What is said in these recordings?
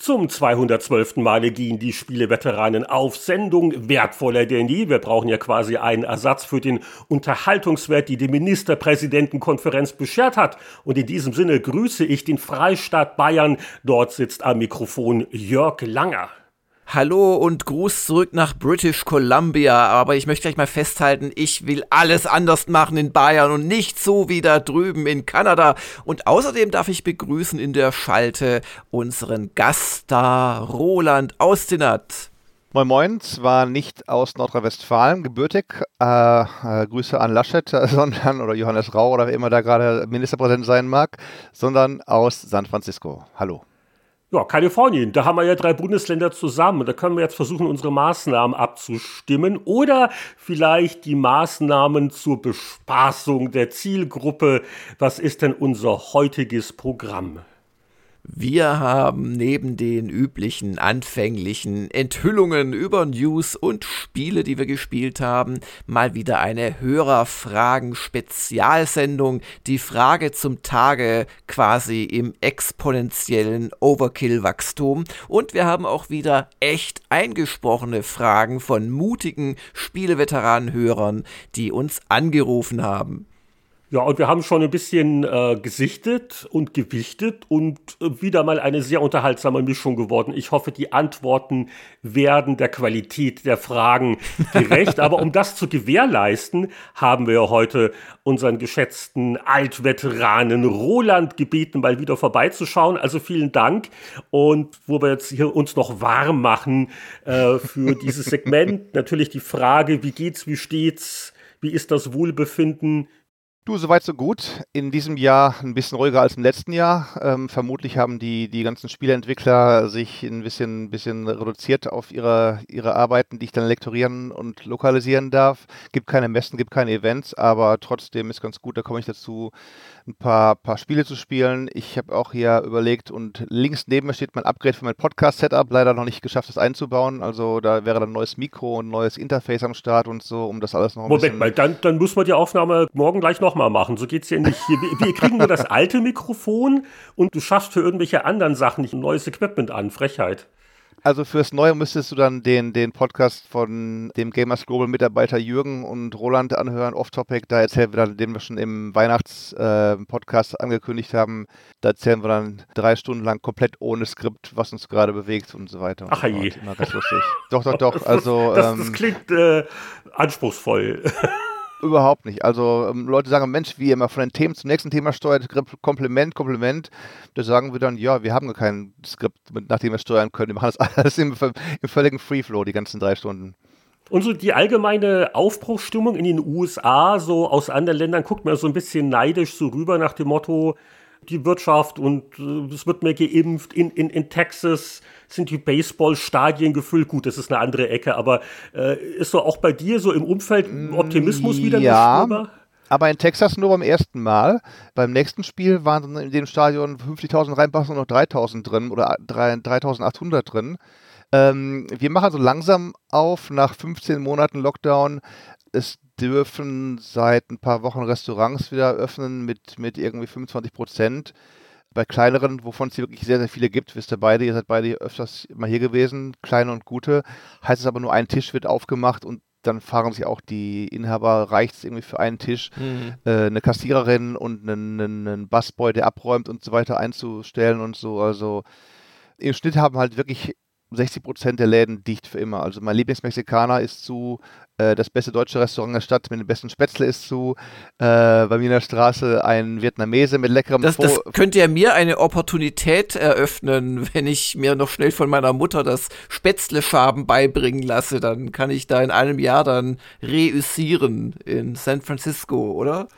Zum 212. Male gehen die Spieleveteranen auf Sendung, wertvoller denn nie. Wir brauchen ja quasi einen Ersatz für den Unterhaltungswert, die die Ministerpräsidentenkonferenz beschert hat. Und in diesem Sinne grüße ich den Freistaat Bayern. Dort sitzt am Mikrofon Jörg Langer. Hallo und Gruß zurück nach British Columbia. Aber ich möchte gleich mal festhalten, ich will alles anders machen in Bayern und nicht so wie da drüben in Kanada. Und außerdem darf ich begrüßen in der Schalte unseren Gaststar Roland Austinat. Moin Moin, zwar nicht aus Nordrhein-Westfalen gebürtig, äh, äh, Grüße an Laschet, sondern, oder Johannes Rau oder wer immer da gerade Ministerpräsident sein mag, sondern aus San Francisco. Hallo. Ja, Kalifornien, da haben wir ja drei Bundesländer zusammen. Da können wir jetzt versuchen, unsere Maßnahmen abzustimmen oder vielleicht die Maßnahmen zur Bespaßung der Zielgruppe. Was ist denn unser heutiges Programm? Wir haben neben den üblichen anfänglichen Enthüllungen über News und Spiele, die wir gespielt haben, mal wieder eine Hörerfragen-Spezialsendung. Die Frage zum Tage quasi im exponentiellen Overkill-Wachstum. Und wir haben auch wieder echt eingesprochene Fragen von mutigen Spieleveteranen-Hörern, die uns angerufen haben. Ja, und wir haben schon ein bisschen äh, gesichtet und gewichtet und äh, wieder mal eine sehr unterhaltsame Mischung geworden. Ich hoffe, die Antworten werden der Qualität der Fragen gerecht. Aber um das zu gewährleisten, haben wir heute unseren geschätzten Altveteranen Roland gebeten, mal wieder vorbeizuschauen. Also vielen Dank. Und wo wir jetzt hier uns noch warm machen äh, für dieses Segment, natürlich die Frage, wie geht's, wie steht's? Wie ist das Wohlbefinden? Du, soweit so gut. In diesem Jahr ein bisschen ruhiger als im letzten Jahr. Ähm, vermutlich haben die, die ganzen Spieleentwickler sich ein bisschen, bisschen reduziert auf ihre, ihre Arbeiten, die ich dann lektorieren und lokalisieren darf. Gibt keine Messen, gibt keine Events, aber trotzdem ist ganz gut, da komme ich dazu, ein paar, paar Spiele zu spielen. Ich habe auch hier überlegt und links neben mir steht mein Upgrade für mein Podcast-Setup. Leider noch nicht geschafft, das einzubauen. Also da wäre dann ein neues Mikro und ein neues Interface am Start und so, um das alles noch ein Moment bisschen... mal, dann, dann muss man die Aufnahme morgen gleich nochmal machen. So geht es ja nicht. Hier, wir, wir kriegen nur das alte Mikrofon und du schaffst für irgendwelche anderen Sachen nicht ein neues Equipment an. Frechheit. Also fürs Neue müsstest du dann den, den Podcast von dem Gamers Global Mitarbeiter Jürgen und Roland anhören, Off-Topic. Da erzählen wir dann, den wir schon im Weihnachts-Podcast äh, angekündigt haben. Da erzählen wir dann drei Stunden lang komplett ohne Skript, was uns gerade bewegt und so weiter. Ach je. Immer ganz lustig. Doch, doch, doch. Also, das, das, das klingt äh, anspruchsvoll. Überhaupt nicht. Also ähm, Leute sagen, Mensch, wie ihr immer von den Themen zum nächsten Thema steuert, Kompliment, Kompliment. Da sagen wir dann, ja, wir haben kein Skript, nach dem wir steuern können. Wir machen das alles im, im völligen Freeflow, die ganzen drei Stunden. Und so die allgemeine Aufbruchsstimmung in den USA, so aus anderen Ländern, guckt man so ein bisschen neidisch so rüber nach dem Motto, die Wirtschaft und äh, es wird mehr geimpft. In, in, in Texas sind die Baseballstadien gefüllt. Gut, das ist eine andere Ecke, aber äh, ist so auch bei dir so im Umfeld Optimismus wieder ja. Spürbar? Aber in Texas nur beim ersten Mal. Beim nächsten Spiel waren in dem Stadion 50.000 reinpassen und noch 3.000 drin oder 3.800 drin. Ähm, wir machen so langsam auf nach 15 Monaten Lockdown. Es dürfen seit ein paar Wochen Restaurants wieder öffnen mit, mit irgendwie 25 Prozent. Bei kleineren, wovon es hier wirklich sehr, sehr viele gibt, wisst ihr beide, ihr seid beide öfters mal hier gewesen, kleine und gute, heißt es aber nur ein Tisch wird aufgemacht und dann fahren sich auch die Inhaber, reicht es irgendwie für einen Tisch, mhm. äh, eine Kassiererin und einen, einen Busboy, der abräumt und so weiter einzustellen und so. Also im Schnitt haben halt wirklich 60 Prozent der Läden dicht für immer. Also mein Lieblingsmexikaner ist zu, äh, das beste deutsche Restaurant der Stadt mit dem besten Spätzle ist zu, äh, bei mir in der Straße ein Vietnamese mit leckerem das, das könnte ja mir eine Opportunität eröffnen, wenn ich mir noch schnell von meiner Mutter das Spätzle-Schaben beibringen lasse, dann kann ich da in einem Jahr dann reüssieren in San Francisco, oder?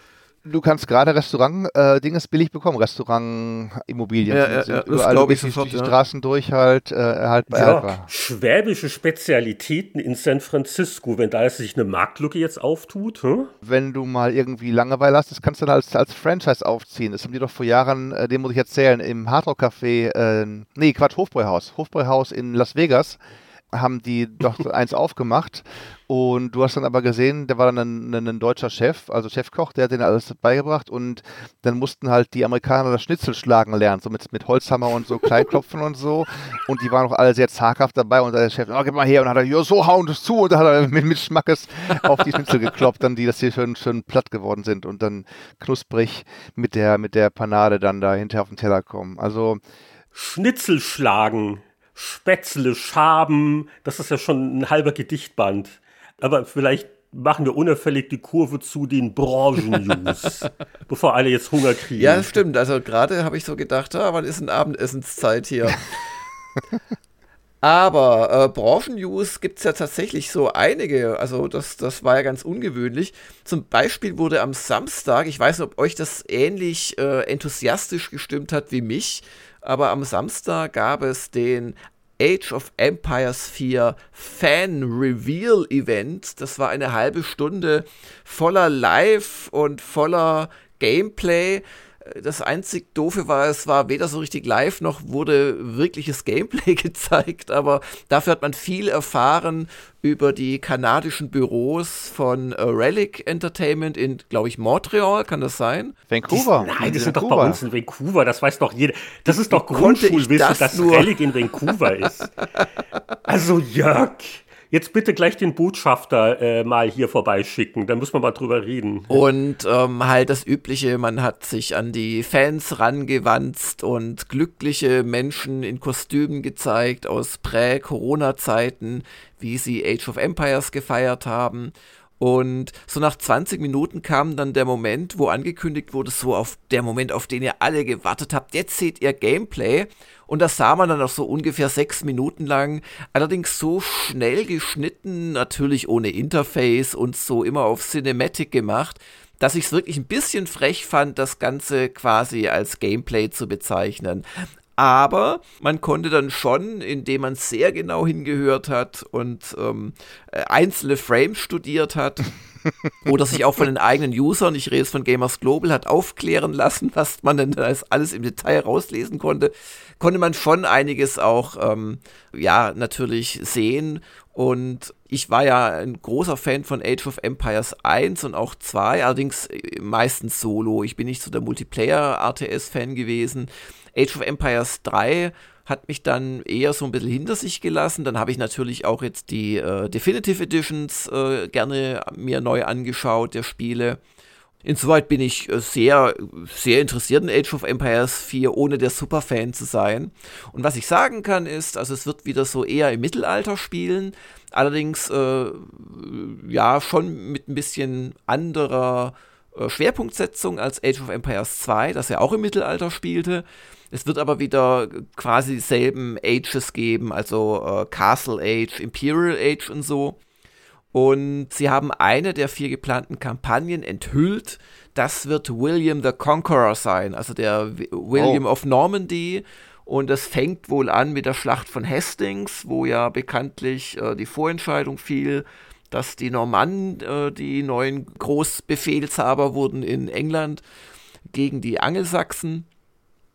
Du kannst gerade Restaurant-Dinges äh, billig bekommen, Restaurant-Immobilien. Ja, ja, ja, das glaube ich sofort, die ja. Straßen durch halt, äh, halt bei ja, Schwäbische Spezialitäten in San Francisco, wenn da sich eine Marktlücke jetzt auftut. Hm? Wenn du mal irgendwie Langeweile hast, das kannst du dann als, als Franchise aufziehen. Das haben die doch vor Jahren, äh, dem muss ich erzählen, im Hardrock Café, äh, nee, Quatsch, Hofbräuhaus, Hofbräuhaus in Las Vegas haben die doch eins aufgemacht. Und du hast dann aber gesehen, der war dann ein, ein, deutscher Chef, also Chefkoch, der hat denen alles beigebracht und dann mussten halt die Amerikaner das Schnitzel schlagen lernen, so mit, mit Holzhammer und so Kleinklopfen und so. Und die waren auch alle sehr zaghaft dabei und der Chef, oh, gib mal her und hat er, ja, so hauen das zu und dann hat er mit, mit Schmackes auf die Schnitzel gekloppt, dann die, dass die schön, schön platt geworden sind und dann knusprig mit der, mit der Panade dann da hinterher auf den Teller kommen. Also Schnitzel schlagen Spätzle, Schaben, das ist ja schon ein halber Gedichtband. Aber vielleicht machen wir unauffällig die Kurve zu den Branchen-News, bevor alle jetzt Hunger kriegen. Ja, stimmt. Also gerade habe ich so gedacht, ah, wann ist denn Abendessenszeit hier? Aber äh, Branchen-News gibt es ja tatsächlich so einige. Also das, das war ja ganz ungewöhnlich. Zum Beispiel wurde am Samstag, ich weiß nicht, ob euch das ähnlich äh, enthusiastisch gestimmt hat wie mich, aber am Samstag gab es den Age of Empires 4 Fan Reveal Event. Das war eine halbe Stunde voller Live und voller Gameplay. Das einzig Doofe war, es war weder so richtig live noch wurde wirkliches Gameplay gezeigt, aber dafür hat man viel erfahren über die kanadischen Büros von uh, Relic Entertainment in, glaube ich, Montreal, kann das sein? Vancouver. Die, nein, die sind doch bei uns in Vancouver, das weiß doch jeder. Das ist doch Grundschulwissen, das dass nur? Relic in Vancouver ist. Also Jörg. Jetzt bitte gleich den Botschafter äh, mal hier vorbeischicken, dann müssen wir mal drüber reden. Und ähm, halt das Übliche, man hat sich an die Fans rangewanzt und glückliche Menschen in Kostümen gezeigt aus Prä-Corona-Zeiten, wie sie Age of Empires gefeiert haben. Und so nach 20 Minuten kam dann der Moment, wo angekündigt wurde, so auf der Moment, auf den ihr alle gewartet habt. Jetzt seht ihr Gameplay. Und das sah man dann auch so ungefähr sechs Minuten lang. Allerdings so schnell geschnitten, natürlich ohne Interface und so immer auf Cinematic gemacht, dass ich es wirklich ein bisschen frech fand, das Ganze quasi als Gameplay zu bezeichnen aber man konnte dann schon, indem man sehr genau hingehört hat und ähm, äh, einzelne Frames studiert hat, oder sich auch von den eigenen Usern, ich rede jetzt von Gamers Global, hat aufklären lassen, was man denn da alles im Detail rauslesen konnte, konnte man schon einiges auch, ähm, ja, natürlich sehen. Und ich war ja ein großer Fan von Age of Empires 1 und auch 2, allerdings äh, meistens solo. Ich bin nicht so der Multiplayer-RTS-Fan gewesen. Age of Empires 3 hat mich dann eher so ein bisschen hinter sich gelassen. Dann habe ich natürlich auch jetzt die äh, Definitive Editions äh, gerne mir neu angeschaut, der Spiele. Insoweit bin ich äh, sehr, sehr interessiert in Age of Empires 4, ohne der Superfan zu sein. Und was ich sagen kann ist, also es wird wieder so eher im Mittelalter spielen, allerdings äh, ja schon mit ein bisschen anderer äh, Schwerpunktsetzung als Age of Empires 2, das ja auch im Mittelalter spielte. Es wird aber wieder quasi dieselben Ages geben, also äh, Castle Age, Imperial Age und so. Und sie haben eine der vier geplanten Kampagnen enthüllt. Das wird William the Conqueror sein, also der William oh. of Normandy. Und das fängt wohl an mit der Schlacht von Hastings, wo ja bekanntlich äh, die Vorentscheidung fiel, dass die Normannen äh, die neuen Großbefehlshaber wurden in England gegen die Angelsachsen.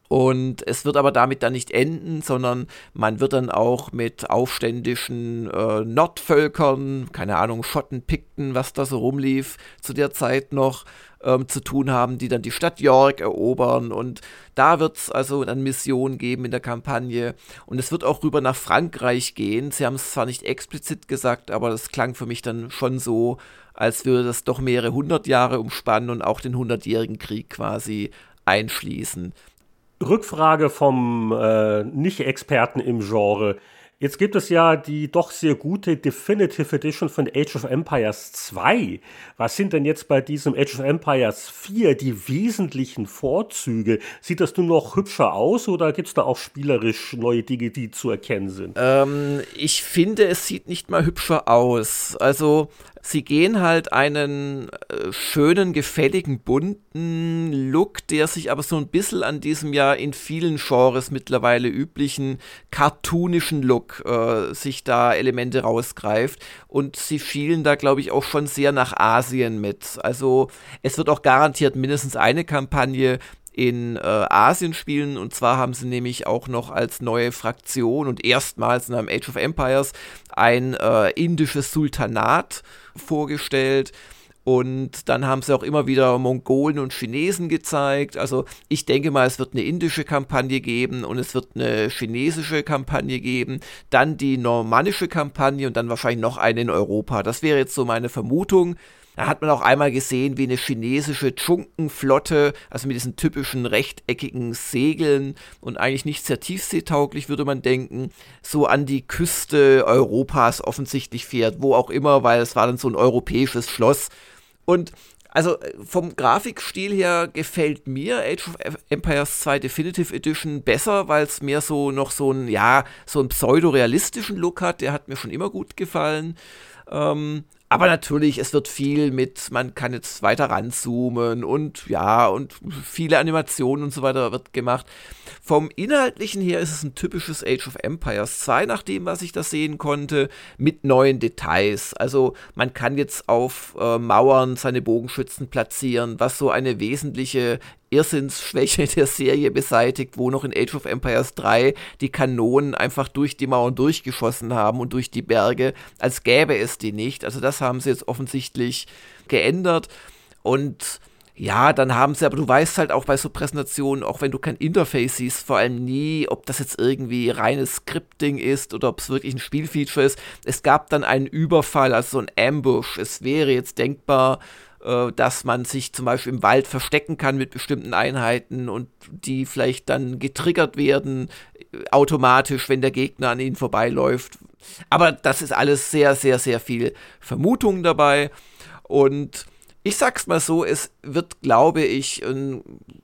Und es wird aber damit dann nicht enden, sondern man wird dann auch mit aufständischen äh, Nordvölkern, keine Ahnung, Schotten, Pikten, was da so rumlief, zu der Zeit noch ähm, zu tun haben, die dann die Stadt York erobern. Und da wird es also dann Missionen geben in der Kampagne. Und es wird auch rüber nach Frankreich gehen. Sie haben es zwar nicht explizit gesagt, aber das klang für mich dann schon so, als würde das doch mehrere hundert Jahre umspannen und auch den hundertjährigen Krieg quasi einschließen. Rückfrage vom äh, Nicht-Experten im Genre. Jetzt gibt es ja die doch sehr gute Definitive Edition von Age of Empires 2. Was sind denn jetzt bei diesem Age of Empires 4 die wesentlichen Vorzüge? Sieht das nur noch hübscher aus oder gibt es da auch spielerisch neue Dinge, die zu erkennen sind? Ähm, ich finde, es sieht nicht mal hübscher aus. Also Sie gehen halt einen äh, schönen, gefälligen, bunten Look, der sich aber so ein bisschen an diesem ja in vielen Genres mittlerweile üblichen cartoonischen Look äh, sich da Elemente rausgreift. Und sie schielen da, glaube ich, auch schon sehr nach Asien mit. Also es wird auch garantiert mindestens eine Kampagne in äh, Asien spielen. Und zwar haben sie nämlich auch noch als neue Fraktion und erstmals in einem Age of Empires ein äh, indisches Sultanat vorgestellt. Und dann haben sie auch immer wieder Mongolen und Chinesen gezeigt. Also ich denke mal, es wird eine indische Kampagne geben und es wird eine chinesische Kampagne geben, dann die normannische Kampagne und dann wahrscheinlich noch eine in Europa. Das wäre jetzt so meine Vermutung. Da hat man auch einmal gesehen, wie eine chinesische Chunkenflotte, also mit diesen typischen rechteckigen Segeln und eigentlich nicht sehr tiefseetauglich, würde man denken, so an die Küste Europas offensichtlich fährt, wo auch immer, weil es war dann so ein europäisches Schloss. Und also vom Grafikstil her gefällt mir Age of Empires 2 Definitive Edition besser, weil es mehr so noch so ein, ja, so einen pseudo-realistischen Look hat. Der hat mir schon immer gut gefallen. Ähm, aber natürlich, es wird viel mit, man kann jetzt weiter ranzoomen und ja, und viele Animationen und so weiter wird gemacht. Vom Inhaltlichen her ist es ein typisches Age of Empires 2, nach dem, was ich da sehen konnte, mit neuen Details. Also man kann jetzt auf äh, Mauern seine Bogenschützen platzieren, was so eine wesentliche Irrsinnsschwäche der Serie beseitigt, wo noch in Age of Empires 3 die Kanonen einfach durch die Mauern durchgeschossen haben und durch die Berge, als gäbe es die nicht. Also das haben sie jetzt offensichtlich geändert. Und ja, dann haben sie, aber du weißt halt auch bei so Präsentationen, auch wenn du kein Interface siehst, vor allem nie, ob das jetzt irgendwie reines Scripting ist oder ob es wirklich ein Spielfeature ist. Es gab dann einen Überfall, also so ein Ambush. Es wäre jetzt denkbar, äh, dass man sich zum Beispiel im Wald verstecken kann mit bestimmten Einheiten und die vielleicht dann getriggert werden äh, automatisch, wenn der Gegner an ihnen vorbeiläuft. Aber das ist alles sehr, sehr, sehr viel Vermutung dabei und ich sag's mal so, es wird, glaube ich,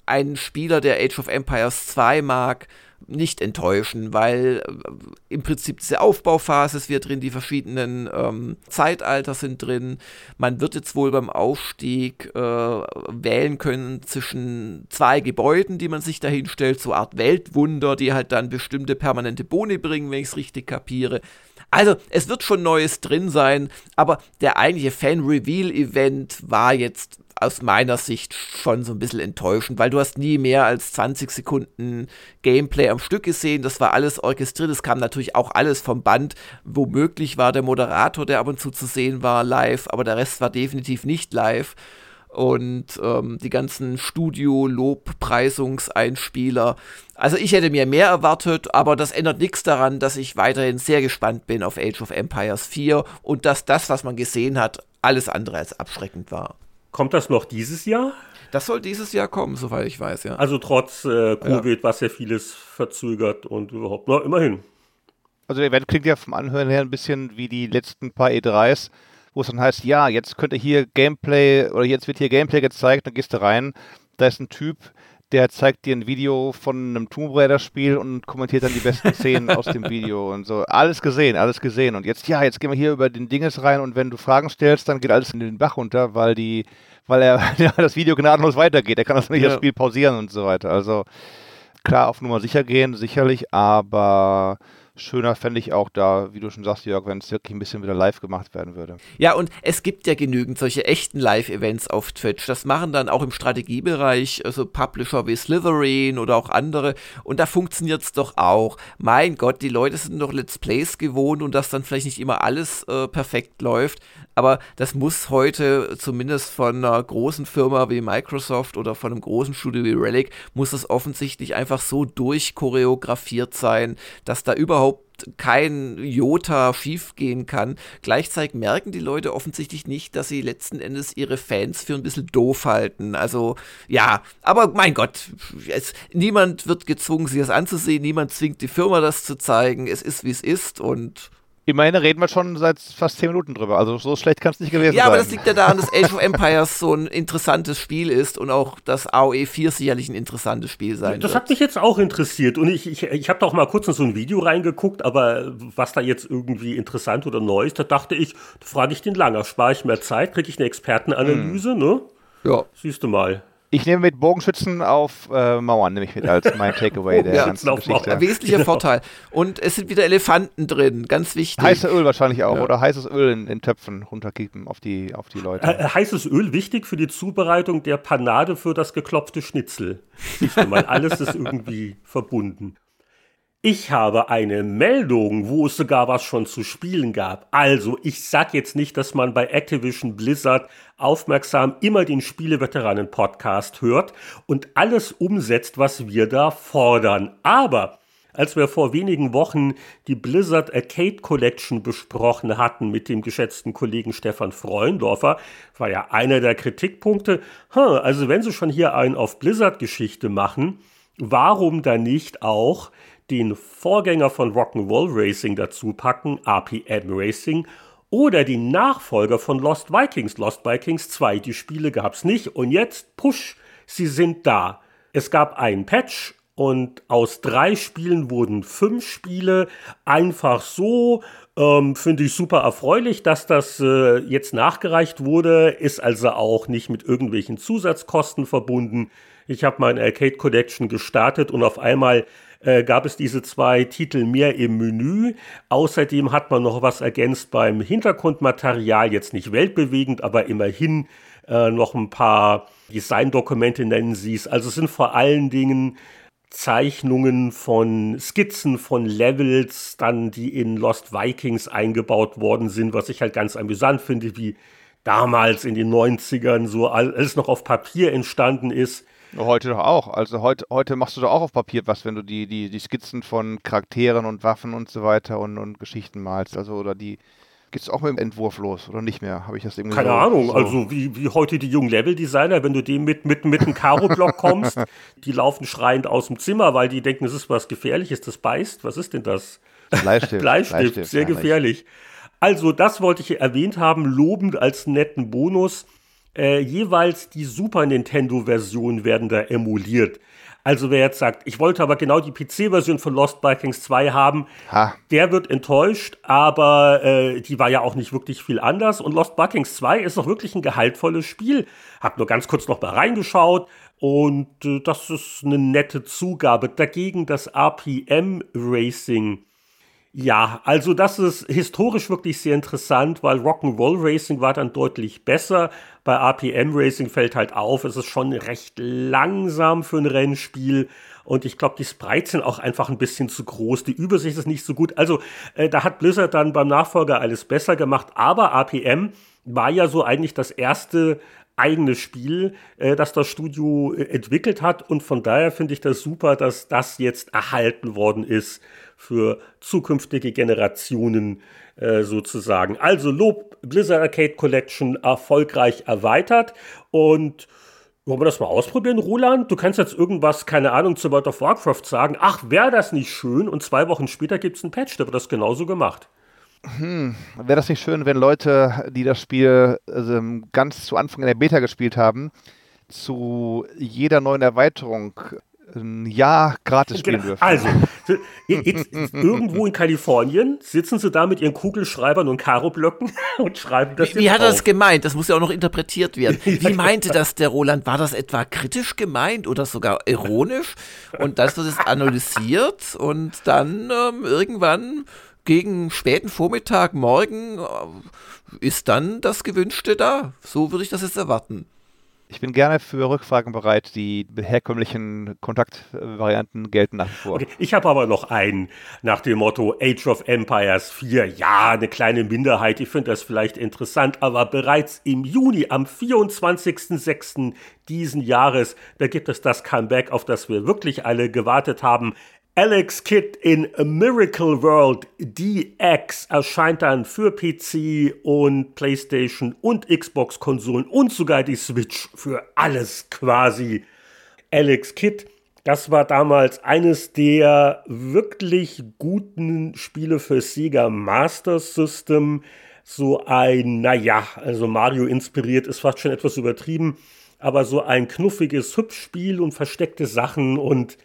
ein Spieler, der Age of Empires 2 mag, nicht enttäuschen, weil äh, im Prinzip diese Aufbauphase ist wieder drin, die verschiedenen ähm, Zeitalter sind drin. Man wird jetzt wohl beim Aufstieg äh, wählen können zwischen zwei Gebäuden, die man sich dahin stellt, so Art Weltwunder, die halt dann bestimmte permanente Boni bringen, wenn ich es richtig kapiere. Also, es wird schon Neues drin sein, aber der eigentliche Fan-Reveal-Event war jetzt aus meiner Sicht schon so ein bisschen enttäuschend, weil du hast nie mehr als 20 Sekunden Gameplay am Stück gesehen. Das war alles orchestriert. Es kam natürlich auch alles vom Band. Womöglich war der Moderator, der ab und zu zu sehen war, live, aber der Rest war definitiv nicht live. Und ähm, die ganzen Studio-Lobpreisungseinspieler. Also ich hätte mir mehr erwartet, aber das ändert nichts daran, dass ich weiterhin sehr gespannt bin auf Age of Empires 4 und dass das, was man gesehen hat, alles andere als abschreckend war. Kommt das noch dieses Jahr? Das soll dieses Jahr kommen, soweit ich weiß, ja. Also trotz äh, Covid, ja. was ja vieles verzögert und überhaupt, na, immerhin. Also der Event klingt ja vom Anhören her ein bisschen wie die letzten paar E3s, wo es dann heißt, ja, jetzt könnte hier Gameplay oder jetzt wird hier Gameplay gezeigt, dann gehst du rein, da ist ein Typ, der zeigt dir ein Video von einem Tomb Raider Spiel und kommentiert dann die besten Szenen aus dem Video und so. Alles gesehen, alles gesehen. Und jetzt, ja, jetzt gehen wir hier über den Dinges rein und wenn du Fragen stellst, dann geht alles in den Bach runter, weil die, weil er ja, das Video gnadenlos weitergeht. Er kann das nicht ja. das Spiel pausieren und so weiter. Also klar, auf Nummer sicher gehen, sicherlich, aber schöner fände ich auch da, wie du schon sagst, Jörg, wenn es wirklich ein bisschen wieder live gemacht werden würde. Ja, und es gibt ja genügend solche echten Live-Events auf Twitch. Das machen dann auch im Strategiebereich, also Publisher wie Slytherin oder auch andere. Und da funktioniert es doch auch. Mein Gott, die Leute sind doch Let's Plays gewohnt und dass dann vielleicht nicht immer alles äh, perfekt läuft. Aber das muss heute zumindest von einer großen Firma wie Microsoft oder von einem großen Studio wie Relic, muss das offensichtlich einfach so durchchoreografiert sein, dass da überhaupt kein Jota schiefgehen kann. Gleichzeitig merken die Leute offensichtlich nicht, dass sie letzten Endes ihre Fans für ein bisschen doof halten. Also ja, aber mein Gott, es, niemand wird gezwungen, sich das anzusehen, niemand zwingt die Firma das zu zeigen. Es ist, wie es ist und Immerhin reden wir schon seit fast zehn Minuten drüber. Also so schlecht kann es nicht gewesen ja, sein. Ja, aber das liegt ja daran, dass Age of Empires so ein interessantes Spiel ist und auch das AOE 4 sicherlich ein interessantes Spiel sein das wird. hat mich jetzt auch interessiert und ich, ich, ich habe da auch mal kurz in so ein Video reingeguckt, aber was da jetzt irgendwie interessant oder neu ist, da dachte ich, da frage ich den Langer, spare ich mehr Zeit, kriege ich eine Expertenanalyse, hm. ne? Ja. Siehst du mal. Ich nehme mit Bogenschützen auf äh, Mauern, nehme ich mit als mein Takeaway der ganzen auf Geschichte. Ein wesentlicher genau. Vorteil. Und es sind wieder Elefanten drin, ganz wichtig. Heißes Öl wahrscheinlich auch, ja. oder heißes Öl in, in, Töpfen runterkippen auf die, auf die Leute. Äh, heißes Öl wichtig für die Zubereitung der Panade für das geklopfte Schnitzel. Siehst du mal, alles ist irgendwie verbunden. Ich habe eine Meldung, wo es sogar was schon zu spielen gab. Also, ich sag jetzt nicht, dass man bei Activision Blizzard aufmerksam immer den Spieleveteranen-Podcast hört und alles umsetzt, was wir da fordern. Aber als wir vor wenigen Wochen die Blizzard Arcade Collection besprochen hatten mit dem geschätzten Kollegen Stefan Freundorfer, war ja einer der Kritikpunkte, hm, also wenn sie schon hier einen auf Blizzard-Geschichte machen, warum dann nicht auch den Vorgänger von Rock'n'Roll Racing dazu packen, RPM Racing, oder den Nachfolger von Lost Vikings, Lost Vikings 2. Die Spiele gab es nicht und jetzt, push, sie sind da. Es gab einen Patch und aus drei Spielen wurden fünf Spiele. Einfach so, ähm, finde ich super erfreulich, dass das äh, jetzt nachgereicht wurde, ist also auch nicht mit irgendwelchen Zusatzkosten verbunden. Ich habe meine Arcade Collection gestartet und auf einmal äh, gab es diese zwei Titel mehr im Menü. Außerdem hat man noch was ergänzt beim Hintergrundmaterial, jetzt nicht weltbewegend, aber immerhin äh, noch ein paar Designdokumente nennen sie es. Also es sind vor allen Dingen Zeichnungen von Skizzen von Levels, dann die in Lost Vikings eingebaut worden sind, was ich halt ganz amüsant finde, wie damals in den 90ern so alles noch auf Papier entstanden ist. Heute doch auch. Also heute, heute machst du doch auch auf Papier was, wenn du die, die, die Skizzen von Charakteren und Waffen und so weiter und, und Geschichten malst. Also oder die geht es auch mit dem Entwurf los oder nicht mehr? Habe ich das irgendwie Keine so, Ahnung, so. also wie, wie heute die jungen Level-Designer, wenn du dem mit, mit, mit einem Karo-Block kommst, die laufen schreiend aus dem Zimmer, weil die denken, es ist was Gefährliches, das beißt. Was ist denn das? Bleistift. Bleistift, Bleistift sehr gefährlich. Also, das wollte ich erwähnt haben, lobend als netten Bonus. Äh, jeweils die Super Nintendo-Version werden da emuliert. Also wer jetzt sagt, ich wollte aber genau die PC-Version von Lost Vikings 2 haben, ha. der wird enttäuscht, aber äh, die war ja auch nicht wirklich viel anders. Und Lost Vikings 2 ist doch wirklich ein gehaltvolles Spiel. Hab nur ganz kurz noch mal reingeschaut und äh, das ist eine nette Zugabe. Dagegen das RPM Racing ja, also das ist historisch wirklich sehr interessant, weil Rock'n'Roll Racing war dann deutlich besser. Bei RPM Racing fällt halt auf, es ist schon recht langsam für ein Rennspiel. Und ich glaube, die Sprites sind auch einfach ein bisschen zu groß. Die Übersicht ist nicht so gut. Also äh, da hat Blizzard dann beim Nachfolger alles besser gemacht. Aber RPM war ja so eigentlich das erste eigene Spiel, äh, das das Studio äh, entwickelt hat. Und von daher finde ich das super, dass das jetzt erhalten worden ist für zukünftige Generationen äh, sozusagen. Also Lob Blizzard Arcade Collection erfolgreich erweitert und wollen wir das mal ausprobieren, Roland? Du kannst jetzt irgendwas, keine Ahnung, zu World of Warcraft sagen. Ach, wäre das nicht schön? Und zwei Wochen später gibt es einen Patch, da wird das genauso gemacht. Hm, wäre das nicht schön, wenn Leute, die das Spiel also ganz zu Anfang in der Beta gespielt haben, zu jeder neuen Erweiterung ein Jahr gratis spielen genau. dürfen. Also, jetzt, irgendwo in Kalifornien sitzen sie da mit ihren Kugelschreibern und Karo-Blöcken und schreiben das Wie, wie hat er das gemeint? Das muss ja auch noch interpretiert werden. Wie meinte das der Roland? War das etwa kritisch gemeint oder sogar ironisch? Und das wird jetzt analysiert und dann ähm, irgendwann gegen späten Vormittag, morgen äh, ist dann das Gewünschte da. So würde ich das jetzt erwarten. Ich bin gerne für Rückfragen bereit. Die herkömmlichen Kontaktvarianten gelten nach wie vor. Okay, ich habe aber noch einen nach dem Motto Age of Empires 4. Ja, eine kleine Minderheit. Ich finde das vielleicht interessant, aber bereits im Juni, am 24.06. diesen Jahres, da gibt es das Comeback, auf das wir wirklich alle gewartet haben. Alex Kidd in A Miracle World DX erscheint dann für PC und PlayStation und Xbox-Konsolen und sogar die Switch für alles quasi. Alex Kidd, das war damals eines der wirklich guten Spiele für Sega Master System. So ein, naja, also Mario inspiriert ist fast schon etwas übertrieben, aber so ein knuffiges Hübschspiel und versteckte Sachen und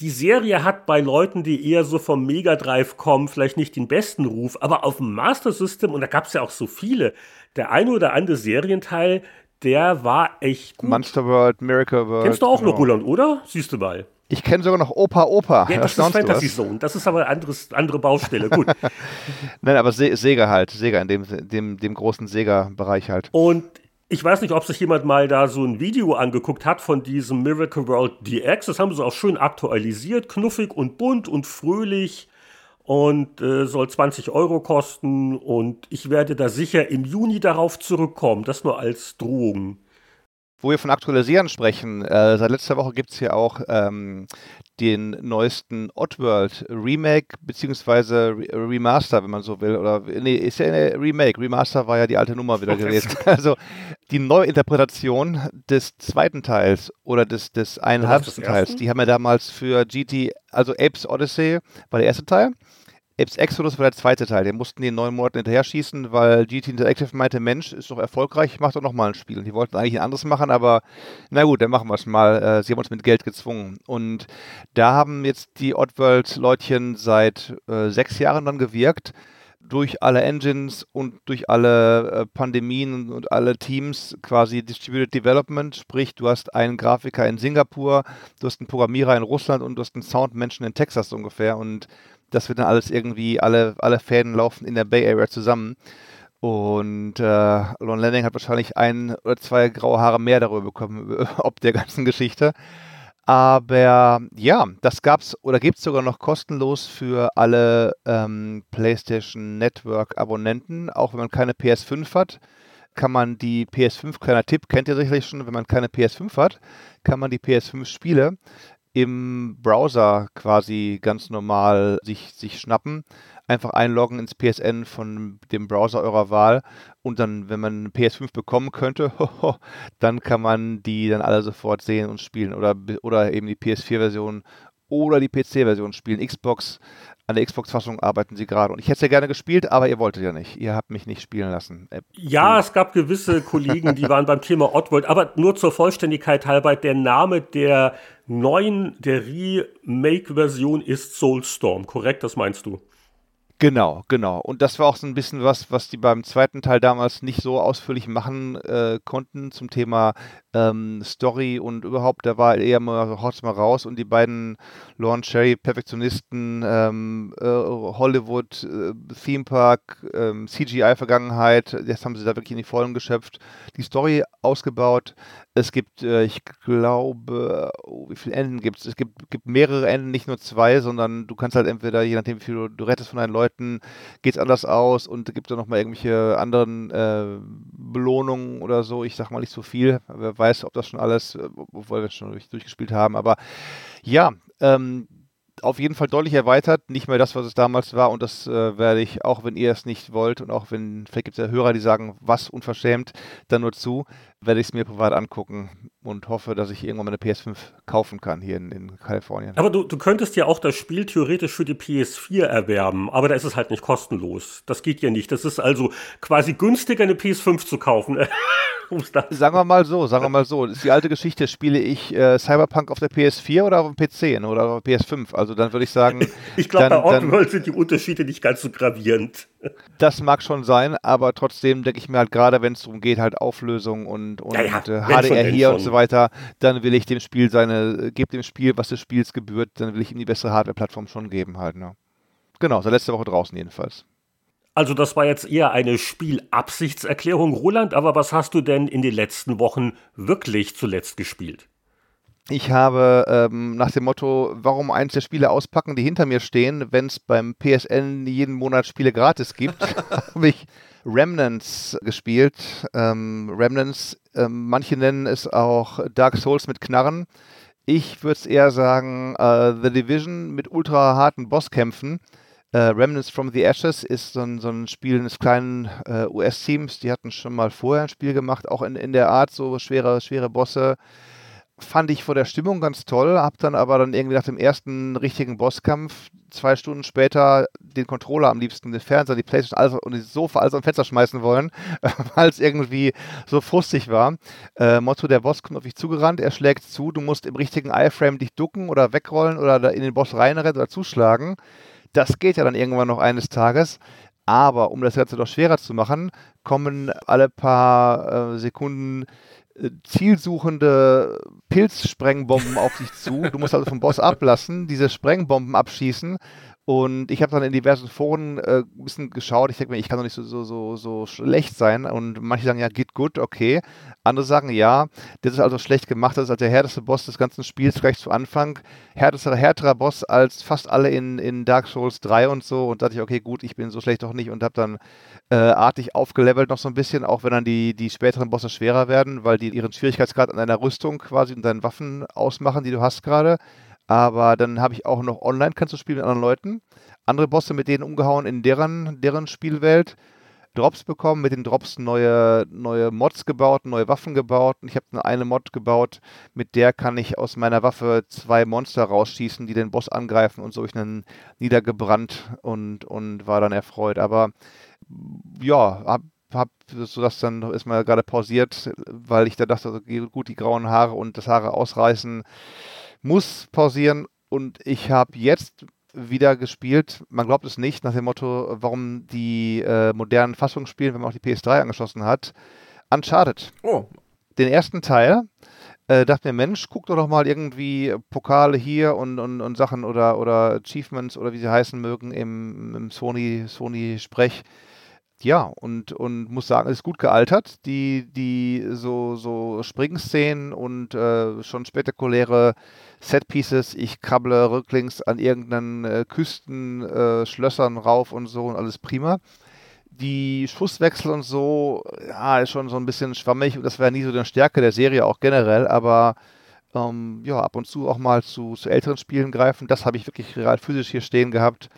die Serie hat bei Leuten, die eher so vom Mega Drive kommen, vielleicht nicht den besten Ruf, aber auf dem Master System, und da gab es ja auch so viele, der eine oder andere Serienteil, der war echt gut. Monster World, Miracle World. Kennst du auch genau. noch, Roland, oder? Siehst du mal. Ich kenne sogar noch Opa Opa. Ja, das, das ist Fantasy Zone. Das ist aber eine andere Baustelle. Gut. Nein, aber Se Sega halt. Sega in dem, dem, dem großen Sega-Bereich halt. Und ich weiß nicht, ob sich jemand mal da so ein Video angeguckt hat von diesem Miracle World DX. Das haben sie auch schön aktualisiert, knuffig und bunt und fröhlich und äh, soll 20 Euro kosten. Und ich werde da sicher im Juni darauf zurückkommen. Das nur als Drohung. Wo wir von Aktualisieren sprechen, äh, seit letzter Woche gibt es hier auch ähm, den neuesten Oddworld Remake beziehungsweise Remaster, wenn man so will. Oder nee, ist ja eine Remake. Remaster war ja die alte Nummer wieder gewesen. Also die Neuinterpretation des zweiten Teils oder des, des eineinhalbsten Teils, die haben wir damals für GT, also Apes Odyssey war der erste Teil Apes Exodus war der zweite Teil. Den mussten die in neun Monaten hinterher schießen, weil GT Interactive meinte, Mensch, ist doch erfolgreich, mach doch nochmal ein Spiel. Und die wollten eigentlich ein anderes machen, aber na gut, dann machen wir es mal. Äh, sie haben uns mit Geld gezwungen. Und da haben jetzt die Oddworld-Leutchen seit äh, sechs Jahren dann gewirkt durch alle Engines und durch alle äh, Pandemien und alle Teams quasi Distributed Development, sprich du hast einen Grafiker in Singapur, du hast einen Programmierer in Russland und du hast einen Soundmenschen in Texas ungefähr und das wird dann alles irgendwie, alle, alle Fäden laufen in der Bay Area zusammen. Und äh, Lon Lanning hat wahrscheinlich ein oder zwei graue Haare mehr darüber bekommen, ob der ganzen Geschichte. Aber ja, das gab's oder gibt es sogar noch kostenlos für alle ähm, PlayStation Network Abonnenten, auch wenn man keine PS5 hat kann man die PS5, kleiner Tipp, kennt ihr sicherlich schon, wenn man keine PS5 hat, kann man die PS5 Spiele im Browser quasi ganz normal sich, sich schnappen. Einfach einloggen ins PSN von dem Browser eurer Wahl und dann, wenn man PS5 bekommen könnte, dann kann man die dann alle sofort sehen und spielen oder, oder eben die PS4-Version oder die PC-Version spielen. Xbox an der Xbox-Fassung arbeiten sie gerade. Und ich hätte es ja gerne gespielt, aber ihr wolltet ja nicht. Ihr habt mich nicht spielen lassen. Äh, ja, es gab gewisse Kollegen, die waren beim Thema Oddworld. Aber nur zur Vollständigkeit halber, der Name der neuen, der Remake-Version ist Soulstorm. Korrekt, das meinst du? Genau, genau. Und das war auch so ein bisschen was, was die beim zweiten Teil damals nicht so ausführlich machen äh, konnten zum Thema ähm, Story und überhaupt, da war eher mal, haut's mal raus und die beiden Lorne Cherry Perfektionisten, ähm, äh, Hollywood, äh, Theme Park, ähm, CGI-Vergangenheit, jetzt haben sie da wirklich in die Vollen geschöpft, die Story ausgebaut. Es gibt, äh, ich glaube, oh, wie viele Enden gibt es? Es gibt, gibt mehrere Enden, nicht nur zwei, sondern du kannst halt entweder, je nachdem, wie viel du, du rettest von deinen Leuten, geht es anders aus und es gibt da nochmal irgendwelche anderen äh, Belohnungen oder so. Ich sag mal nicht so viel, wer weiß, ob das schon alles, äh, obwohl wir es schon durch, durchgespielt haben. Aber ja, ähm, auf jeden Fall deutlich erweitert. Nicht mehr das, was es damals war. Und das äh, werde ich, auch wenn ihr es nicht wollt und auch wenn, vielleicht gibt es ja Hörer, die sagen, was unverschämt, dann nur zu, werde ich es mir privat angucken und hoffe, dass ich irgendwann meine PS5 kaufen kann hier in, in Kalifornien. Aber du, du könntest ja auch das Spiel theoretisch für die PS4 erwerben, aber da ist es halt nicht kostenlos. Das geht ja nicht. Das ist also quasi günstiger, eine PS5 zu kaufen. sagen wir mal so, sagen wir mal so. Das ist die alte Geschichte. Spiele ich äh, Cyberpunk auf der PS4 oder auf dem PC oder auf der PS5? Also dann würde ich sagen. ich glaube, bei Oddworld sind die Unterschiede nicht ganz so gravierend. Das mag schon sein, aber trotzdem denke ich mir halt gerade, wenn es darum geht, halt Auflösung und, und, ja, ja, äh, HDR hier und so weiter, dann will ich dem Spiel seine, äh, gebe dem Spiel, was des Spiels gebührt, dann will ich ihm die bessere Hardware-Plattform schon geben halt. Ne? Genau, seit letzter Woche draußen jedenfalls. Also das war jetzt eher eine Spielabsichtserklärung, Roland, aber was hast du denn in den letzten Wochen wirklich zuletzt gespielt? Ich habe ähm, nach dem Motto, warum eins der Spiele auspacken, die hinter mir stehen, wenn es beim PSN jeden Monat Spiele gratis gibt, habe ich Remnants gespielt. Ähm, Remnants, ähm, manche nennen es auch Dark Souls mit Knarren. Ich würde es eher sagen, uh, The Division mit ultra harten Bosskämpfen. Uh, Remnants from the Ashes ist so ein, so ein Spiel eines kleinen uh, US-Teams. Die hatten schon mal vorher ein Spiel gemacht, auch in, in der Art, so schwere, schwere Bosse fand ich vor der Stimmung ganz toll, hab dann aber dann irgendwie nach dem ersten richtigen Bosskampf zwei Stunden später den Controller am liebsten, den Fernseher, die Playstation alles, und das Sofa alles am Fenster schmeißen wollen, weil es irgendwie so frustig war. Äh, Motto, der Boss kommt auf dich zugerannt, er schlägt zu, du musst im richtigen Iframe dich ducken oder wegrollen oder in den Boss reinrennen oder zuschlagen. Das geht ja dann irgendwann noch eines Tages. Aber um das Ganze noch schwerer zu machen, kommen alle paar äh, Sekunden zielsuchende Pilzsprengbomben auf dich zu. Du musst also vom Boss ablassen, diese Sprengbomben abschießen. Und ich habe dann in diversen Foren äh, ein bisschen geschaut. Ich denke mir, ich kann doch nicht so, so, so, so schlecht sein. Und manche sagen, ja, geht gut, okay. Andere sagen, ja, das ist also schlecht gemacht. Das ist also der härteste Boss des ganzen Spiels gleich zu Anfang. Härtester, härterer Boss als fast alle in, in Dark Souls 3 und so. Und da dachte ich, okay, gut, ich bin so schlecht doch nicht. Und habe dann äh, artig aufgelevelt noch so ein bisschen, auch wenn dann die, die späteren Bosse schwerer werden, weil die ihren Schwierigkeitsgrad an deiner Rüstung quasi und deinen Waffen ausmachen, die du hast gerade. Aber dann habe ich auch noch online, kannst du spielen mit anderen Leuten. Andere Bosse mit denen umgehauen in deren, deren Spielwelt. Drops bekommen, mit den Drops neue, neue Mods gebaut, neue Waffen gebaut. Und ich habe eine Mod gebaut, mit der kann ich aus meiner Waffe zwei Monster rausschießen, die den Boss angreifen und so ich einen niedergebrannt und, und war dann erfreut. Aber ja, hab, hab so das dann ist mal gerade pausiert, weil ich da dachte, gut, die grauen Haare und das Haare ausreißen muss pausieren und ich habe jetzt wieder gespielt. Man glaubt es nicht, nach dem Motto, warum die äh, modernen Fassungen spielen, wenn man auch die PS3 angeschlossen hat. Uncharted. Oh. Den ersten Teil. Äh, dachte mir, Mensch, guck doch, doch mal irgendwie Pokale hier und, und, und Sachen oder, oder Achievements oder wie sie heißen mögen im, im Sony, Sony-Sprech ja, und, und muss sagen, ist gut gealtert. Die, die so, so Springszenen und äh, schon spektakuläre Setpieces, ich krabble rücklings an irgendeinen äh, Küstenschlössern äh, rauf und so und alles prima. Die Schusswechsel und so, ja, ist schon so ein bisschen schwammig und das wäre nie so die Stärke der Serie auch generell, aber ähm, ja, ab und zu auch mal zu, zu älteren Spielen greifen. Das habe ich wirklich real physisch hier stehen gehabt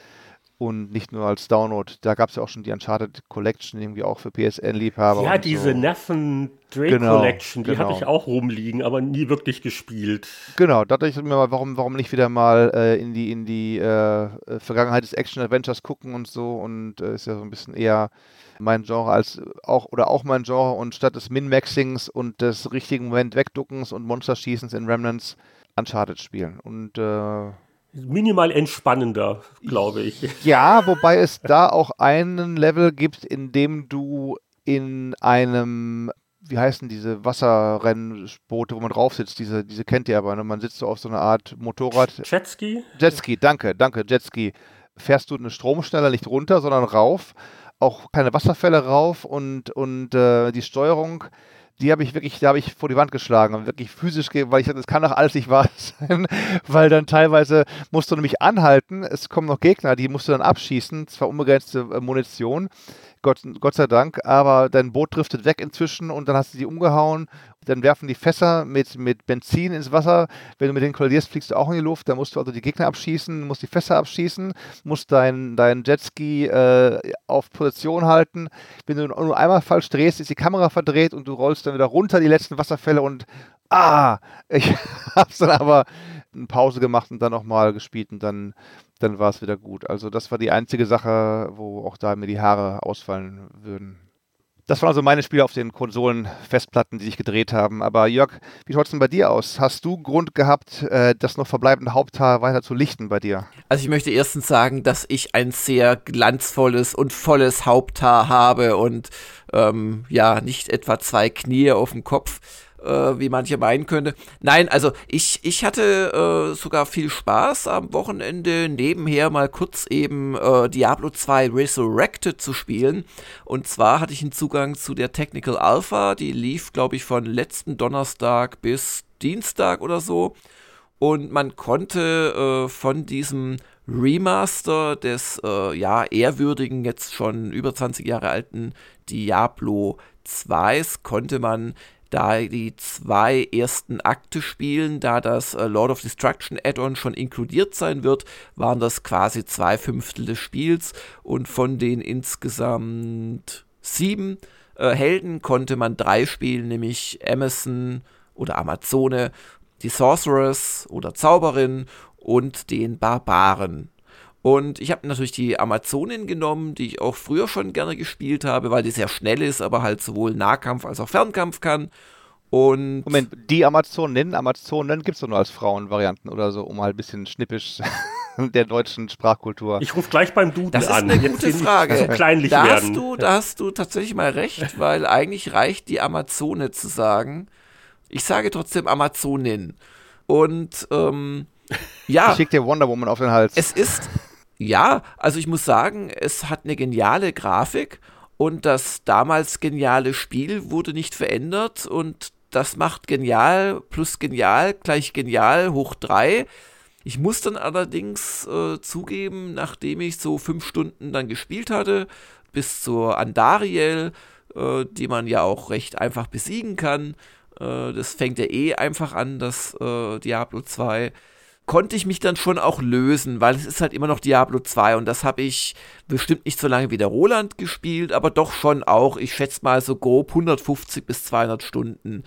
und nicht nur als Download. Da gab es ja auch schon die Uncharted Collection, irgendwie auch für PSN-Liebhaber. Ja, diese so. Neffen Drake genau, Collection, die genau. habe ich auch rumliegen, aber nie wirklich gespielt. Genau, da dachte ich mir mal, warum, warum nicht wieder mal äh, in die, in die äh, Vergangenheit des Action-Adventures gucken und so und äh, ist ja so ein bisschen eher mein Genre als auch oder auch mein Genre und statt des Min-Maxings und des richtigen Moment wegduckens und Monsterschießens in Remnants Uncharted spielen und äh, minimal entspannender, glaube ich. Ja, wobei es da auch einen Level gibt, in dem du in einem, wie heißen diese Wasserrennboote, wo man drauf sitzt, diese, diese kennt ihr aber, ne? man sitzt so auf so einer Art Motorrad. Jetski? Jetski, danke, danke, Jetski. Fährst du eine Stromschneller nicht runter, sondern rauf, auch keine Wasserfälle rauf und, und äh, die Steuerung die habe ich wirklich, da habe ich vor die Wand geschlagen und wirklich physisch, weil ich dachte, das kann doch alles nicht wahr sein, weil dann teilweise musst du nämlich anhalten, es kommen noch Gegner, die musst du dann abschießen, zwar unbegrenzte äh, Munition, Gott, Gott sei Dank, aber dein Boot driftet weg inzwischen und dann hast du die umgehauen. Dann werfen die Fässer mit, mit Benzin ins Wasser. Wenn du mit denen kollidierst, fliegst du auch in die Luft. Da musst du also die Gegner abschießen, musst die Fässer abschießen, musst dein, dein Jetski äh, auf Position halten. Wenn du nur einmal falsch drehst, ist die Kamera verdreht und du rollst dann wieder runter die letzten Wasserfälle und ah, ich hab's dann aber eine Pause gemacht und dann nochmal gespielt und dann dann war es wieder gut. Also das war die einzige Sache, wo auch da mir die Haare ausfallen würden. Das waren also meine Spiele auf den Konsolen-Festplatten, die sich gedreht haben. Aber Jörg, wie schaut es denn bei dir aus? Hast du Grund gehabt, äh, das noch verbleibende Haupthaar weiter zu lichten bei dir? Also ich möchte erstens sagen, dass ich ein sehr glanzvolles und volles Haupthaar habe und ähm, ja, nicht etwa zwei Knie auf dem Kopf äh, wie manche meinen könnte. Nein, also ich, ich hatte äh, sogar viel Spaß am Wochenende nebenher mal kurz eben äh, Diablo 2 Resurrected zu spielen. Und zwar hatte ich einen Zugang zu der Technical Alpha, die lief, glaube ich, von letzten Donnerstag bis Dienstag oder so. Und man konnte äh, von diesem Remaster des äh, ja ehrwürdigen, jetzt schon über 20 Jahre alten Diablo 2 konnte man da die zwei ersten Akte spielen, da das äh, Lord of Destruction Add-on schon inkludiert sein wird, waren das quasi zwei Fünftel des Spiels und von den insgesamt sieben äh, Helden konnte man drei spielen, nämlich Amazon oder Amazone, die Sorceress oder Zauberin und den Barbaren. Und ich habe natürlich die Amazonin genommen, die ich auch früher schon gerne gespielt habe, weil die sehr schnell ist, aber halt sowohl Nahkampf als auch Fernkampf kann. Und Moment, die Amazonen, Amazonen gibt es doch nur als Frauenvarianten oder so, um halt ein bisschen schnippisch der deutschen Sprachkultur. Ich rufe gleich beim Duden das ist an. eine gute Frage. So kleinlich da, werden. hast du, da hast du tatsächlich mal recht, weil eigentlich reicht die Amazone zu sagen. Ich sage trotzdem Amazonin. Und ähm, ja. Ich schick dir Wonder Woman auf den Hals. Es ist, ja, also ich muss sagen, es hat eine geniale Grafik und das damals geniale Spiel wurde nicht verändert und das macht genial plus genial gleich genial hoch drei. Ich muss dann allerdings äh, zugeben, nachdem ich so fünf Stunden dann gespielt hatte, bis zur Andariel, äh, die man ja auch recht einfach besiegen kann, äh, das fängt ja eh einfach an, das äh, Diablo 2, konnte ich mich dann schon auch lösen, weil es ist halt immer noch Diablo 2 und das habe ich bestimmt nicht so lange wie der Roland gespielt, aber doch schon auch, ich schätze mal so grob 150 bis 200 Stunden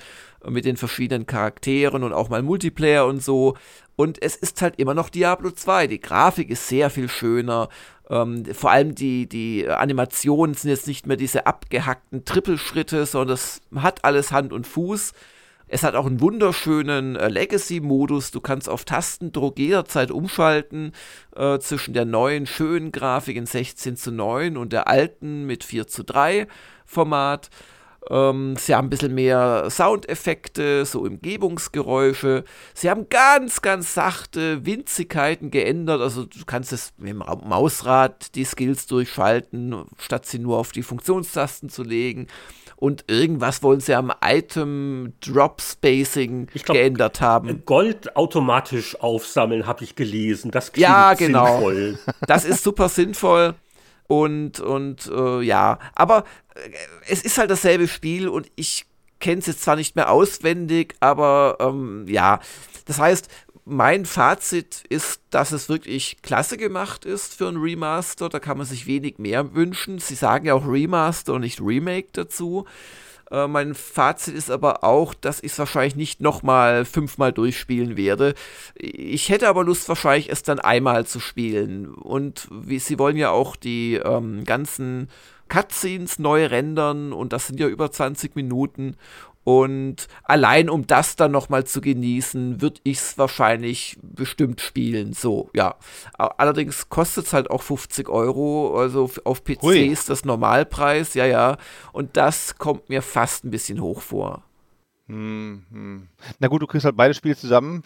mit den verschiedenen Charakteren und auch mal Multiplayer und so. Und es ist halt immer noch Diablo 2. Die Grafik ist sehr viel schöner. Ähm, vor allem die, die Animationen sind jetzt nicht mehr diese abgehackten Trippelschritte, sondern es hat alles Hand und Fuß. Es hat auch einen wunderschönen äh, Legacy-Modus. Du kannst auf Tastendruck jederzeit umschalten äh, zwischen der neuen, schönen Grafik in 16 zu 9 und der alten mit 4 zu 3 Format. Ähm, sie haben ein bisschen mehr Soundeffekte, so Umgebungsgeräusche. Sie haben ganz, ganz sachte Winzigkeiten geändert. Also du kannst es mit dem Mausrad die Skills durchschalten, statt sie nur auf die Funktionstasten zu legen und irgendwas wollen sie am Item Drop Spacing glaub, geändert haben. Gold automatisch aufsammeln, habe ich gelesen. Das klingt ja, genau. sinnvoll. Das ist super sinnvoll. Und, und äh, ja, aber äh, es ist halt dasselbe Spiel und ich kenne es jetzt zwar nicht mehr auswendig, aber ähm, ja, das heißt, mein Fazit ist, dass es wirklich klasse gemacht ist für ein Remaster. Da kann man sich wenig mehr wünschen. Sie sagen ja auch Remaster und nicht Remake dazu. Äh, mein Fazit ist aber auch, dass ich es wahrscheinlich nicht nochmal fünfmal durchspielen werde. Ich hätte aber Lust, wahrscheinlich es dann einmal zu spielen. Und wie, sie wollen ja auch die ähm, ganzen Cutscenes neu rendern und das sind ja über 20 Minuten. Und allein um das dann nochmal zu genießen, würde ich es wahrscheinlich bestimmt spielen. So, ja. Allerdings kostet es halt auch 50 Euro. Also auf PC Hui. ist das Normalpreis, ja, ja. Und das kommt mir fast ein bisschen hoch vor. Hm, hm. Na gut, du kriegst halt beide Spiele zusammen.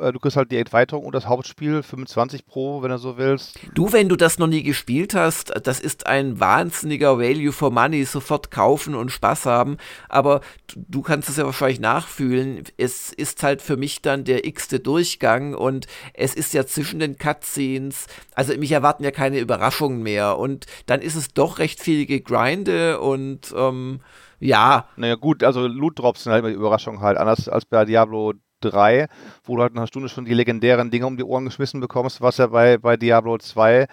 Äh, du kriegst halt die Erweiterung und das Hauptspiel 25 Pro, wenn du so willst. Du, wenn du das noch nie gespielt hast, das ist ein wahnsinniger Value for Money, sofort kaufen und Spaß haben. Aber du kannst es ja wahrscheinlich nachfühlen. Es ist halt für mich dann der x-te Durchgang und es ist ja zwischen den Cutscenes, also mich erwarten ja keine Überraschungen mehr. Und dann ist es doch recht viel Gegrinde und ähm, ja. Naja, gut, also Loot Drops sind halt immer die Überraschung halt. Anders als bei Diablo 3, wo du halt nach einer Stunde schon die legendären Dinge um die Ohren geschmissen bekommst, was ja bei, bei Diablo 2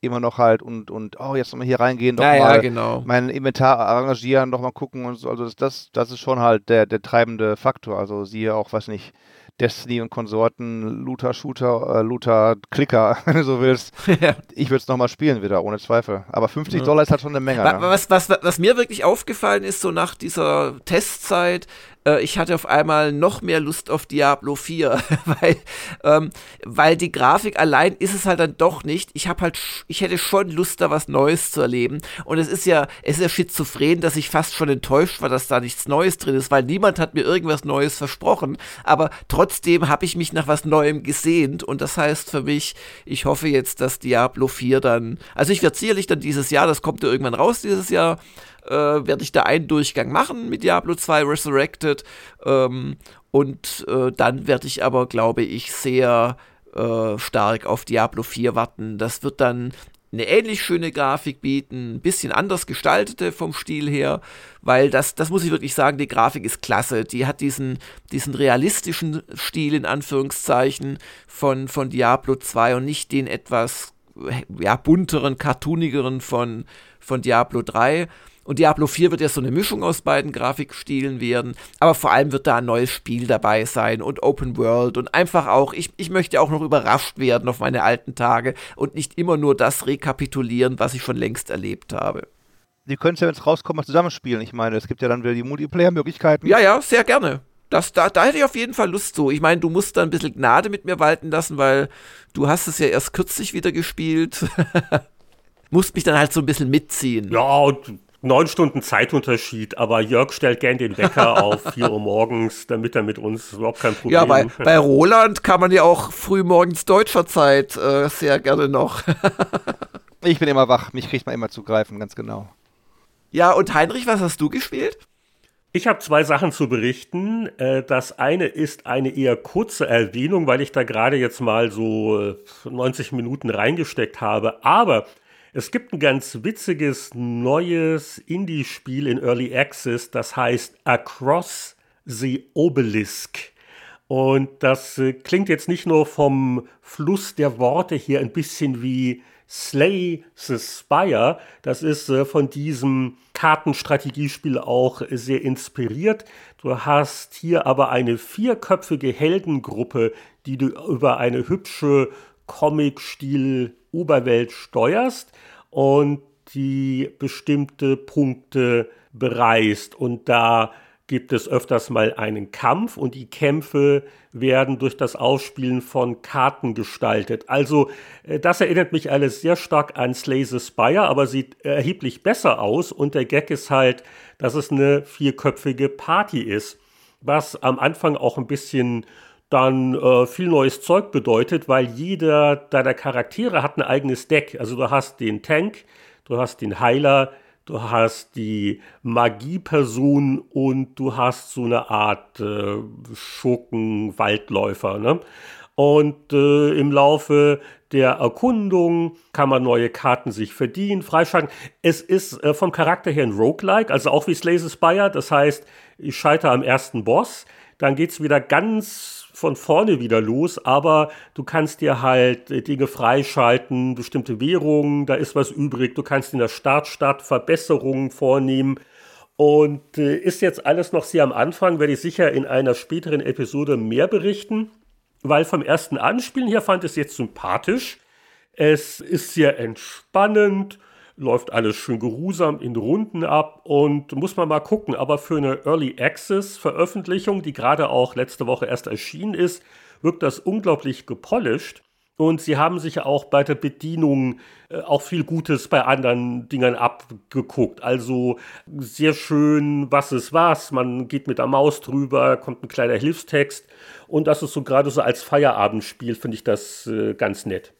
immer noch halt und, und oh, jetzt nochmal hier reingehen, doch ja, mal ja, genau. mein Inventar arrangieren, nochmal gucken und so. Also das, das ist schon halt der, der treibende Faktor. Also siehe auch, weiß nicht, Destiny und Konsorten, Looter-Shooter, äh, Looter-Clicker, wenn du so willst. Ja. Ich würde es nochmal spielen wieder, ohne Zweifel. Aber 50 ja. Dollar ist halt schon eine Menge. Ne? Was, was, was, mir wirklich aufgefallen ist, so nach dieser Testzeit, äh, ich hatte auf einmal noch mehr Lust auf Diablo 4, weil, ähm, weil die Grafik allein ist es halt dann doch nicht. Ich habe halt, ich hätte schon Lust, da was Neues zu erleben. Und es ist ja, es ist ja schizophren, dass ich fast schon enttäuscht war, dass da nichts Neues drin ist, weil niemand hat mir irgendwas Neues versprochen. Aber trotzdem habe ich mich nach was Neuem gesehnt. Und das heißt für mich, ich hoffe jetzt, dass Diablo 4 dann, also ich werde sicherlich dann dieses Jahr, das kommt ja irgendwann raus dieses Jahr, äh, werde ich da einen Durchgang machen mit Diablo 2 Resurrected. Ähm, und äh, dann werde ich aber, glaube ich, sehr äh, stark auf Diablo 4 warten. Das wird dann eine ähnlich schöne Grafik bieten, ein bisschen anders gestaltete vom Stil her, weil das, das muss ich wirklich sagen, die Grafik ist klasse. Die hat diesen, diesen realistischen Stil in Anführungszeichen von, von Diablo 2 und nicht den etwas ja, bunteren, cartoonigeren von, von Diablo 3. Und Diablo 4 wird ja so eine Mischung aus beiden Grafikstilen werden. Aber vor allem wird da ein neues Spiel dabei sein und Open World und einfach auch, ich, ich möchte auch noch überrascht werden auf meine alten Tage und nicht immer nur das rekapitulieren, was ich schon längst erlebt habe. Die können es ja, wenn es rauskommt, mal zusammenspielen. Ich meine, es gibt ja dann wieder die Multiplayer-Möglichkeiten. Ja, ja, sehr gerne. Das, da, da hätte ich auf jeden Fall Lust zu. Ich meine, du musst da ein bisschen Gnade mit mir walten lassen, weil du hast es ja erst kürzlich wieder gespielt. musst mich dann halt so ein bisschen mitziehen. Ja, und neun Stunden Zeitunterschied, aber Jörg stellt gern den Wecker auf 4 Uhr morgens, damit er mit uns überhaupt kein Problem hat. Ja, bei, bei Roland kann man ja auch früh morgens deutscher Zeit äh, sehr gerne noch. ich bin immer wach, mich kriegt man immer zu greifen, ganz genau. Ja, und Heinrich, was hast du gespielt? Ich habe zwei Sachen zu berichten. Äh, das eine ist eine eher kurze Erwähnung, weil ich da gerade jetzt mal so 90 äh, Minuten reingesteckt habe. Aber es gibt ein ganz witziges neues Indie-Spiel in Early Access, das heißt Across the Obelisk. Und das äh, klingt jetzt nicht nur vom Fluss der Worte hier ein bisschen wie Slay the Spire. Das ist äh, von diesem Kartenstrategiespiel auch sehr inspiriert. Du hast hier aber eine vierköpfige Heldengruppe, die du über eine hübsche Comic-Stil Oberwelt steuerst und die bestimmte Punkte bereist. Und da gibt es öfters mal einen Kampf und die Kämpfe werden durch das Ausspielen von Karten gestaltet. Also äh, das erinnert mich alles sehr stark an Slay the Spire, aber sieht erheblich besser aus und der Gag ist halt, dass es eine vierköpfige Party ist, was am Anfang auch ein bisschen dann äh, viel neues Zeug bedeutet, weil jeder deiner Charaktere hat ein eigenes Deck. Also du hast den Tank, du hast den Heiler, du hast die Magieperson und du hast so eine Art äh, Schurken-Waldläufer. Ne? Und äh, im Laufe der Erkundung kann man neue Karten sich verdienen, freischalten. Es ist äh, vom Charakter her ein Roguelike, also auch wie Slay the Spire. Das heißt, ich scheitere am ersten Boss, dann geht's wieder ganz von vorne wieder los, aber du kannst dir halt äh, Dinge freischalten, bestimmte Währungen, da ist was übrig, du kannst in der Startstadt Verbesserungen vornehmen. Und äh, ist jetzt alles noch sehr am Anfang, werde ich sicher in einer späteren Episode mehr berichten, weil vom ersten Anspielen her fand es jetzt sympathisch. Es ist sehr entspannend läuft alles schön geruhsam in Runden ab und muss man mal gucken. Aber für eine Early Access Veröffentlichung, die gerade auch letzte Woche erst erschienen ist, wirkt das unglaublich gepolished. Und sie haben sich ja auch bei der Bedienung äh, auch viel Gutes bei anderen Dingern abgeguckt. Also sehr schön, was ist was. Man geht mit der Maus drüber, kommt ein kleiner Hilfstext. Und das ist so gerade so als Feierabendspiel, finde ich das äh, ganz nett.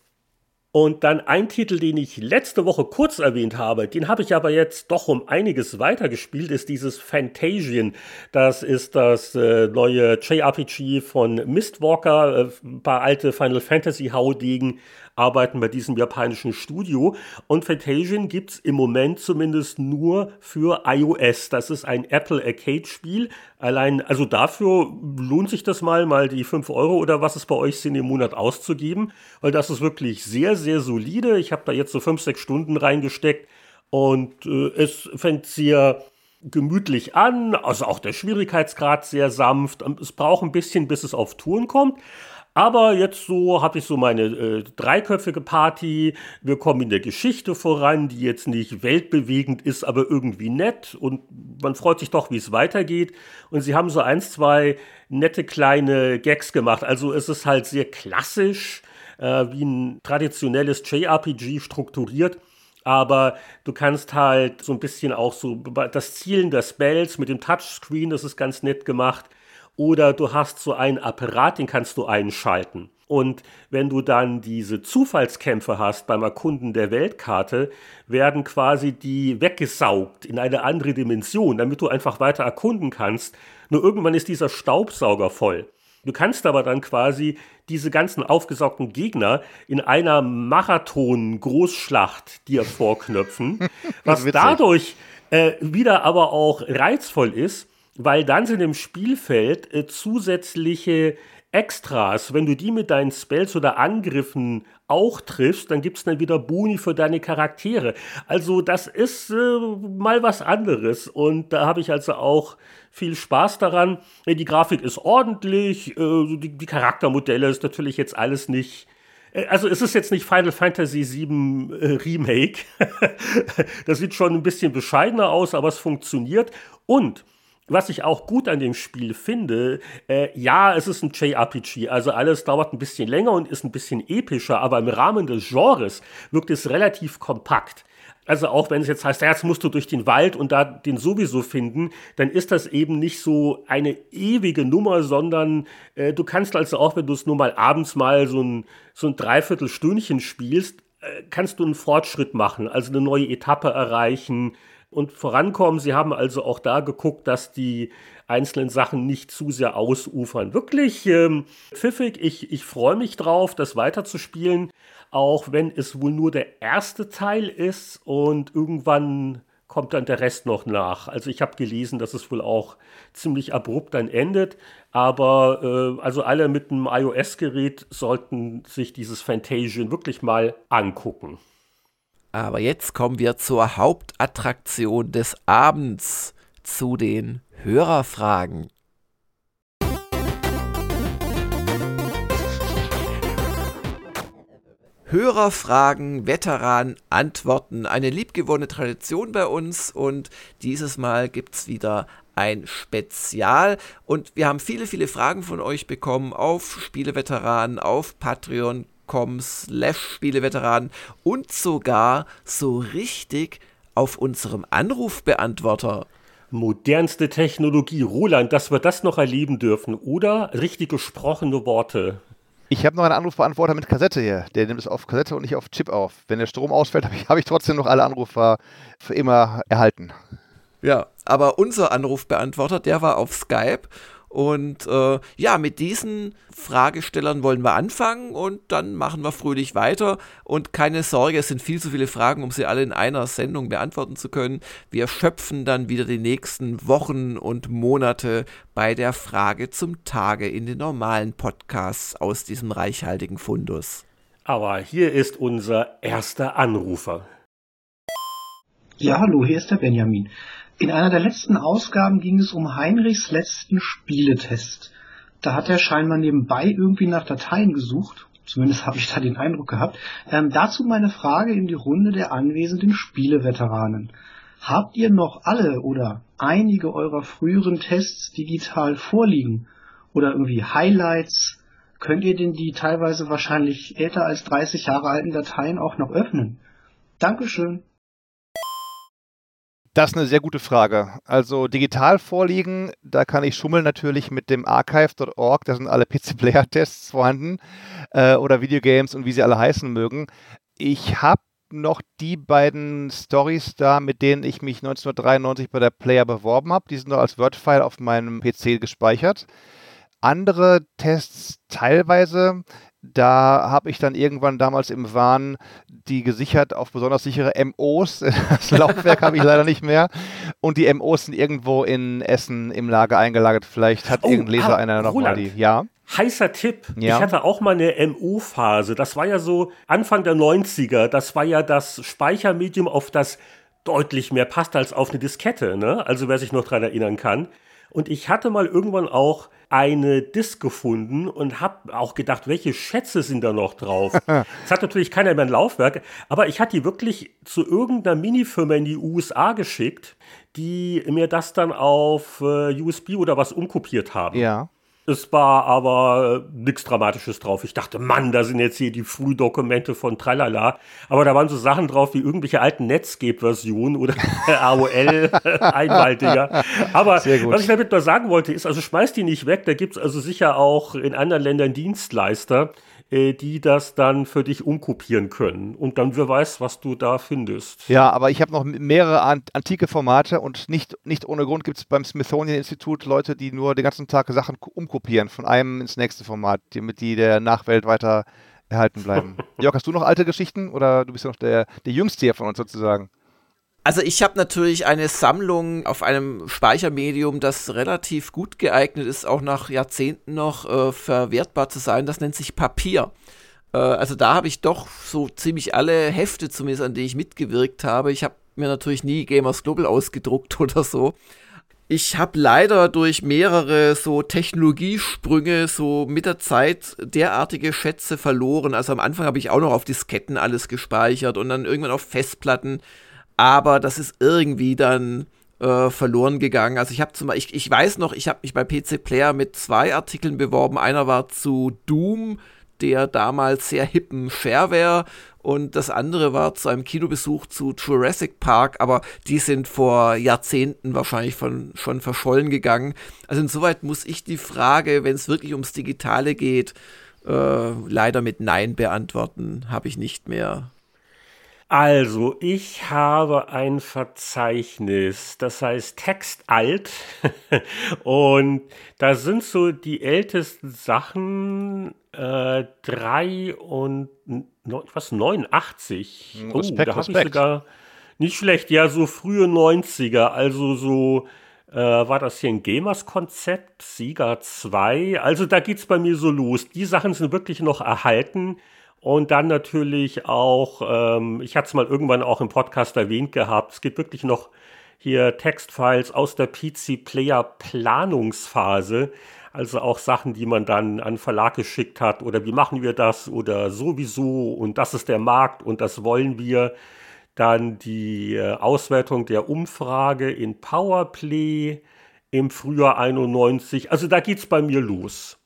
Und dann ein Titel, den ich letzte Woche kurz erwähnt habe, den habe ich aber jetzt doch um einiges weiter gespielt, ist dieses Fantasian. Das ist das äh, neue JRPG von Mistwalker, äh, ein paar alte Final Fantasy Haudegen arbeiten bei diesem japanischen Studio. Und Fantasian gibt es im Moment zumindest nur für iOS. Das ist ein Apple Arcade-Spiel. Allein, also dafür lohnt sich das mal, mal die 5 Euro oder was es bei euch sind im Monat auszugeben, weil das ist wirklich sehr, sehr solide. Ich habe da jetzt so 5, 6 Stunden reingesteckt und äh, es fängt sehr gemütlich an, also auch der Schwierigkeitsgrad sehr sanft. Es braucht ein bisschen, bis es auf Touren kommt. Aber jetzt so habe ich so meine äh, dreiköpfige Party. Wir kommen in der Geschichte voran, die jetzt nicht weltbewegend ist, aber irgendwie nett. Und man freut sich doch, wie es weitergeht. Und sie haben so ein, zwei nette kleine Gags gemacht. Also es ist halt sehr klassisch, äh, wie ein traditionelles JRPG strukturiert aber du kannst halt so ein bisschen auch so das Zielen der Spells mit dem Touchscreen, das ist ganz nett gemacht. Oder du hast so einen Apparat, den kannst du einschalten. Und wenn du dann diese Zufallskämpfe hast beim Erkunden der Weltkarte, werden quasi die weggesaugt in eine andere Dimension, damit du einfach weiter erkunden kannst. Nur irgendwann ist dieser Staubsauger voll. Du kannst aber dann quasi diese ganzen aufgesaugten Gegner in einer Marathon-Großschlacht dir vorknöpfen, was dadurch äh, wieder aber auch reizvoll ist, weil dann sind im Spielfeld äh, zusätzliche Extras, wenn du die mit deinen Spells oder Angriffen auch triffst, dann gibt es dann wieder Boni für deine Charaktere. Also das ist äh, mal was anderes und da habe ich also auch viel Spaß daran. Die Grafik ist ordentlich, äh, die, die, Charaktermodelle ist natürlich jetzt alles nicht. Äh, also es ist jetzt nicht Final Fantasy VII äh, Remake. das sieht schon ein bisschen bescheidener aus, aber es funktioniert. Und was ich auch gut an dem Spiel finde, äh, ja, es ist ein JRPG, also alles dauert ein bisschen länger und ist ein bisschen epischer, aber im Rahmen des Genres wirkt es relativ kompakt. Also auch wenn es jetzt heißt, ja, jetzt musst du durch den Wald und da den sowieso finden, dann ist das eben nicht so eine ewige Nummer, sondern äh, du kannst also auch, wenn du es nur mal abends mal so ein, so ein Dreiviertelstündchen spielst, äh, kannst du einen Fortschritt machen, also eine neue Etappe erreichen, und vorankommen. Sie haben also auch da geguckt, dass die einzelnen Sachen nicht zu sehr ausufern. Wirklich ähm, pfiffig. Ich, ich freue mich drauf, das weiterzuspielen, auch wenn es wohl nur der erste Teil ist und irgendwann kommt dann der Rest noch nach. Also ich habe gelesen, dass es wohl auch ziemlich abrupt dann endet. Aber äh, also alle mit einem iOS-Gerät sollten sich dieses Fantasian wirklich mal angucken. Aber jetzt kommen wir zur Hauptattraktion des Abends, zu den Hörerfragen. Hörerfragen, Veteran, Antworten. Eine liebgewonnene Tradition bei uns und dieses Mal gibt es wieder ein Spezial. Und wir haben viele, viele Fragen von euch bekommen auf Spieleveteranen, auf Patreon patreon.com slash Spieleveteranen und sogar so richtig auf unserem Anrufbeantworter. Modernste Technologie. Roland, dass wir das noch erleben dürfen, oder? Richtig gesprochene Worte. Ich habe noch einen Anrufbeantworter mit Kassette hier. Der nimmt es auf Kassette und nicht auf Chip auf. Wenn der Strom ausfällt, habe ich, hab ich trotzdem noch alle Anrufer für immer erhalten. Ja, aber unser Anrufbeantworter, der war auf Skype und äh, ja, mit diesen Fragestellern wollen wir anfangen und dann machen wir fröhlich weiter. Und keine Sorge, es sind viel zu viele Fragen, um sie alle in einer Sendung beantworten zu können. Wir schöpfen dann wieder die nächsten Wochen und Monate bei der Frage zum Tage in den normalen Podcasts aus diesem reichhaltigen Fundus. Aber hier ist unser erster Anrufer. Ja, hallo, hier ist der Benjamin. In einer der letzten Ausgaben ging es um Heinrichs letzten Spieletest. Da hat er scheinbar nebenbei irgendwie nach Dateien gesucht. Zumindest habe ich da den Eindruck gehabt. Ähm, dazu meine Frage in die Runde der anwesenden Spieleveteranen. Habt ihr noch alle oder einige eurer früheren Tests digital vorliegen? Oder irgendwie Highlights? Könnt ihr denn die teilweise wahrscheinlich älter als 30 Jahre alten Dateien auch noch öffnen? Dankeschön. Das ist eine sehr gute Frage. Also digital vorliegen, da kann ich schummeln natürlich mit dem archive.org, da sind alle PC-Player-Tests vorhanden äh, oder Videogames und wie sie alle heißen mögen. Ich habe noch die beiden Stories da, mit denen ich mich 1993 bei der Player beworben habe. Die sind noch als Word-File auf meinem PC gespeichert. Andere Tests teilweise da habe ich dann irgendwann damals im Wahn die gesichert auf besonders sichere MOs. Das Laufwerk habe ich leider nicht mehr. Und die MOs sind irgendwo in Essen im Lager eingelagert. Vielleicht hat oh, irgendein Leser ah, einer noch Roland. mal die. Ja. Heißer Tipp. Ja. Ich hatte auch mal eine MO-Phase. Das war ja so Anfang der 90er. Das war ja das Speichermedium, auf das deutlich mehr passt als auf eine Diskette. Ne? Also wer sich noch daran erinnern kann. Und ich hatte mal irgendwann auch eine Disk gefunden und habe auch gedacht, welche Schätze sind da noch drauf. Es hat natürlich keiner mehr ein Laufwerk, aber ich hatte die wirklich zu irgendeiner Minifirma in die USA geschickt, die mir das dann auf äh, USB oder was umkopiert haben. Ja. Es war aber nichts Dramatisches drauf. Ich dachte, Mann, da sind jetzt hier die Frühdokumente von Tralala. Aber da waren so Sachen drauf wie irgendwelche alten Netscape-Versionen oder AOL-Einmaldinger. aber was ich damit nur sagen wollte, ist, also schmeißt die nicht weg. Da gibt es also sicher auch in anderen Ländern Dienstleister, die das dann für dich umkopieren können. Und dann wer weiß, was du da findest. Ja, aber ich habe noch mehrere antike Formate und nicht, nicht ohne Grund gibt es beim Smithsonian Institut Leute, die nur den ganzen Tag Sachen umkopieren von einem ins nächste Format, damit die der Nachwelt weiter erhalten bleiben. Jörg, hast du noch alte Geschichten oder du bist ja noch der, der Jüngste hier von uns sozusagen? Also ich habe natürlich eine Sammlung auf einem Speichermedium, das relativ gut geeignet ist, auch nach Jahrzehnten noch äh, verwertbar zu sein. Das nennt sich Papier. Äh, also da habe ich doch so ziemlich alle Hefte zumindest, an die ich mitgewirkt habe. Ich habe mir natürlich nie Gamers Global ausgedruckt oder so. Ich habe leider durch mehrere so Technologiesprünge so mit der Zeit derartige Schätze verloren. Also am Anfang habe ich auch noch auf Disketten alles gespeichert und dann irgendwann auf Festplatten aber das ist irgendwie dann äh, verloren gegangen. Also ich habe zum ich, ich weiß noch, ich habe mich bei PC Player mit zwei Artikeln beworben. Einer war zu Doom, der damals sehr hippen Shareware und das andere war zu einem Kinobesuch zu Jurassic Park, aber die sind vor Jahrzehnten wahrscheinlich von, schon verschollen gegangen. Also insoweit muss ich die Frage, wenn es wirklich ums Digitale geht, äh, leider mit Nein beantworten, habe ich nicht mehr. Also, ich habe ein Verzeichnis, das heißt Text alt. und da sind so die ältesten Sachen äh, 3 und was 89. Hm, Respekt, oh, da habe ich sogar nicht schlecht, ja, so frühe 90er, also so äh, war das hier ein Gamers-Konzept, Sieger 2. Also da geht's bei mir so los. Die Sachen sind wirklich noch erhalten. Und dann natürlich auch, ähm, ich hatte es mal irgendwann auch im Podcast erwähnt gehabt, es gibt wirklich noch hier Textfiles aus der PC Player Planungsphase, also auch Sachen, die man dann an Verlag geschickt hat oder wie machen wir das oder sowieso und das ist der Markt und das wollen wir. Dann die äh, Auswertung der Umfrage in Powerplay im Frühjahr 91. Also da geht's bei mir los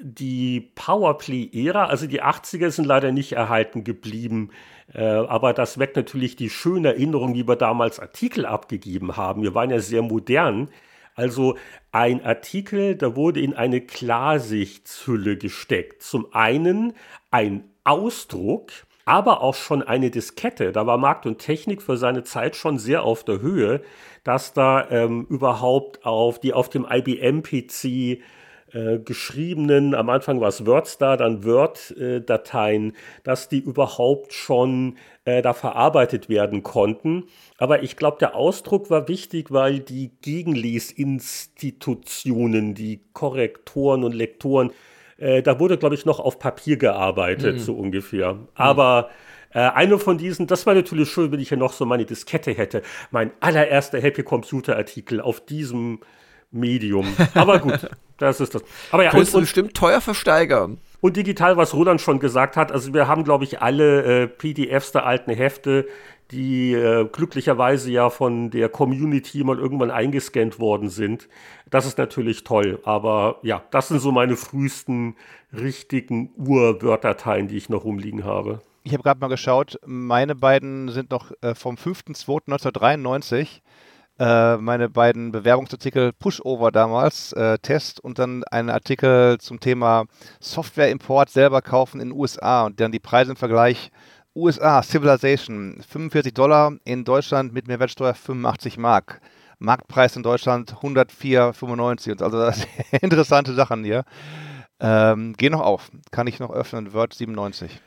die Powerplay-Ära, also die 80er sind leider nicht erhalten geblieben, äh, aber das weckt natürlich die schöne Erinnerung, wie wir damals Artikel abgegeben haben. Wir waren ja sehr modern. Also ein Artikel, da wurde in eine Klarsichtshülle gesteckt. Zum einen ein Ausdruck, aber auch schon eine Diskette. Da war Markt und Technik für seine Zeit schon sehr auf der Höhe, dass da ähm, überhaupt auf die auf dem IBM-PC äh, geschriebenen, am Anfang war es WordStar, dann Word-Dateien, dass die überhaupt schon äh, da verarbeitet werden konnten. Aber ich glaube, der Ausdruck war wichtig, weil die Gegenlesinstitutionen, die Korrektoren und Lektoren, äh, da wurde, glaube ich, noch auf Papier gearbeitet, mhm. so ungefähr. Mhm. Aber äh, eine von diesen, das war natürlich schön, wenn ich hier noch so meine Diskette hätte. Mein allererster Happy Computer Artikel auf diesem Medium. Aber gut, das ist das. Aber ja, Könntest und, du bestimmt teuer versteigern. Und digital, was Roland schon gesagt hat, also wir haben, glaube ich, alle äh, PDFs der alten Hefte, die äh, glücklicherweise ja von der Community mal irgendwann eingescannt worden sind. Das ist natürlich toll. Aber ja, das sind so meine frühesten richtigen Ur-Word-Dateien, die ich noch rumliegen habe. Ich habe gerade mal geschaut, meine beiden sind noch äh, vom 5.2.1993 äh, meine beiden Bewerbungsartikel Pushover damals, äh, Test und dann ein Artikel zum Thema Softwareimport selber kaufen in den USA und dann die Preise im Vergleich USA, Civilization, 45 Dollar, in Deutschland mit Mehrwertsteuer 85 Mark. Marktpreis in Deutschland 104,95. Also interessante Sachen hier. Ähm, geh noch auf. Kann ich noch öffnen. Word 97.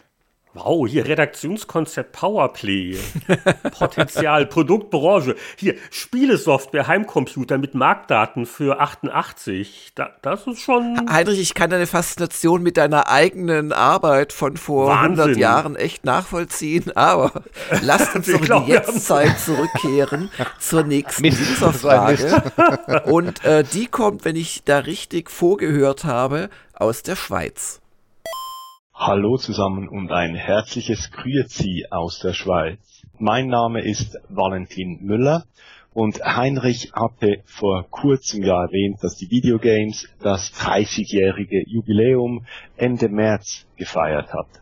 Wow, hier Redaktionskonzept Powerplay. Potenzial, Produktbranche. Hier Spielesoftware, Heimcomputer mit Marktdaten für 88. Da, das ist schon. Heinrich, ich kann deine Faszination mit deiner eigenen Arbeit von vor Wahnsinn. 100 Jahren echt nachvollziehen, aber lasst uns doch in die Jetztzeit zurückkehren zur nächsten Userfrage. Und äh, die kommt, wenn ich da richtig vorgehört habe, aus der Schweiz. Hallo zusammen und ein herzliches Grüezi aus der Schweiz. Mein Name ist Valentin Müller und Heinrich hatte vor kurzem ja erwähnt, dass die Videogames das 30-jährige Jubiläum Ende März gefeiert hat.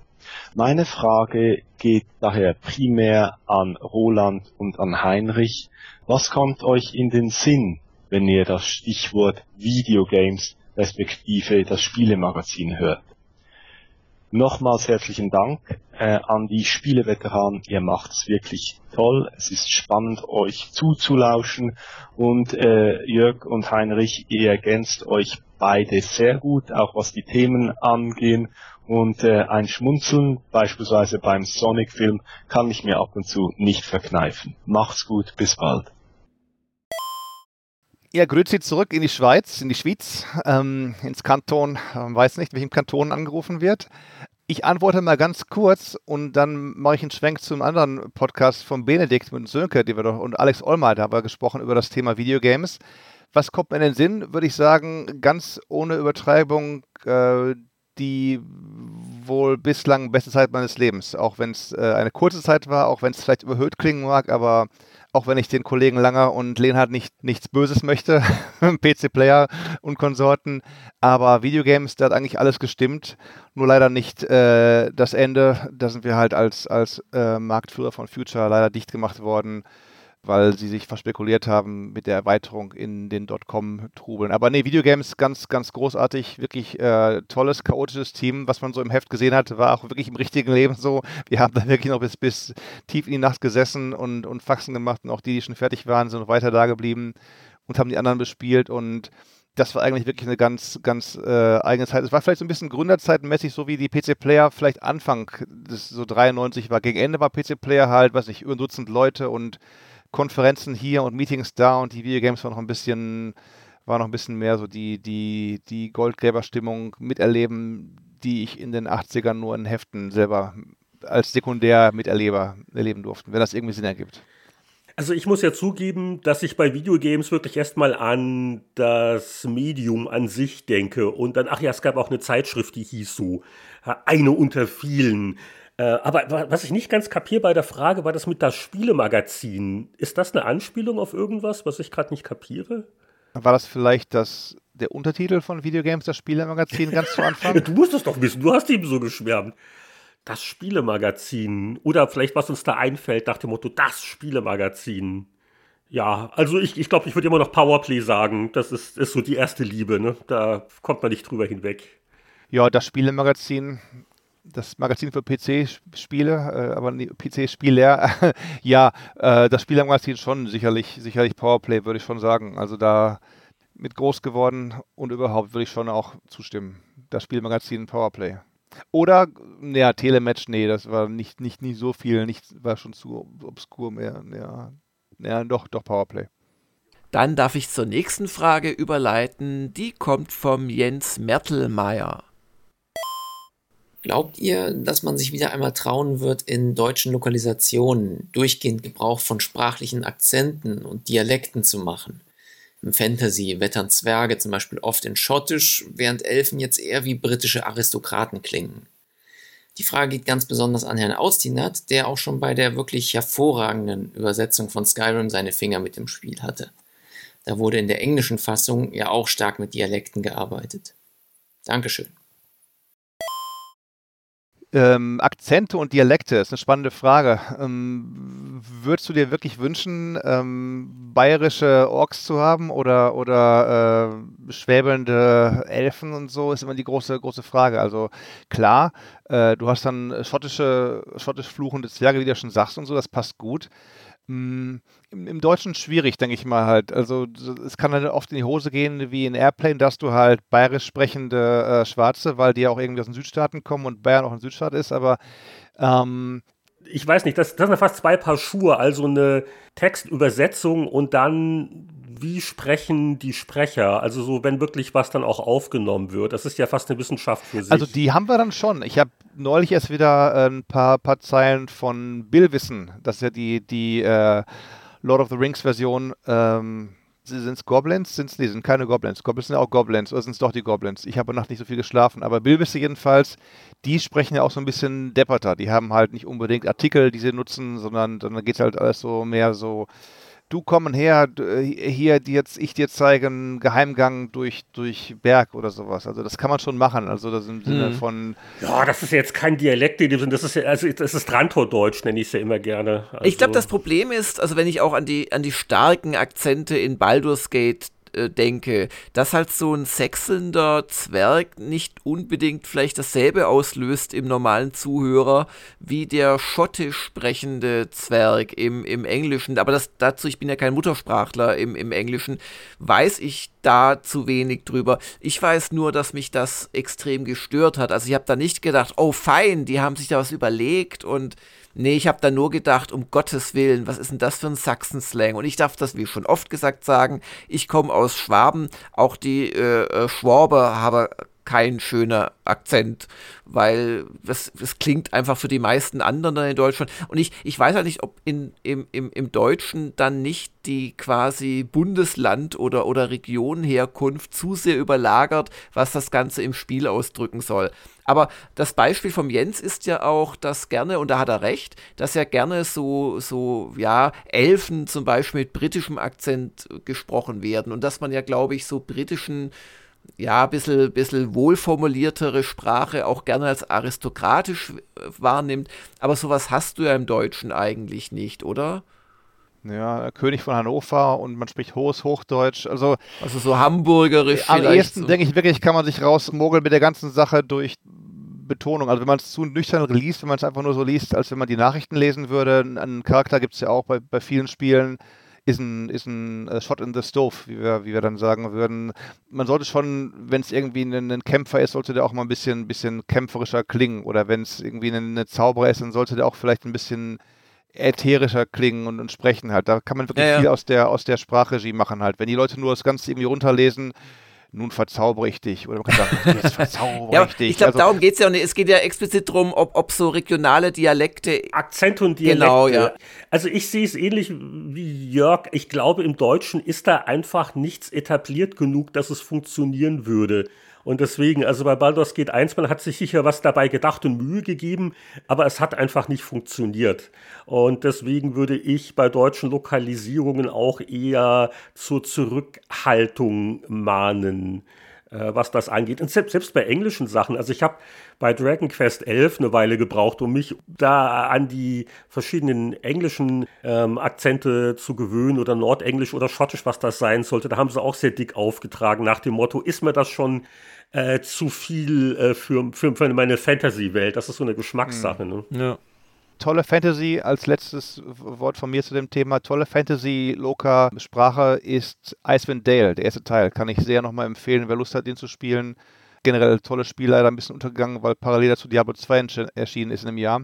Meine Frage geht daher primär an Roland und an Heinrich. Was kommt euch in den Sinn, wenn ihr das Stichwort Videogames respektive das Spielemagazin hört? Nochmals herzlichen Dank äh, an die Spieleveteranen. Ihr macht's wirklich toll. Es ist spannend, euch zuzulauschen. Und äh, Jörg und Heinrich, ihr ergänzt euch beide sehr gut, auch was die Themen angehen. Und äh, ein Schmunzeln, beispielsweise beim Sonic-Film, kann ich mir ab und zu nicht verkneifen. Macht's gut, bis bald. Ja, Grüezi zurück in die Schweiz, in die Schweiz, ähm, ins Kanton, man weiß nicht, welchem Kanton angerufen wird. Ich antworte mal ganz kurz und dann mache ich einen Schwenk zum anderen Podcast von Benedikt mit Sönke, die wir doch, und Alex Olmer, da haben wir gesprochen über das Thema Videogames. Was kommt mir in den Sinn, würde ich sagen, ganz ohne Übertreibung, äh, die wohl bislang beste Zeit meines Lebens. Auch wenn es äh, eine kurze Zeit war, auch wenn es vielleicht überhöht klingen mag, aber auch wenn ich den Kollegen Langer und Lehnhardt nicht, nichts Böses möchte, PC-Player und Konsorten, aber Videogames, da hat eigentlich alles gestimmt, nur leider nicht äh, das Ende, da sind wir halt als, als äh, Marktführer von Future leider dicht gemacht worden weil sie sich verspekuliert haben mit der Erweiterung in den Dotcom-Trubeln. Aber nee, Videogames ganz, ganz großartig, wirklich äh, tolles, chaotisches Team, was man so im Heft gesehen hat, war auch wirklich im richtigen Leben so. Wir haben da wirklich noch bis, bis tief in die Nacht gesessen und, und Faxen gemacht und auch die, die schon fertig waren, sind noch weiter da geblieben und haben die anderen bespielt und das war eigentlich wirklich eine ganz, ganz äh, eigene Zeit. Es war vielleicht so ein bisschen gründerzeitenmäßig, so wie die PC-Player vielleicht Anfang, das so 93 war. Gegen Ende war PC-Player halt, weiß nicht, über ein Dutzend Leute und Konferenzen hier und Meetings da und die Videogames waren noch ein bisschen, war noch ein bisschen mehr so die, die, die Goldgräberstimmung miterleben, die ich in den 80ern nur in Heften selber als Sekundär miterleber erleben durfte, wenn das irgendwie Sinn ergibt. Also ich muss ja zugeben, dass ich bei Videogames wirklich erstmal an das Medium an sich denke und dann, ach ja, es gab auch eine Zeitschrift, die hieß so, eine unter vielen. Äh, aber was ich nicht ganz kapiere bei der Frage, war das mit das Spielemagazin. Ist das eine Anspielung auf irgendwas, was ich gerade nicht kapiere? War das vielleicht das, der Untertitel von Videogames, das Spielemagazin, ganz zu Anfang? du musst es doch wissen, du hast ihm so geschwärmt. Das Spielemagazin. Oder vielleicht, was uns da einfällt, nach dem Motto, das Spielemagazin. Ja, also ich, ich glaube, ich würde immer noch Powerplay sagen. Das ist, ist so die erste Liebe, ne? Da kommt man nicht drüber hinweg. Ja, das Spielemagazin das Magazin für PC-Spiele, äh, aber PC-Spieler, ja, äh, das Spielermagazin schon sicherlich, sicherlich Powerplay, würde ich schon sagen. Also da mit groß geworden und überhaupt würde ich schon auch zustimmen. Das Spielmagazin Powerplay. Oder, ja, Telematch, nee, das war nicht, nicht, nicht so viel, nicht, war schon zu obskur mehr. Ja, ja doch, doch Powerplay. Dann darf ich zur nächsten Frage überleiten. Die kommt vom Jens Mertelmeier. Glaubt ihr, dass man sich wieder einmal trauen wird, in deutschen Lokalisationen durchgehend Gebrauch von sprachlichen Akzenten und Dialekten zu machen? Im Fantasy wettern Zwerge zum Beispiel oft in Schottisch, während Elfen jetzt eher wie britische Aristokraten klingen. Die Frage geht ganz besonders an Herrn Austinat, der auch schon bei der wirklich hervorragenden Übersetzung von Skyrim seine Finger mit dem Spiel hatte. Da wurde in der englischen Fassung ja auch stark mit Dialekten gearbeitet. Dankeschön. Ähm, Akzente und Dialekte ist eine spannende Frage. Ähm, würdest du dir wirklich wünschen, ähm, bayerische Orks zu haben oder, oder äh, schwäbelnde Elfen und so, ist immer die große, große Frage. Also klar, äh, du hast dann schottische, schottisch fluchende Zwerge, wie du schon sagst und so, das passt gut. Hm, Im, Deutschen schwierig, denke ich mal halt. Also es kann halt oft in die Hose gehen, wie in Airplane, dass du halt bayerisch sprechende äh, Schwarze, weil die ja auch irgendwie aus den Südstaaten kommen und Bayern auch ein Südstaat ist, aber ähm, ich weiß nicht, das, das sind fast zwei Paar Schuhe, also eine Textübersetzung und dann wie sprechen die Sprecher? Also so, wenn wirklich was dann auch aufgenommen wird. Das ist ja fast eine Wissenschaft für sich. Also die haben wir dann schon. Ich habe neulich erst wieder äh, ein paar, paar Zeilen von Bill Wissen. Das ist ja die, die äh, Lord of the Rings Version. Ähm, sind es Goblins? Sind's, nee, sind keine Goblins. Goblins sind auch Goblins, oder sind es doch die Goblins? Ich habe Nacht nicht so viel geschlafen, aber Bilbisse jedenfalls, die sprechen ja auch so ein bisschen depperter. Die haben halt nicht unbedingt Artikel, die sie nutzen, sondern dann geht es halt alles so mehr so du kommen her, äh, hier die jetzt, ich dir zeige einen Geheimgang durch, durch Berg oder sowas. Also das kann man schon machen. Also das im Sinne hm. von. Ja, das ist jetzt kein Dialekt in dem Sinne, das ist ja, also das ist Randtordeutsch, nenne ich es ja immer gerne. Also ich glaube, das Problem ist, also wenn ich auch an die, an die starken Akzente in Baldur's Gate äh, denke, dass halt so ein sechselnder Zwerg nicht unbedingt vielleicht dasselbe auslöst im normalen Zuhörer wie der schottisch sprechende Zwerg im, im Englischen. Aber das dazu, ich bin ja kein Muttersprachler im, im Englischen, weiß ich da zu wenig drüber. Ich weiß nur, dass mich das extrem gestört hat. Also ich habe da nicht gedacht, oh fein, die haben sich da was überlegt und Nee, ich habe da nur gedacht, um Gottes Willen, was ist denn das für ein Sachsen-Slang? Und ich darf das, wie schon oft gesagt, sagen, ich komme aus Schwaben, auch die äh, äh Schwabe haben kein schöner Akzent, weil das, das klingt einfach für die meisten anderen in Deutschland. Und ich, ich weiß halt nicht, ob in, im, im, im Deutschen dann nicht die quasi Bundesland- oder, oder Region-Herkunft zu sehr überlagert, was das Ganze im Spiel ausdrücken soll. Aber das Beispiel vom Jens ist ja auch, dass gerne, und da hat er recht, dass ja gerne so, so, ja, Elfen zum Beispiel mit britischem Akzent gesprochen werden und dass man ja, glaube ich, so britischen ja, ein bisschen, bisschen wohlformuliertere Sprache auch gerne als aristokratisch äh, wahrnimmt. Aber sowas hast du ja im Deutschen eigentlich nicht, oder? Ja, König von Hannover und man spricht hohes Hochdeutsch. Also, also so hamburgerisch. Am ehesten, so. denke ich wirklich, kann man sich rausmogeln mit der ganzen Sache durch Betonung. Also wenn man es zu nüchtern liest, wenn man es einfach nur so liest, als wenn man die Nachrichten lesen würde. Einen Charakter gibt es ja auch bei, bei vielen Spielen ist ein, ist ein äh, Shot in the Stove, wie wir, wie wir dann sagen würden. Man sollte schon, wenn es irgendwie ein, ein, Kämpfer ist, sollte der auch mal ein bisschen, bisschen kämpferischer klingen. Oder wenn es irgendwie ein, ein Zauberer ist, dann sollte der auch vielleicht ein bisschen ätherischer klingen und, und sprechen halt. Da kann man wirklich ja, ja. viel aus der, aus der Sprachregie machen halt. Wenn die Leute nur das Ganze irgendwie runterlesen, nun verzaubere ich dich. Oder man kann sagen, jetzt verzaubere ja, ich dich. Ich glaube, also, darum geht es ja auch nicht. Es geht ja explizit darum, ob, ob so regionale Dialekte. Akzente und Dialekte. Genau, ja. Also ich sehe es ähnlich wie Jörg. Ich glaube, im Deutschen ist da einfach nichts etabliert genug, dass es funktionieren würde. Und deswegen, also bei Baldur's Gate 1, man hat sich sicher was dabei gedacht und Mühe gegeben, aber es hat einfach nicht funktioniert. Und deswegen würde ich bei deutschen Lokalisierungen auch eher zur Zurückhaltung mahnen äh, was das angeht. Und selbst, selbst bei englischen Sachen, also ich habe bei Dragon Quest 11 eine Weile gebraucht, um mich da an die verschiedenen englischen ähm, Akzente zu gewöhnen oder Nordenglisch oder Schottisch, was das sein sollte. Da haben sie auch sehr dick aufgetragen nach dem Motto, ist mir das schon äh, zu viel äh, für, für, für meine Fantasy-Welt? Das ist so eine Geschmackssache. Ne? Ja tolle Fantasy, als letztes Wort von mir zu dem Thema, tolle Fantasy-Loka-Sprache ist Icewind Dale, der erste Teil. Kann ich sehr nochmal empfehlen, wer Lust hat, den zu spielen. Generell tolles Spiel, leider ein bisschen untergegangen, weil parallel dazu Diablo 2 erschienen ist in einem Jahr.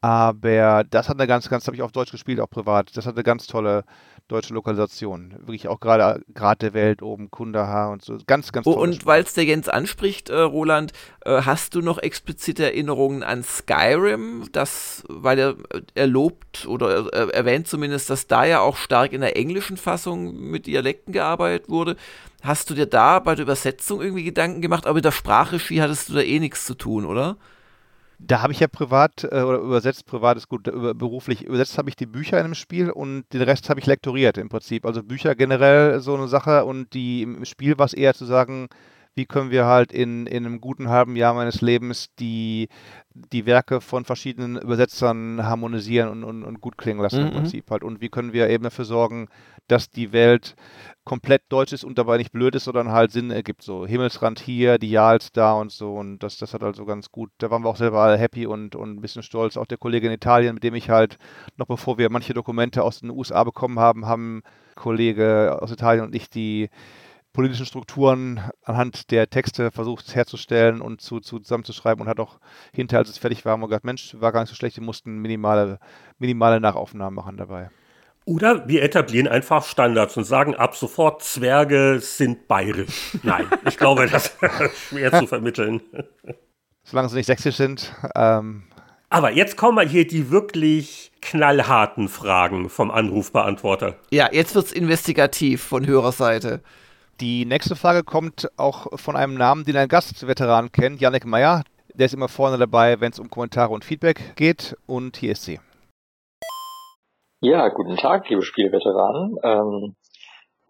Aber das hat eine ganz, ganz, habe ich auf Deutsch gespielt, auch privat. Das hat eine ganz tolle deutsche Lokalisation. Wirklich auch gerade Grad der Welt oben, Kundaha und so. Ganz, ganz toll. Oh, und weil es der Jens anspricht, äh, Roland, äh, hast du noch explizite Erinnerungen an Skyrim? Das, weil er, er lobt oder er erwähnt zumindest, dass da ja auch stark in der englischen Fassung mit Dialekten gearbeitet wurde. Hast du dir da bei der Übersetzung irgendwie Gedanken gemacht? Aber mit der Sprachregie hattest du da eh nichts zu tun, oder? Da habe ich ja privat äh, oder übersetzt, privat ist gut, über, beruflich, übersetzt habe ich die Bücher in einem Spiel und den Rest habe ich lektoriert im Prinzip. Also Bücher generell so eine Sache und die im Spiel war es eher zu sagen, wie können wir halt in, in einem guten halben Jahr meines Lebens die, die Werke von verschiedenen Übersetzern harmonisieren und, und, und gut klingen lassen mhm. im Prinzip halt. Und wie können wir eben dafür sorgen, dass die Welt komplett deutsch ist und dabei nicht blöd ist, sondern halt Sinn ergibt. So Himmelsrand hier, die Jals da und so. Und das, das hat also ganz gut. Da waren wir auch selber happy und, und ein bisschen stolz. Auch der Kollege in Italien, mit dem ich halt, noch bevor wir manche Dokumente aus den USA bekommen haben, haben Kollege aus Italien und ich die politischen Strukturen anhand der Texte versucht herzustellen und zu, zu zusammenzuschreiben und hat auch hinterher, als es fertig war, haben wir gesagt, Mensch, war gar nicht so schlecht, wir mussten minimale, minimale Nachaufnahmen machen dabei. Oder wir etablieren einfach Standards und sagen ab sofort, Zwerge sind bayerisch. Nein, ich glaube, das ist schwer zu vermitteln. Solange sie nicht sächsisch sind. Ähm. Aber jetzt kommen mal hier die wirklich knallharten Fragen vom Anrufbeantworter. Ja, jetzt wird es investigativ von Hörerseite. Die nächste Frage kommt auch von einem Namen, den ein Gastveteran kennt, Janek Meyer. Der ist immer vorne dabei, wenn es um Kommentare und Feedback geht. Und hier ist sie. Ja, guten Tag, liebe Spielveteranen. Ähm,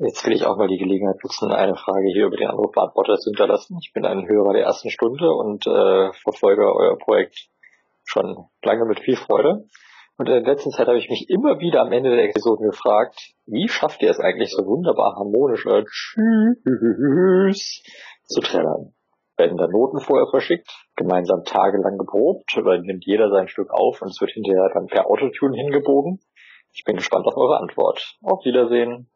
jetzt will ich auch mal die Gelegenheit nutzen, eine Frage hier über den Anrufbeantworter zu hinterlassen. Ich bin ein Hörer der ersten Stunde und äh, verfolge euer Projekt schon lange mit viel Freude. Und in der letzten Zeit habe ich mich immer wieder am Ende der Episoden gefragt, wie schafft ihr es eigentlich so wunderbar harmonisch Tschüss zu trennen? Werden da Noten vorher verschickt, gemeinsam tagelang geprobt, oder nimmt jeder sein Stück auf und es wird hinterher dann per Autotune hingebogen? Ich bin gespannt auf eure Antwort. Auf Wiedersehen.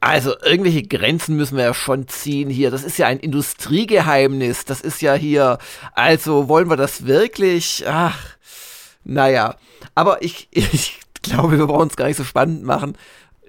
Also irgendwelche Grenzen müssen wir ja schon ziehen hier. Das ist ja ein Industriegeheimnis. Das ist ja hier. Also wollen wir das wirklich? Ach, naja. Aber ich, ich glaube, wir brauchen es gar nicht so spannend machen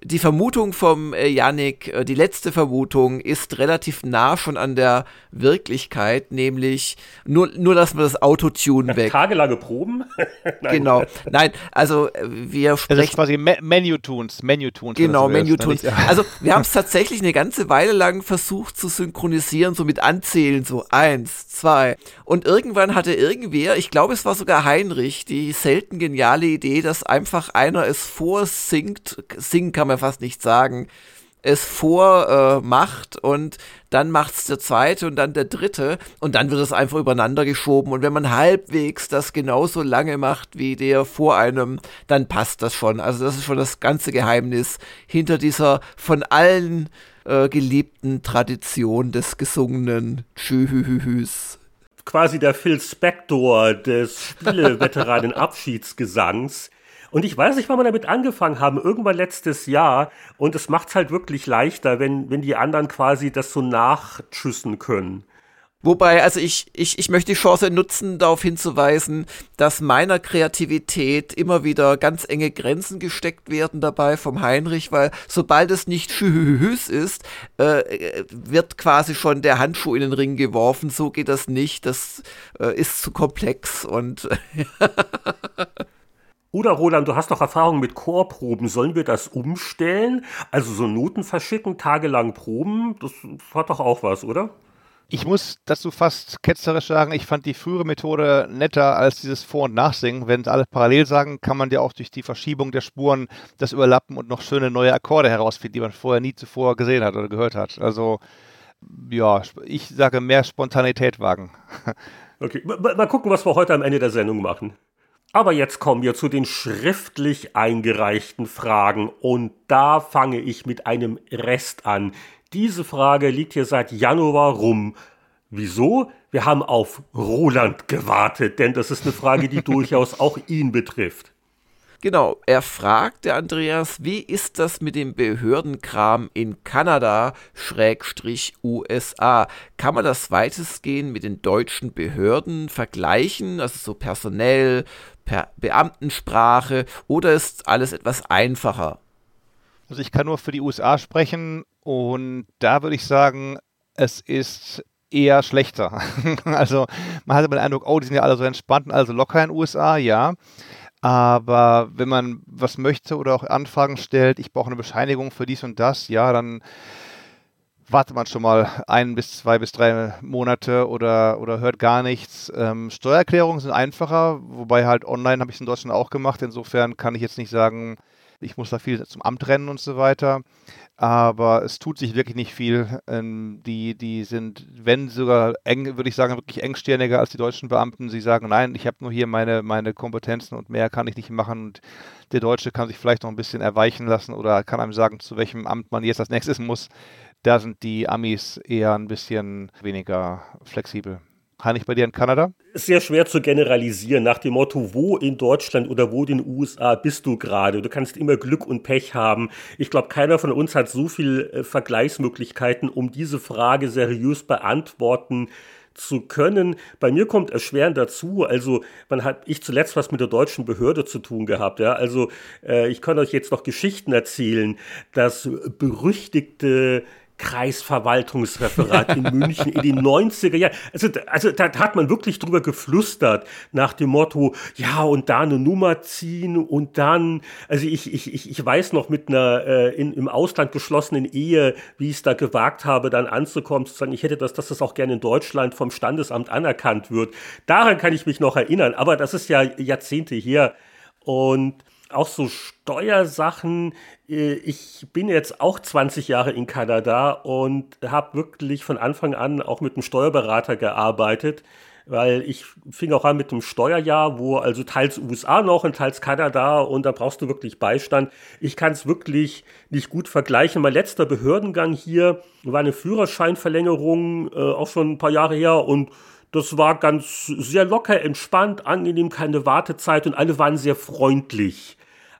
die Vermutung vom äh, Yannick, äh, die letzte Vermutung, ist relativ nah schon an der Wirklichkeit, nämlich nur, nur lassen wir das Autotune weg. Tagelange Proben? Nein. Genau. Nein, also äh, wir sprechen. Das ist quasi Me Menu-Tunes. Menu-Tunes. Genau, Menu-Tunes. Also wir haben es tatsächlich eine ganze Weile lang versucht zu synchronisieren, so mit Anzählen, so eins, zwei. Und irgendwann hatte irgendwer, ich glaube es war sogar Heinrich, die selten geniale Idee, dass einfach einer es vorsingt, singen kann man fast nicht sagen, es vormacht äh, und dann macht es der zweite und dann der dritte und dann wird es einfach übereinander geschoben und wenn man halbwegs das genauso lange macht wie der vor einem, dann passt das schon. Also das ist schon das ganze Geheimnis hinter dieser von allen äh, geliebten Tradition des gesungenen Tschühühühüs. Quasi der Phil Spector des Spieleveteranen-Abschiedsgesangs und ich weiß nicht, wann wir damit angefangen haben, irgendwann letztes Jahr. Und es macht es halt wirklich leichter, wenn, wenn die anderen quasi das so nachschüssen können. Wobei, also ich, ich, ich möchte die Chance nutzen, darauf hinzuweisen, dass meiner Kreativität immer wieder ganz enge Grenzen gesteckt werden dabei vom Heinrich, weil sobald es nicht schühühüs ist, äh, wird quasi schon der Handschuh in den Ring geworfen. So geht das nicht. Das äh, ist zu komplex und Oder Roland, du hast doch Erfahrung mit Chorproben. Sollen wir das umstellen? Also so Noten verschicken, tagelang proben, das hat doch auch was, oder? Ich muss dazu fast ketzerisch sagen, ich fand die frühere Methode netter als dieses Vor- und Nachsingen. Wenn alle parallel sagen, kann man ja auch durch die Verschiebung der Spuren das überlappen und noch schöne neue Akkorde herausfinden, die man vorher nie zuvor gesehen hat oder gehört hat. Also, ja, ich sage mehr Spontanität wagen. Okay, mal gucken, was wir heute am Ende der Sendung machen. Aber jetzt kommen wir zu den schriftlich eingereichten Fragen und da fange ich mit einem Rest an. Diese Frage liegt hier seit Januar rum. Wieso? Wir haben auf Roland gewartet, denn das ist eine Frage, die durchaus auch ihn betrifft. Genau, er fragt der Andreas, wie ist das mit dem Behördenkram in Kanada, Schrägstrich USA? Kann man das weitestgehend mit den deutschen Behörden vergleichen, also so personell, per Beamtensprache, oder ist alles etwas einfacher? Also ich kann nur für die USA sprechen und da würde ich sagen, es ist eher schlechter. also man hatte den Eindruck, oh, die sind ja alle so entspannt und alle so locker in den USA, ja. Aber wenn man was möchte oder auch Anfragen stellt, ich brauche eine Bescheinigung für dies und das, ja, dann wartet man schon mal ein bis zwei bis drei Monate oder, oder hört gar nichts. Ähm, Steuererklärungen sind einfacher, wobei halt online habe ich es in Deutschland auch gemacht. Insofern kann ich jetzt nicht sagen, ich muss da viel zum Amt rennen und so weiter aber es tut sich wirklich nicht viel. Ähm, die, die sind, wenn sogar eng, würde ich sagen, wirklich engstirniger als die deutschen Beamten. Sie sagen, nein, ich habe nur hier meine, meine Kompetenzen und mehr kann ich nicht machen. Und der Deutsche kann sich vielleicht noch ein bisschen erweichen lassen oder kann einem sagen, zu welchem Amt man jetzt als nächstes muss. Da sind die Amis eher ein bisschen weniger flexibel. Heinrich, bei dir in Kanada? Sehr schwer zu generalisieren nach dem Motto, wo in Deutschland oder wo in den USA bist du gerade? Du kannst immer Glück und Pech haben. Ich glaube, keiner von uns hat so viele äh, Vergleichsmöglichkeiten, um diese Frage seriös beantworten zu können. Bei mir kommt erschwerend dazu, also man hat ich zuletzt was mit der deutschen Behörde zu tun gehabt, ja. Also äh, ich kann euch jetzt noch Geschichten erzählen, dass berüchtigte Kreisverwaltungsreferat in München in den 90er Jahren. Also, also da hat man wirklich drüber geflüstert nach dem Motto, ja, und da eine Nummer ziehen und dann, also ich, ich, ich, ich weiß noch mit einer äh, in, im Ausland geschlossenen Ehe, wie ich es da gewagt habe, dann anzukommen, zu sagen, ich hätte das, dass das auch gerne in Deutschland vom Standesamt anerkannt wird. Daran kann ich mich noch erinnern, aber das ist ja Jahrzehnte her. Und auch so Steuersachen. Äh, ich bin jetzt auch 20 Jahre in Kanada und habe wirklich von Anfang an auch mit einem Steuerberater gearbeitet, weil ich fing auch an mit dem Steuerjahr, wo also teils USA noch und teils Kanada und da brauchst du wirklich Beistand. Ich kann es wirklich nicht gut vergleichen. Mein letzter Behördengang hier war eine Führerscheinverlängerung, äh, auch schon ein paar Jahre her und das war ganz sehr locker, entspannt, angenehm, keine Wartezeit und alle waren sehr freundlich.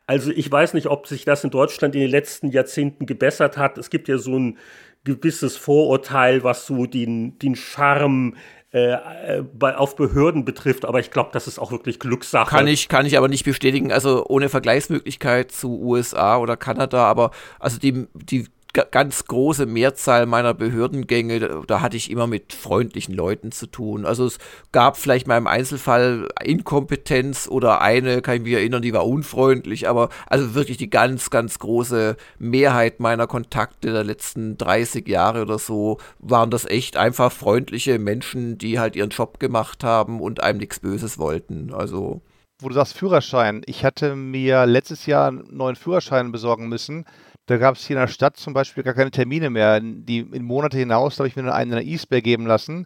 Also ich weiß nicht, ob sich das in Deutschland in den letzten Jahrzehnten gebessert hat. Es gibt ja so ein gewisses Vorurteil, was so den, den Charme äh, bei, auf Behörden betrifft, aber ich glaube, das ist auch wirklich Glückssache. Kann ich, kann ich aber nicht bestätigen, also ohne Vergleichsmöglichkeit zu USA oder Kanada, aber also die, die ganz große Mehrzahl meiner Behördengänge, da, hatte ich immer mit freundlichen Leuten zu tun. Also es gab vielleicht mal im Einzelfall Inkompetenz oder eine, kann ich mich erinnern, die war unfreundlich, aber also wirklich die ganz, ganz große Mehrheit meiner Kontakte der letzten 30 Jahre oder so waren das echt einfach freundliche Menschen, die halt ihren Job gemacht haben und einem nichts Böses wollten. Also wo du sagst Führerschein. Ich hatte mir letztes Jahr einen neuen Führerschein besorgen müssen da gab es hier in der Stadt zum Beispiel gar keine Termine mehr. Die in Monate hinaus habe ich mir einen in der Eastbay geben lassen.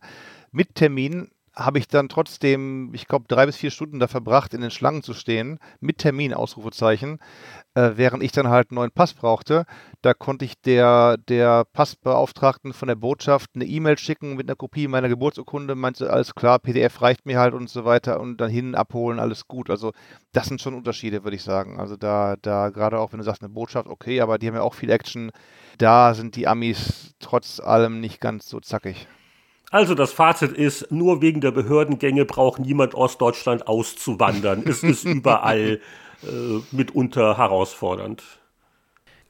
Mit Termin habe ich dann trotzdem, ich glaube, drei bis vier Stunden da verbracht, in den Schlangen zu stehen, mit Termin, Ausrufezeichen, äh, während ich dann halt einen neuen Pass brauchte. Da konnte ich der, der Passbeauftragten von der Botschaft eine E-Mail schicken mit einer Kopie meiner Geburtsurkunde, meinte, alles klar, PDF reicht mir halt und so weiter und dann hin, abholen, alles gut. Also das sind schon Unterschiede, würde ich sagen. Also da, da gerade auch, wenn du sagst, eine Botschaft, okay, aber die haben ja auch viel Action. Da sind die Amis trotz allem nicht ganz so zackig. Also das Fazit ist, nur wegen der Behördengänge braucht niemand Ostdeutschland auszuwandern. es ist überall äh, mitunter herausfordernd.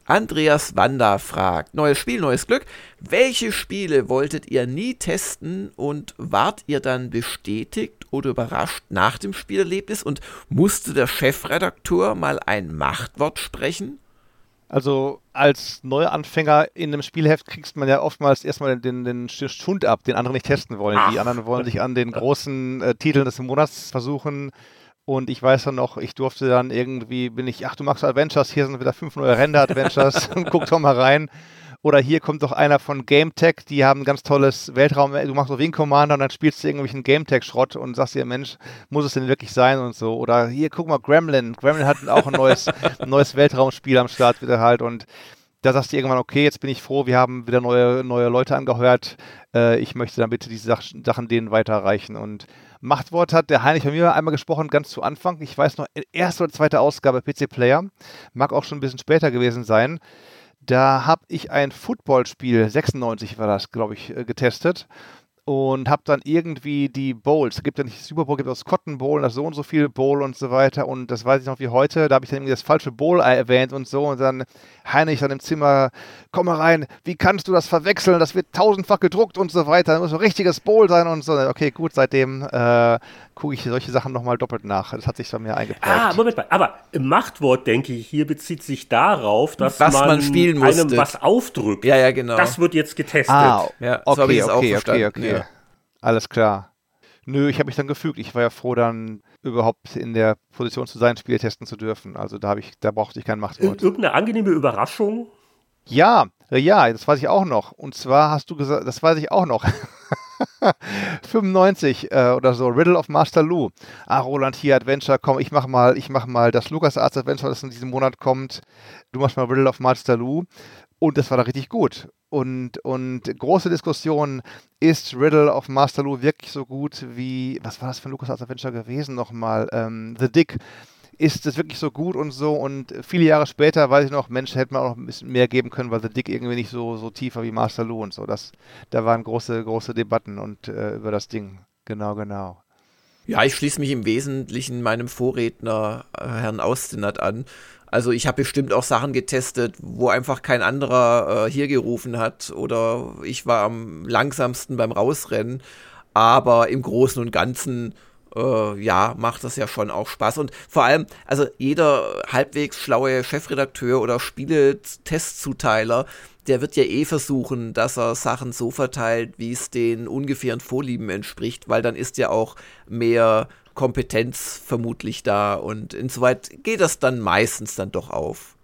Andreas Wanda fragt, neues Spiel, neues Glück. Welche Spiele wolltet ihr nie testen und wart ihr dann bestätigt oder überrascht nach dem Spielerlebnis und musste der Chefredakteur mal ein Machtwort sprechen? Also als Neuanfänger in einem Spielheft kriegst man ja oftmals erstmal den, den, Schund ab, den andere nicht testen wollen. Ach. Die anderen wollen sich an den großen äh, Titeln des Monats versuchen. Und ich weiß dann noch, ich durfte dann irgendwie, bin ich, ach du magst Adventures, hier sind wieder fünf neue Render-Adventures, guck doch mal rein. Oder hier kommt doch einer von GameTech, die haben ein ganz tolles Weltraum, du machst so Wing Commander und dann spielst du irgendwelchen GameTech-Schrott und sagst dir, Mensch, muss es denn wirklich sein und so. Oder hier, guck mal, Gremlin. Gremlin hat auch ein neues, ein neues Weltraumspiel am Start wieder halt und da sagst du irgendwann, okay, jetzt bin ich froh, wir haben wieder neue, neue Leute angehört. Äh, ich möchte dann bitte diese Sachen denen weiterreichen. Und Machtwort hat der Heinrich von mir einmal gesprochen, ganz zu Anfang. Ich weiß noch, erste oder zweite Ausgabe PC Player. Mag auch schon ein bisschen später gewesen sein. Da habe ich ein Footballspiel, 96 war das, glaube ich, äh, getestet und habe dann irgendwie die Bowls, es gibt ja nicht Super Bowl, gibt das Cotton Bowl, das so und so viel Bowl und so weiter und das weiß ich noch wie heute, da habe ich dann irgendwie das falsche Bowl erwähnt und so und dann Heinrich dann im Zimmer, komm mal rein, wie kannst du das verwechseln, das wird tausendfach gedruckt und so weiter, das muss ein richtiges Bowl sein und so. Okay, gut, seitdem äh, gucke ich solche Sachen nochmal doppelt nach, das hat sich bei mir eingeprägt. Ah, Moment mal, aber Machtwort, denke ich, hier bezieht sich darauf, dass was man, man spielen einem was aufdrückt. Ja, ja, genau. Das wird jetzt getestet. Ah, ja, so okay, okay, okay, okay. Ja. Alles klar. Nö, ich habe mich dann gefügt. Ich war ja froh, dann überhaupt in der Position zu sein, Spiele testen zu dürfen. Also da habe ich, da brauchte ich kein Machtwort. Irgendeine angenehme Überraschung? Ja, ja, das weiß ich auch noch. Und zwar hast du gesagt, das weiß ich auch noch. 95 äh, oder so, Riddle of Master Lou. Ah, Roland, hier Adventure, komm, ich mach mal, ich mach mal das LucasArts Adventure, das in diesem Monat kommt. Du machst mal Riddle of Master Lou. Und das war da richtig gut. Und, und große Diskussion, ist Riddle of Master Lou wirklich so gut wie, was war das für ein LucasArts Adventure gewesen nochmal? Ähm, The Dick. Ist das wirklich so gut und so? Und viele Jahre später weiß ich noch, Mensch, hätte man auch noch ein bisschen mehr geben können, weil The Dick irgendwie nicht so, so tiefer wie Master Lou und so. Das, da waren große, große Debatten und äh, über das Ding. Genau, genau. Ja, ich schließe mich im Wesentlichen meinem Vorredner, äh, Herrn Austinat, an. Also ich habe bestimmt auch Sachen getestet, wo einfach kein anderer äh, hier gerufen hat oder ich war am langsamsten beim Rausrennen. Aber im Großen und Ganzen, äh, ja, macht das ja schon auch Spaß. Und vor allem, also jeder halbwegs schlaue Chefredakteur oder Spieletestzuteiler, der wird ja eh versuchen, dass er Sachen so verteilt, wie es den ungefähren Vorlieben entspricht, weil dann ist ja auch mehr Kompetenz vermutlich da und insoweit geht das dann meistens dann doch auf.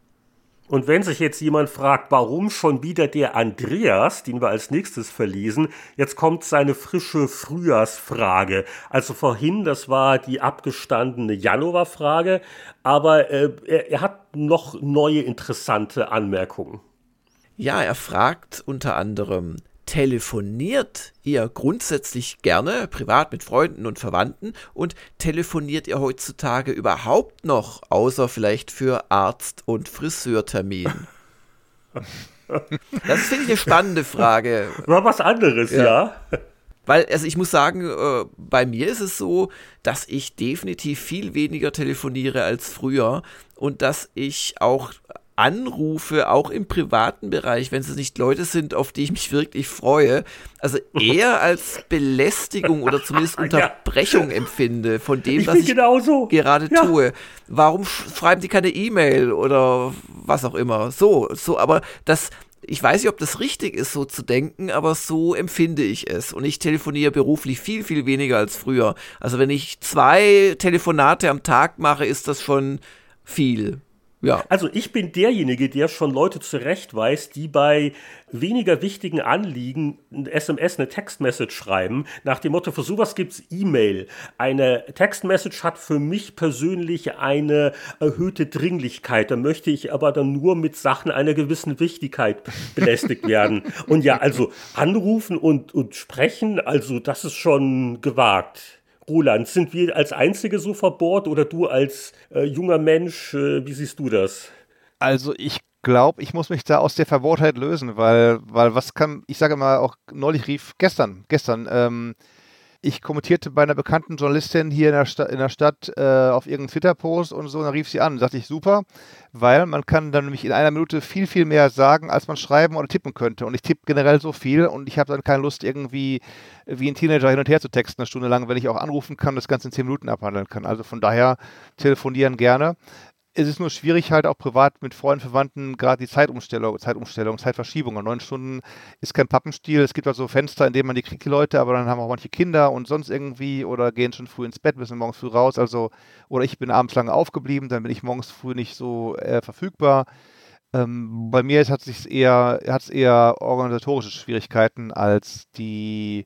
Und wenn sich jetzt jemand fragt, warum schon wieder der Andreas, den wir als nächstes verlesen, jetzt kommt seine frische Frühjahrsfrage. Also vorhin, das war die abgestandene Januarfrage, aber äh, er, er hat noch neue interessante Anmerkungen. Ja, er fragt unter anderem, telefoniert ihr grundsätzlich gerne, privat mit Freunden und Verwandten, und telefoniert ihr heutzutage überhaupt noch, außer vielleicht für Arzt- und Friseurtermin? das finde ich eine spannende Frage. War was anderes, ja. ja. Weil, also ich muss sagen, äh, bei mir ist es so, dass ich definitiv viel weniger telefoniere als früher und dass ich auch Anrufe, auch im privaten Bereich, wenn es nicht Leute sind, auf die ich mich wirklich freue, also eher als Belästigung oder zumindest Unterbrechung ja. empfinde von dem, ich was ich genauso. gerade ja. tue. Warum schreiben die keine E-Mail oder was auch immer? So, so, aber das, ich weiß nicht, ob das richtig ist, so zu denken, aber so empfinde ich es. Und ich telefoniere beruflich viel, viel weniger als früher. Also wenn ich zwei Telefonate am Tag mache, ist das schon viel. Ja. Also ich bin derjenige, der schon Leute zurechtweist, die bei weniger wichtigen Anliegen ein SMS, eine Textmessage schreiben, nach dem Motto, für sowas gibt's E-Mail. Eine Textmessage hat für mich persönlich eine erhöhte Dringlichkeit. Da möchte ich aber dann nur mit Sachen einer gewissen Wichtigkeit belästigt werden. Und ja, also anrufen und, und sprechen, also das ist schon gewagt. Roland, sind wir als Einzige so verbohrt oder du als äh, junger Mensch, äh, wie siehst du das? Also ich glaube, ich muss mich da aus der Verbohrtheit lösen, weil, weil was kann, ich sage mal, auch neulich rief gestern, gestern, ähm, ich kommentierte bei einer bekannten Journalistin hier in der, Sta in der Stadt äh, auf irgendeinen Twitter-Post und so, und dann rief sie an. Sagte ich, super, weil man kann dann nämlich in einer Minute viel, viel mehr sagen, als man schreiben oder tippen könnte. Und ich tippe generell so viel und ich habe dann keine Lust, irgendwie wie ein Teenager hin und her zu texten, eine Stunde lang, wenn ich auch anrufen kann, das Ganze in zehn Minuten abhandeln kann. Also von daher telefonieren gerne es ist nur schwierig, halt auch privat mit Freunden, Verwandten, gerade die Zeitumstellung, Zeitumstellung, Zeitverschiebung. Neun Stunden ist kein Pappenstiel. Es gibt also Fenster, in denen man die kriegt, die Leute, aber dann haben auch manche Kinder und sonst irgendwie oder gehen schon früh ins Bett, müssen morgens früh raus. Also, oder ich bin abends lange aufgeblieben, dann bin ich morgens früh nicht so äh, verfügbar. Ähm, bei mir hat es eher, eher organisatorische Schwierigkeiten als die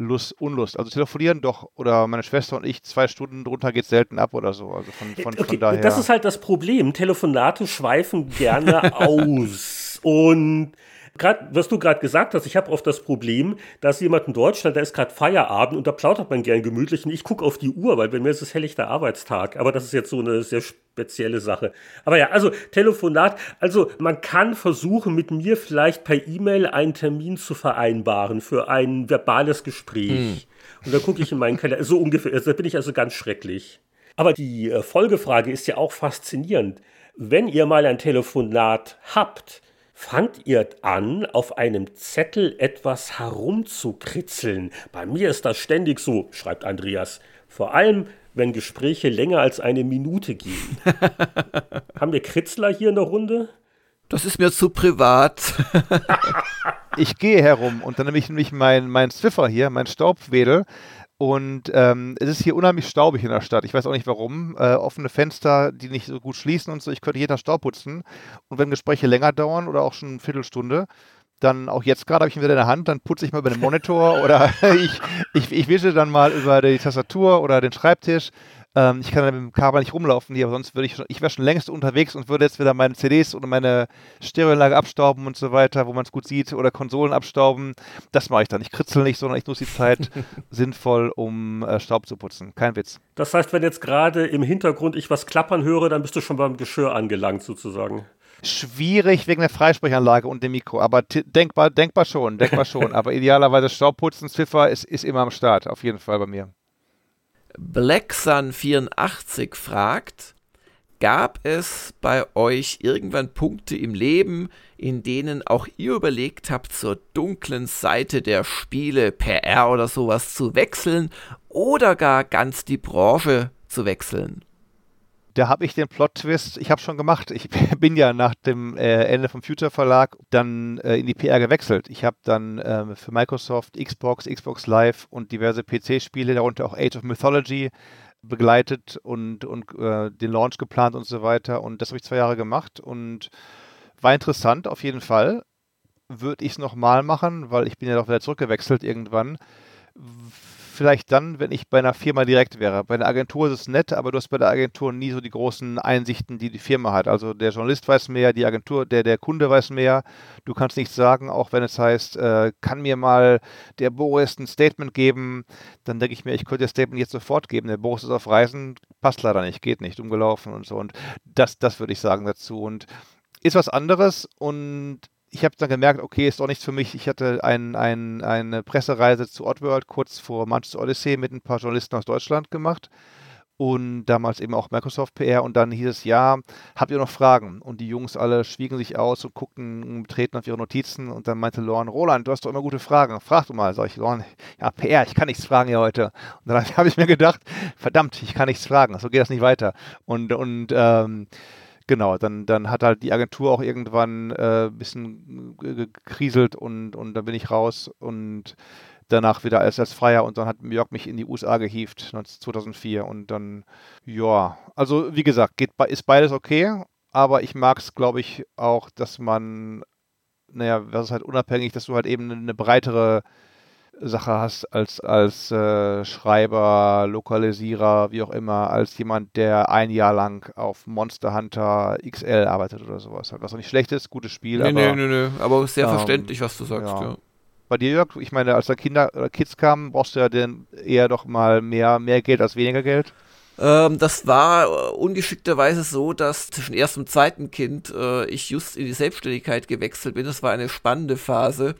Lust, Unlust. Also telefonieren doch oder meine Schwester und ich zwei Stunden drunter geht selten ab oder so. Also von, von, okay, von daher. Das ist halt das Problem. Telefonate schweifen gerne aus. Und Gerade, was du gerade gesagt hast, ich habe oft das Problem, dass jemand in Deutschland, da ist gerade Feierabend und da plaudert man gern gemütlich und ich gucke auf die Uhr, weil bei mir ist es helllichter Arbeitstag. Aber das ist jetzt so eine sehr spezielle Sache. Aber ja, also Telefonat, also man kann versuchen, mit mir vielleicht per E-Mail einen Termin zu vereinbaren für ein verbales Gespräch. Hm. Und da gucke ich in meinen Kalender, so ungefähr, also da bin ich also ganz schrecklich. Aber die äh, Folgefrage ist ja auch faszinierend. Wenn ihr mal ein Telefonat habt, fangt ihr an, auf einem Zettel etwas herumzukritzeln. Bei mir ist das ständig so, schreibt Andreas. Vor allem, wenn Gespräche länger als eine Minute gehen. Haben wir Kritzler hier in der Runde? Das ist mir zu privat. ich gehe herum und dann nehme ich nämlich meinen mein Zwiffer hier, mein Staubwedel und ähm, es ist hier unheimlich staubig in der Stadt. Ich weiß auch nicht warum. Äh, offene Fenster, die nicht so gut schließen und so. Ich könnte jeden Tag Staub putzen. Und wenn Gespräche länger dauern oder auch schon eine Viertelstunde, dann auch jetzt gerade habe ich ihn wieder in der Hand, dann putze ich mal über den Monitor oder ich, ich, ich wische dann mal über die Tastatur oder den Schreibtisch. Ähm, ich kann mit dem Kabel nicht rumlaufen hier, aber sonst würde ich schon, ich wäre schon längst unterwegs und würde jetzt wieder meine CDs oder meine Stereoanlage abstauben und so weiter, wo man es gut sieht, oder Konsolen abstauben. Das mache ich dann. Ich kritzel nicht, sondern ich nutze die Zeit sinnvoll, um äh, Staub zu putzen. Kein Witz. Das heißt, wenn jetzt gerade im Hintergrund ich was klappern höre, dann bist du schon beim Geschirr angelangt sozusagen schwierig wegen der Freisprechanlage und dem Mikro, aber denkbar, denkbar schon, denkbar schon. aber idealerweise Staubputzen, Ziffer ist, ist immer am Start, auf jeden Fall bei mir. Blacksun84 fragt, gab es bei euch irgendwann Punkte im Leben, in denen auch ihr überlegt habt, zur dunklen Seite der Spiele, PR oder sowas zu wechseln oder gar ganz die Branche zu wechseln? Da habe ich den Plot-Twist, ich habe schon gemacht. Ich bin ja nach dem äh, Ende vom Future Verlag dann äh, in die PR gewechselt. Ich habe dann äh, für Microsoft, Xbox, Xbox Live und diverse PC-Spiele, darunter auch Age of Mythology, begleitet und, und äh, den Launch geplant und so weiter. Und das habe ich zwei Jahre gemacht und war interessant auf jeden Fall. Würde ich es nochmal machen, weil ich bin ja doch wieder zurückgewechselt irgendwann vielleicht dann, wenn ich bei einer Firma direkt wäre. Bei einer Agentur ist es nett, aber du hast bei der Agentur nie so die großen Einsichten, die die Firma hat. Also der Journalist weiß mehr, die Agentur, der, der Kunde weiß mehr. Du kannst nichts sagen, auch wenn es heißt, äh, kann mir mal der Boris ein Statement geben. Dann denke ich mir, ich könnte das Statement jetzt sofort geben. Der Boris ist auf Reisen, passt leider nicht, geht nicht, umgelaufen und so. Und das, das würde ich sagen dazu. Und ist was anderes und ich habe dann gemerkt, okay, ist doch nichts für mich. Ich hatte ein, ein, eine Pressereise zu Oddworld kurz vor Manchester Odyssey mit ein paar Journalisten aus Deutschland gemacht und damals eben auch Microsoft PR und dann hieß es, ja, habt ihr noch Fragen? Und die Jungs alle schwiegen sich aus und guckten betreten auf ihre Notizen und dann meinte Lorne, Roland, du hast doch immer gute Fragen, frag du mal. Sag ich, Lorne, ja, PR, ich kann nichts fragen hier heute. Und dann habe ich mir gedacht, verdammt, ich kann nichts fragen, so geht das nicht weiter. Und, und ähm, Genau, dann, dann hat halt die Agentur auch irgendwann äh, ein bisschen gekriselt und, und dann bin ich raus und danach wieder als, als Freier und dann hat Jörg mich in die USA gehievt, 2004 und dann, ja, also wie gesagt, geht, ist beides okay, aber ich mag es, glaube ich, auch, dass man, naja, das ist halt unabhängig, dass du halt eben eine breitere Sache hast als, als äh, Schreiber, Lokalisierer, wie auch immer, als jemand, der ein Jahr lang auf Monster Hunter XL arbeitet oder sowas. Was auch nicht schlecht ist, gutes Spiel. Nee, aber, nee, nee, nee, aber sehr ähm, verständlich, was du sagst, ja. ja. Bei dir, Jörg, ich meine, als da Kinder oder Kids kamen, brauchst du ja dann eher doch mal mehr, mehr Geld als weniger Geld. Ähm, das war äh, ungeschickterweise so, dass zwischen erstem und zweiten Kind äh, ich just in die Selbstständigkeit gewechselt bin. Das war eine spannende Phase.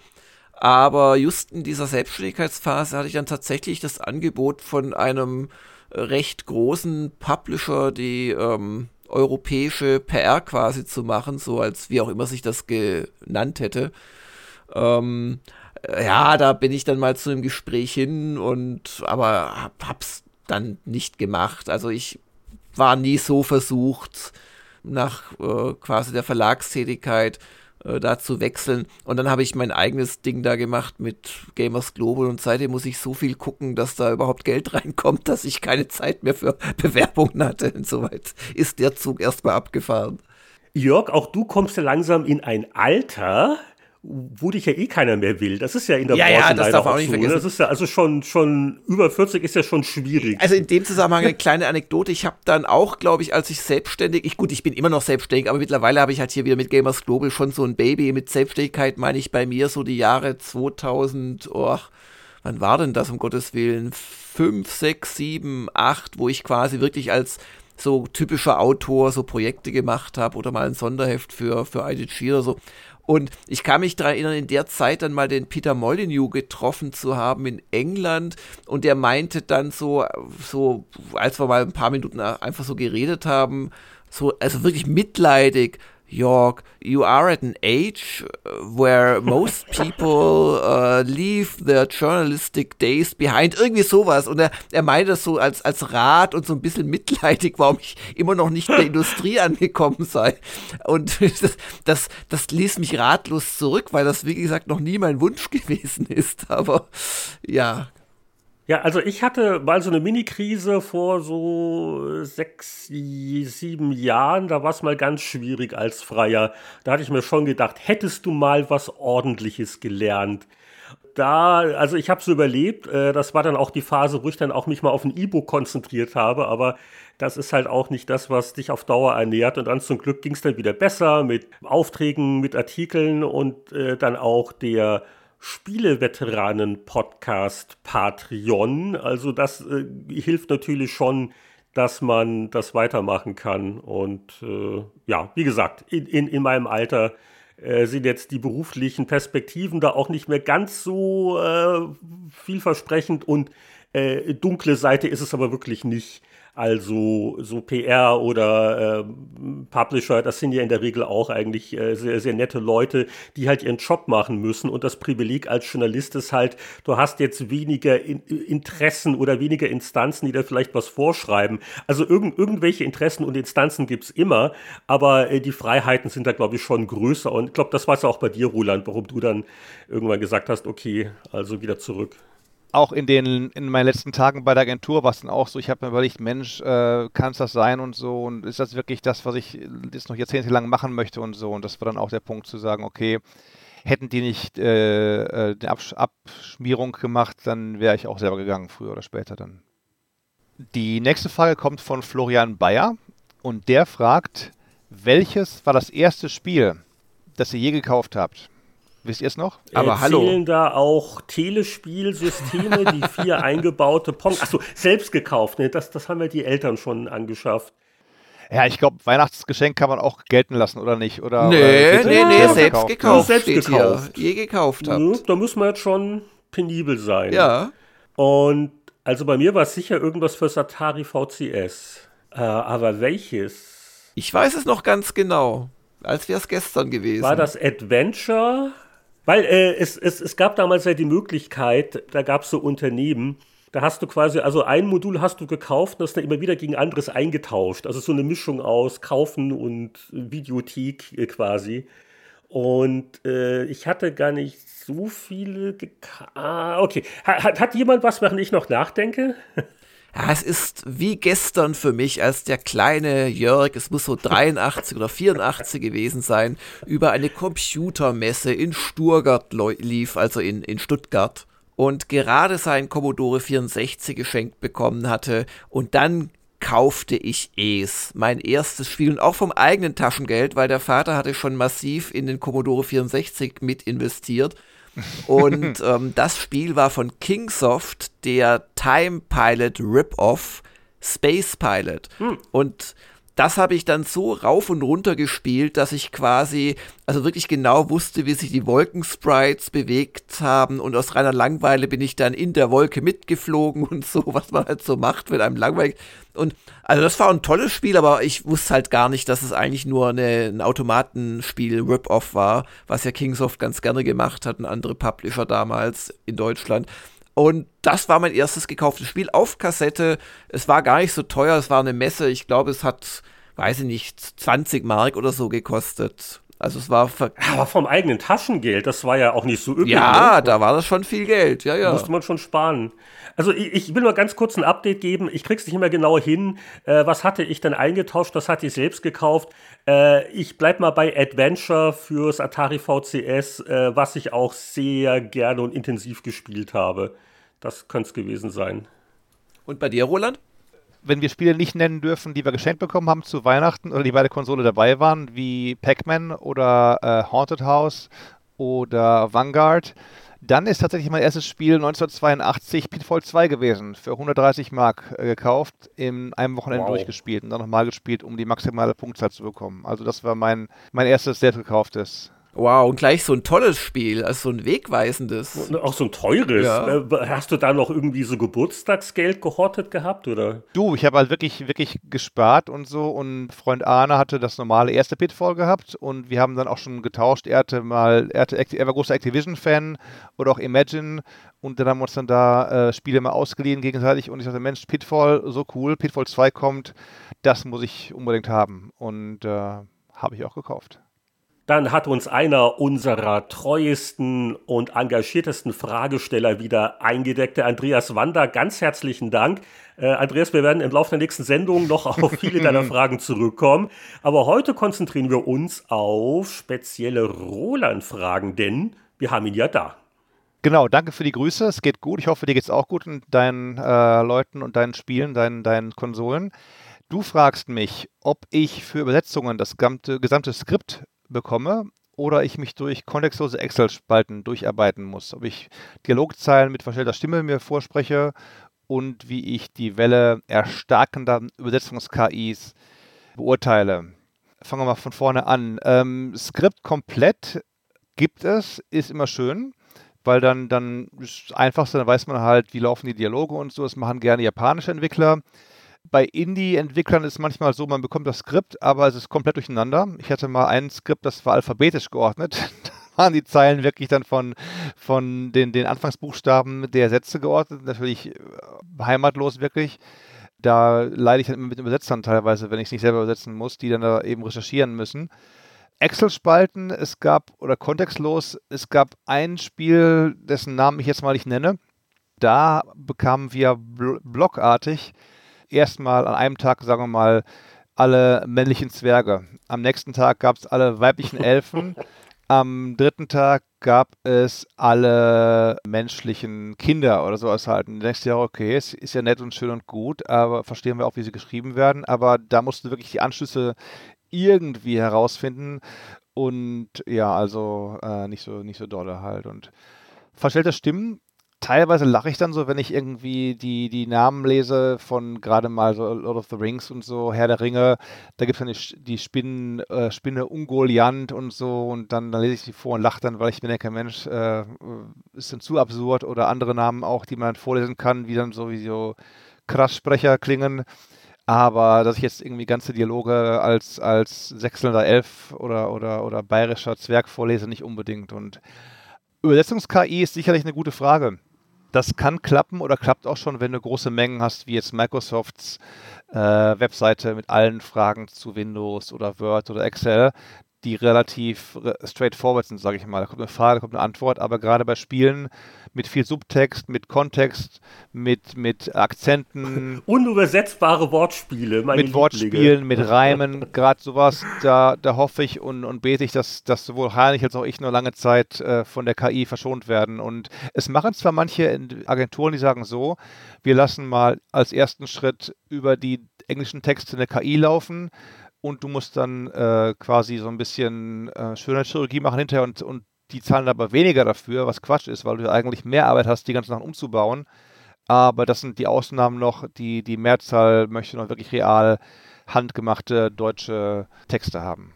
Aber just in dieser Selbstständigkeitsphase hatte ich dann tatsächlich das Angebot von einem recht großen Publisher, die ähm, europäische PR quasi zu machen, so als wie auch immer sich das genannt hätte. Ähm, ja, da bin ich dann mal zu einem Gespräch hin und aber hab, hab's dann nicht gemacht. Also ich war nie so versucht, nach äh, quasi der Verlagstätigkeit äh, da zu wechseln. Und dann habe ich mein eigenes Ding da gemacht mit Gamers Global und seitdem muss ich so viel gucken, dass da überhaupt Geld reinkommt, dass ich keine Zeit mehr für Bewerbungen hatte. Insoweit ist der Zug erstmal abgefahren. Jörg, auch du kommst ja langsam in ein Alter, wo dich ja eh keiner mehr will. Das ist ja in der ja, Branche ja, das darf auch nicht so. Ne? vergessen. Das ist ja also schon, schon über 40 ist ja schon schwierig. Also in dem Zusammenhang eine kleine Anekdote. Ich habe dann auch, glaube ich, als ich selbstständig, ich gut, ich bin immer noch selbstständig, aber mittlerweile habe ich halt hier wieder mit Gamers Global schon so ein Baby. Mit Selbstständigkeit meine ich bei mir so die Jahre 2000, oh, wann war denn das um Gottes Willen? 5, 6, 7, 8, wo ich quasi wirklich als so typischer Autor so Projekte gemacht habe oder mal ein Sonderheft für, für IDG oder so. Und ich kann mich daran erinnern, in der Zeit dann mal den Peter Molyneux getroffen zu haben in England. Und der meinte dann so, so, als wir mal ein paar Minuten einfach so geredet haben, so, also wirklich mitleidig, York, you are at an age uh, where most people uh, leave their journalistic days behind. Irgendwie sowas. Und er, er meinte das so als, als Rat und so ein bisschen mitleidig, warum ich immer noch nicht in der Industrie angekommen sei. Und das, das, das ließ mich ratlos zurück, weil das, wie gesagt, noch nie mein Wunsch gewesen ist. Aber ja, ja, also ich hatte mal so eine Mini-Krise vor so sechs, sieben Jahren. Da war es mal ganz schwierig als Freier. Da hatte ich mir schon gedacht, hättest du mal was Ordentliches gelernt. Da, also ich habe es überlebt. Äh, das war dann auch die Phase, wo ich dann auch mich mal auf ein E-Book konzentriert habe. Aber das ist halt auch nicht das, was dich auf Dauer ernährt. Und dann zum Glück ging es dann wieder besser mit Aufträgen, mit Artikeln und äh, dann auch der Spieleveteranen-Podcast Patreon. Also das äh, hilft natürlich schon, dass man das weitermachen kann. Und äh, ja, wie gesagt, in, in, in meinem Alter äh, sind jetzt die beruflichen Perspektiven da auch nicht mehr ganz so äh, vielversprechend und äh, dunkle Seite ist es aber wirklich nicht. Also so PR oder äh, Publisher, das sind ja in der Regel auch eigentlich äh, sehr, sehr nette Leute, die halt ihren Job machen müssen. Und das Privileg als Journalist ist halt, du hast jetzt weniger in Interessen oder weniger Instanzen, die da vielleicht was vorschreiben. Also irgend, irgendwelche Interessen und Instanzen gibt's immer, aber äh, die Freiheiten sind da, glaube ich, schon größer. Und ich glaube, das war es auch bei dir, Roland, warum du dann irgendwann gesagt hast, okay, also wieder zurück. Auch in den in meinen letzten Tagen bei der Agentur war es dann auch so, ich habe mir überlegt, Mensch, äh, kann es das sein und so und ist das wirklich das, was ich jetzt noch jahrzehntelang machen möchte und so und das war dann auch der Punkt zu sagen, okay, hätten die nicht äh, äh, die Absch Abschmierung gemacht, dann wäre ich auch selber gegangen, früher oder später dann. Die nächste Frage kommt von Florian Bayer und der fragt, welches war das erste Spiel, das ihr je gekauft habt? Wisst ihr es noch? Aber äh, hallo. Zählen da auch Telespielsysteme, die vier eingebaute Pong. Achso, selbst gekauft, ne? Das, das haben ja die Eltern schon angeschafft. Ja, ich glaube, Weihnachtsgeschenk kann man auch gelten lassen, oder nicht? Oder, nee, oder nee, nee, selbst gekauft. gekauft selbst gekauft. Hier. Je gekauft habt. Ja, da muss man jetzt schon penibel sein. Ja. Und also bei mir war es sicher irgendwas fürs Atari VCS. Äh, aber welches? Ich weiß es noch ganz genau, als wäre es gestern gewesen. War das Adventure? Weil äh, es, es, es gab damals ja die Möglichkeit, da gab es so Unternehmen, da hast du quasi, also ein Modul hast du gekauft und hast dann immer wieder gegen anderes eingetauscht. Also so eine Mischung aus Kaufen und Videothek äh, quasi. Und äh, ich hatte gar nicht so viele. Ah, okay. Hat, hat jemand was, während ich noch nachdenke? Ja, es ist wie gestern für mich, als der kleine Jörg, es muss so 83 oder 84 gewesen sein, über eine Computermesse in Sturgart lief, also in, in Stuttgart und gerade sein Commodore 64 geschenkt bekommen hatte und dann kaufte ich es, mein erstes Spiel und auch vom eigenen Taschengeld, weil der Vater hatte schon massiv in den Commodore 64 mit investiert. Und ähm, das Spiel war von Kingsoft, der Time Pilot Rip-Off Space Pilot. Hm. Und das habe ich dann so rauf und runter gespielt, dass ich quasi, also wirklich genau wusste, wie sich die Wolkensprites bewegt haben und aus reiner Langeweile bin ich dann in der Wolke mitgeflogen und so, was man halt so macht, wenn einem langweilig. Und also das war ein tolles Spiel, aber ich wusste halt gar nicht, dass es eigentlich nur eine, ein Automatenspiel Rip-Off war, was ja Kingsoft ganz gerne gemacht hat und andere Publisher damals in Deutschland. Und das war mein erstes gekauftes Spiel auf Kassette. Es war gar nicht so teuer, es war eine Messe. Ich glaube, es hat, weiß ich nicht, 20 Mark oder so gekostet. Also es war aber vom eigenen Taschengeld, das war ja auch nicht so üblich. Ja, ne? da war das schon viel Geld, ja, ja. Musste man schon sparen. Also ich, ich, will nur ganz kurz ein Update geben. Ich krieg's nicht mehr genau hin. Äh, was hatte ich denn eingetauscht? Das hatte ich selbst gekauft. Äh, ich bleib mal bei Adventure fürs Atari VCS, äh, was ich auch sehr gerne und intensiv gespielt habe. Das könnte es gewesen sein. Und bei dir, Roland? Wenn wir Spiele nicht nennen dürfen, die wir geschenkt bekommen haben zu Weihnachten oder die bei der Konsole dabei waren, wie Pac-Man oder äh, Haunted House oder Vanguard, dann ist tatsächlich mein erstes Spiel 1982 Pitfall 2 gewesen, für 130 Mark äh, gekauft, in einem Wochenende wow. durchgespielt und dann nochmal gespielt, um die maximale Punktzahl zu bekommen. Also das war mein, mein erstes selbst gekauftes Wow, und gleich so ein tolles Spiel, also so ein wegweisendes. Und auch so ein teures. Ja. Äh, hast du da noch irgendwie so Geburtstagsgeld gehortet gehabt, oder? Du, ich habe halt wirklich, wirklich gespart und so. Und Freund Arne hatte das normale erste Pitfall gehabt und wir haben dann auch schon getauscht. Er hatte mal, er, hatte, er war großer Activision-Fan oder auch Imagine. Und dann haben wir uns dann da äh, Spiele mal ausgeliehen gegenseitig. Und ich dachte, Mensch, Pitfall, so cool, Pitfall 2 kommt, das muss ich unbedingt haben. Und äh, habe ich auch gekauft. Dann hat uns einer unserer treuesten und engagiertesten Fragesteller wieder eingedeckt, der Andreas Wander. Ganz herzlichen Dank. Äh, Andreas, wir werden im Laufe der nächsten Sendung noch auf viele deiner Fragen zurückkommen. Aber heute konzentrieren wir uns auf spezielle Roland-Fragen, denn wir haben ihn ja da. Genau, danke für die Grüße. Es geht gut. Ich hoffe, dir geht es auch gut und deinen äh, Leuten und deinen Spielen, deinen, deinen Konsolen. Du fragst mich, ob ich für Übersetzungen das gesamte, gesamte Skript bekomme oder ich mich durch kontextlose Excel-Spalten durcharbeiten muss. Ob ich Dialogzeilen mit verstellter Stimme mir vorspreche und wie ich die Welle erstarkender Übersetzungs-KIs beurteile. Fangen wir mal von vorne an. Ähm, Skript komplett gibt es, ist immer schön, weil dann, dann ist das Einfachste, dann weiß man halt, wie laufen die Dialoge und so. Das machen gerne japanische Entwickler bei Indie-Entwicklern ist manchmal so, man bekommt das Skript, aber es ist komplett durcheinander. Ich hatte mal ein Skript, das war alphabetisch geordnet. da waren die Zeilen wirklich dann von, von den, den Anfangsbuchstaben der Sätze geordnet. Natürlich äh, heimatlos wirklich. Da leide ich dann immer mit Übersetzern teilweise, wenn ich es nicht selber übersetzen muss, die dann da eben recherchieren müssen. Excel-Spalten, es gab, oder kontextlos, es gab ein Spiel, dessen Namen ich jetzt mal nicht nenne, da bekamen wir blockartig erstmal an einem Tag, sagen wir mal, alle männlichen Zwerge. Am nächsten Tag gab es alle weiblichen Elfen. Am dritten Tag gab es alle menschlichen Kinder oder sowas halt. Und du denkst ja, okay, es ist ja nett und schön und gut, aber verstehen wir auch, wie sie geschrieben werden. Aber da mussten du wirklich die Anschlüsse irgendwie herausfinden. Und ja, also äh, nicht so nicht so dolle halt. Und verstellte Stimmen teilweise lache ich dann so, wenn ich irgendwie die, die Namen lese von gerade mal so Lord of the Rings und so, Herr der Ringe. Da gibt es dann die, die Spinnen, äh, Spinne Ungoliant und so und dann, dann lese ich die vor und lache dann, weil ich mir denke, Mensch, äh, ist dann zu absurd oder andere Namen auch, die man dann vorlesen kann, wie dann so wie so Krasssprecher klingen. Aber dass ich jetzt irgendwie ganze Dialoge als, als sechselnder Elf oder, oder, oder bayerischer Zwerg vorlese, nicht unbedingt. Und Übersetzungs-KI ist sicherlich eine gute Frage. Das kann klappen oder klappt auch schon, wenn du große Mengen hast, wie jetzt Microsofts äh, Webseite mit allen Fragen zu Windows oder Word oder Excel, die relativ straightforward sind, sage ich mal. Da kommt eine Frage, da kommt eine Antwort, aber gerade bei Spielen mit viel Subtext, mit Kontext, mit, mit Akzenten. Unübersetzbare Wortspiele, meine Mit Wortspielen, mit Reimen, gerade sowas, da, da hoffe ich und, und bete ich, dass, dass sowohl Heinrich als auch ich nur lange Zeit äh, von der KI verschont werden. Und es machen zwar manche Agenturen, die sagen so, wir lassen mal als ersten Schritt über die englischen Texte eine KI laufen, und du musst dann äh, quasi so ein bisschen äh, Schönheitschirurgie machen hinterher und, und die zahlen aber weniger dafür, was Quatsch ist, weil du eigentlich mehr Arbeit hast, die ganzen Sachen umzubauen. Aber das sind die Ausnahmen noch. Die, die Mehrzahl möchte noch wirklich real handgemachte deutsche Texte haben.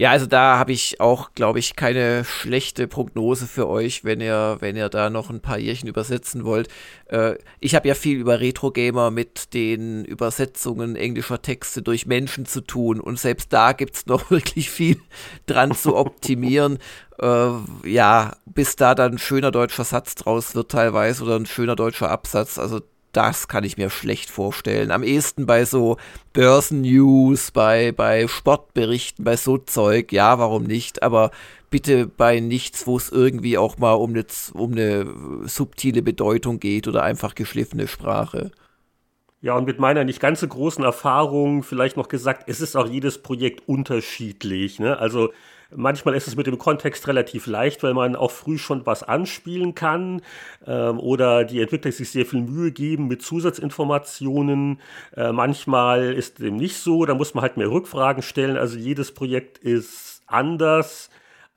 Ja, also da habe ich auch, glaube ich, keine schlechte Prognose für euch, wenn ihr, wenn ihr da noch ein paar Jährchen übersetzen wollt. Äh, ich habe ja viel über Retro-Gamer mit den Übersetzungen englischer Texte durch Menschen zu tun und selbst da gibt es noch wirklich viel dran zu optimieren. äh, ja, bis da dann ein schöner deutscher Satz draus wird teilweise oder ein schöner deutscher Absatz. Also das kann ich mir schlecht vorstellen. Am ehesten bei so Börsennews, bei, bei Sportberichten, bei so Zeug, ja, warum nicht, aber bitte bei nichts, wo es irgendwie auch mal um eine, um eine subtile Bedeutung geht oder einfach geschliffene Sprache. Ja, und mit meiner nicht ganz so großen Erfahrung vielleicht noch gesagt, es ist auch jedes Projekt unterschiedlich. Ne? Also Manchmal ist es mit dem Kontext relativ leicht, weil man auch früh schon was anspielen kann ähm, oder die Entwickler sich sehr viel Mühe geben mit Zusatzinformationen. Äh, manchmal ist dem nicht so, da muss man halt mehr Rückfragen stellen. Also jedes Projekt ist anders.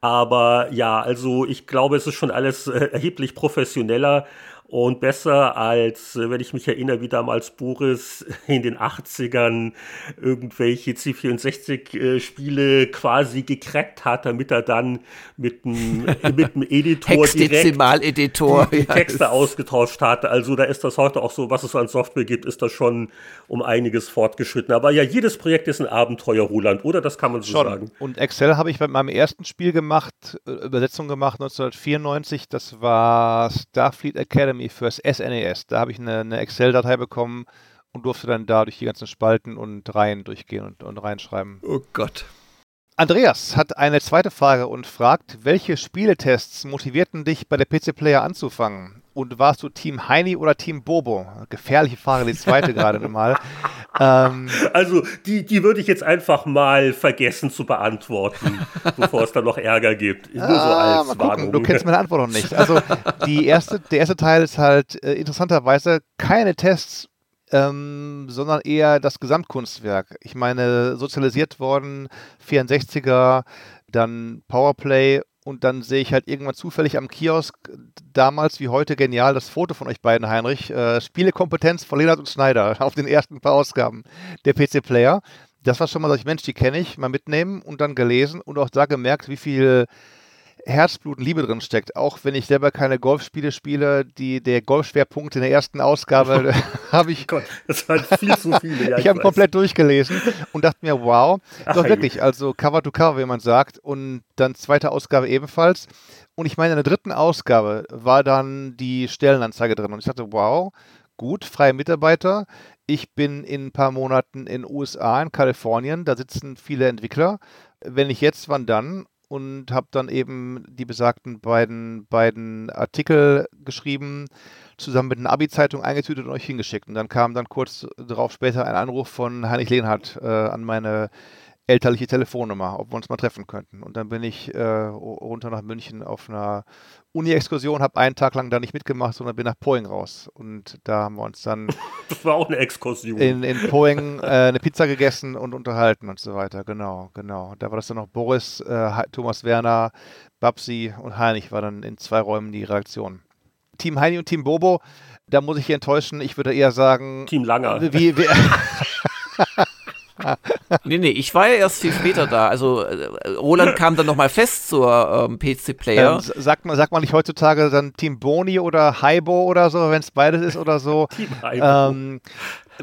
Aber ja, also ich glaube, es ist schon alles äh, erheblich professioneller und besser als, äh, wenn ich mich erinnere, wie damals Boris in den 80ern irgendwelche C64-Spiele äh, quasi gecrackt hat, damit er dann mit einem mit einem Editor direkt die, die Texte ausgetauscht hatte. Also da ist das heute auch so, was es an Software gibt, ist das schon um einiges fortgeschritten. Aber ja, jedes Projekt ist ein Abenteuer, Roland, oder? Das kann man so schon. sagen. Und Excel habe ich bei meinem ersten Spiel gemacht, äh, Übersetzung gemacht, 1994. Das war Starfleet Academy Academy fürs SNES. E da habe ich eine, eine Excel-Datei bekommen und durfte dann da durch die ganzen Spalten und Reihen durchgehen und, und reinschreiben. Oh Gott. Andreas hat eine zweite Frage und fragt, welche Spieletests motivierten dich bei der PC Player anzufangen? Und warst du Team Heini oder Team Bobo? Gefährliche Frage, die zweite gerade mal. Ähm, also die, die würde ich jetzt einfach mal vergessen zu beantworten, bevor es dann noch Ärger gibt. Nur ah, so als Warnung. Du kennst meine Antwort noch nicht. Also die erste, der erste Teil ist halt äh, interessanterweise keine Tests, ähm, sondern eher das Gesamtkunstwerk. Ich meine, sozialisiert worden, 64er, dann Powerplay und dann sehe ich halt irgendwann zufällig am Kiosk, damals wie heute genial, das Foto von euch beiden, Heinrich. Äh, Spielekompetenz von Leonard und Schneider auf den ersten paar Ausgaben der PC-Player. Das war schon mal, ich, Mensch, die kenne ich, mal mitnehmen und dann gelesen und auch da gemerkt, wie viel Herzblut und Liebe drin steckt. Auch wenn ich selber keine Golfspiele spiele, die, der Golfschwerpunkt in der ersten Ausgabe habe ich. Gott, das waren viel zu viele. Ja, ich, ich habe komplett durchgelesen und dachte mir, wow, Ach, doch wirklich, also Cover to Cover, wie man sagt. Und dann zweite Ausgabe ebenfalls. Und ich meine, in der dritten Ausgabe war dann die Stellenanzeige drin. Und ich dachte, wow, gut, freie Mitarbeiter. Ich bin in ein paar Monaten in den USA, in Kalifornien, da sitzen viele Entwickler. Wenn ich jetzt, wann dann? Und habe dann eben die besagten beiden, beiden Artikel geschrieben, zusammen mit einer Abi-Zeitung eingetütet und euch hingeschickt. Und dann kam dann kurz darauf später ein Anruf von Heinrich Lehnhardt äh, an meine elterliche Telefonnummer, ob wir uns mal treffen könnten. Und dann bin ich äh, runter nach München auf einer Uni-Exkursion, habe einen Tag lang da nicht mitgemacht, sondern bin nach Poing raus. Und da haben wir uns dann. Das war auch eine Exkursion. In, in Poing äh, eine Pizza gegessen und unterhalten und so weiter. Genau, genau. Da war das dann noch Boris, äh, Thomas Werner, Babsi und Heinrich war dann in zwei Räumen die Reaktion. Team Heini und Team Bobo, da muss ich enttäuschen. Ich würde eher sagen. Team Langer. Wie, wie nee, nee, ich war ja erst viel später da. Also äh, Roland kam dann nochmal fest zur ähm, PC-Player. Ähm, sagt, man, sagt man nicht heutzutage dann Team Boni oder Haibo oder so, wenn es beides ist oder so? Team Haibo. Ähm,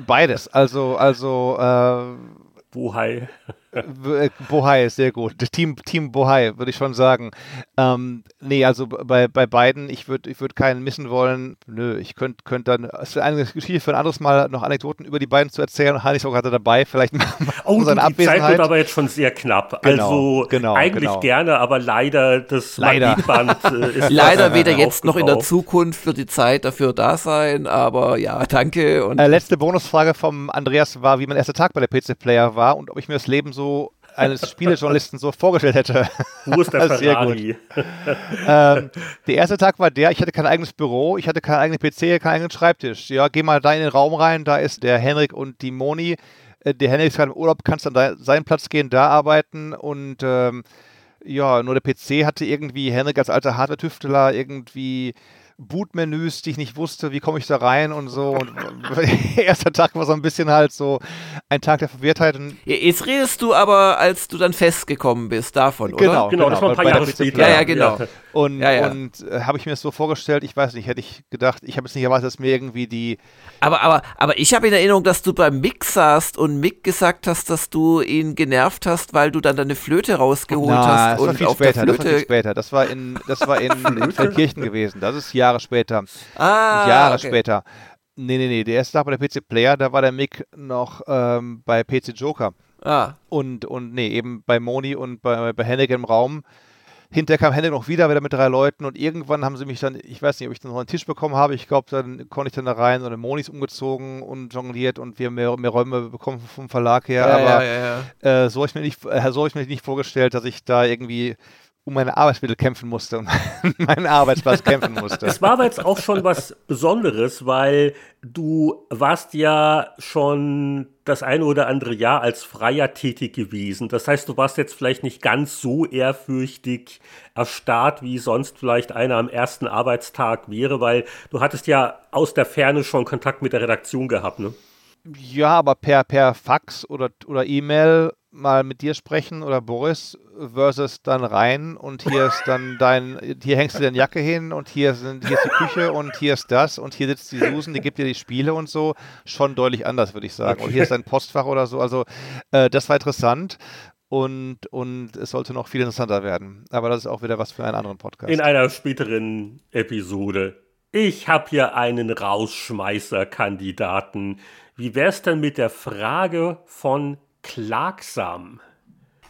beides. Also, also äh, Bohai. Äh, Bohai ist sehr gut. Team, Team Bohai, würde ich schon sagen. Ähm, nee, also bei, bei beiden, ich würde ich würd keinen missen wollen. Nö, ich könnte könnt dann, es ist eine Geschichte für ein anderes Mal, noch Anekdoten über die beiden zu erzählen. Heinrich auch gerade dabei, vielleicht mal Oh, seine die. Zeit wird aber jetzt schon sehr knapp. Genau, also genau, eigentlich genau. gerne, aber leider das leider. äh, ist Leider weder jetzt noch in der Zukunft wird die Zeit dafür da sein, aber ja, danke. Und äh, letzte Bonusfrage vom Andreas war, wie mein erster Tag bei der PC Player war und ob ich mir das Leben so so eines Spielejournalisten so vorgestellt hätte. Wo ist der Ferrari? ähm, der erste Tag war der, ich hatte kein eigenes Büro, ich hatte keinen eigenen PC, keinen eigenen Schreibtisch. Ja, geh mal da in den Raum rein, da ist der Henrik und die Moni. Äh, der Henrik ist gerade im Urlaub, kannst an seinen Platz gehen, da arbeiten und ähm, ja, nur der PC hatte irgendwie Henrik als alter Hardware-Tüfteler irgendwie Bootmenüs, die ich nicht wusste, wie komme ich da rein und so. Und erster Tag war so ein bisschen halt so ein Tag der Verwirrtheit. Jetzt redest du aber, als du dann festgekommen bist, davon, oder? Genau, genau, das war ein paar Jahre später. Ja, ja, genau. Ja. Und, ja, ja. und äh, habe ich mir das so vorgestellt, ich weiß nicht, hätte ich gedacht, ich habe jetzt nicht erwartet, dass mir irgendwie die. Aber, aber, aber ich habe in Erinnerung, dass du beim Mick saßt und Mick gesagt hast, dass du ihn genervt hast, weil du dann deine Flöte rausgeholt Na, hast. Das war viel später, das war viel später. Das war in, das war in, in Feldkirchen gewesen. Das ist Jahre später. Ah, Jahre okay. später. Nee, nee, nee. Der erste Tag bei der PC Player, da war der Mick noch ähm, bei PC Joker. Ah. Und, und nee, eben bei Moni und bei, bei Hennig im Raum. Hinterher kam Henrik noch wieder, wieder mit drei Leuten und irgendwann haben sie mich dann, ich weiß nicht, ob ich dann noch einen Tisch bekommen habe, ich glaube, dann konnte ich dann da rein und Moni ist umgezogen und jongliert und wir haben mehr, mehr Räume bekommen vom Verlag her, ja, aber ja, ja, äh, so habe ich, mir nicht, äh, so hab ich mir nicht vorgestellt, dass ich da irgendwie um meine Arbeitsmittel kämpfen musste und meinen Arbeitsplatz kämpfen musste. Es war aber jetzt auch schon was Besonderes, weil du warst ja schon das eine oder andere Jahr als Freier tätig gewesen. Das heißt, du warst jetzt vielleicht nicht ganz so ehrfürchtig erstarrt, wie sonst vielleicht einer am ersten Arbeitstag wäre, weil du hattest ja aus der Ferne schon Kontakt mit der Redaktion gehabt, ne? Ja, aber per, per Fax oder, oder E-Mail mal mit dir sprechen oder Boris versus dann rein und hier ist dann dein, hier hängst du deine Jacke hin und hier sind, hier ist die Küche und hier ist das und hier sitzt die Susan, die gibt dir die Spiele und so, schon deutlich anders, würde ich sagen. Und hier ist dein Postfach oder so. Also äh, das war interessant und, und es sollte noch viel interessanter werden. Aber das ist auch wieder was für einen anderen Podcast. In einer späteren Episode. Ich habe hier einen Rausschmeißer-Kandidaten. Wie wär's denn mit der Frage von Klagsam?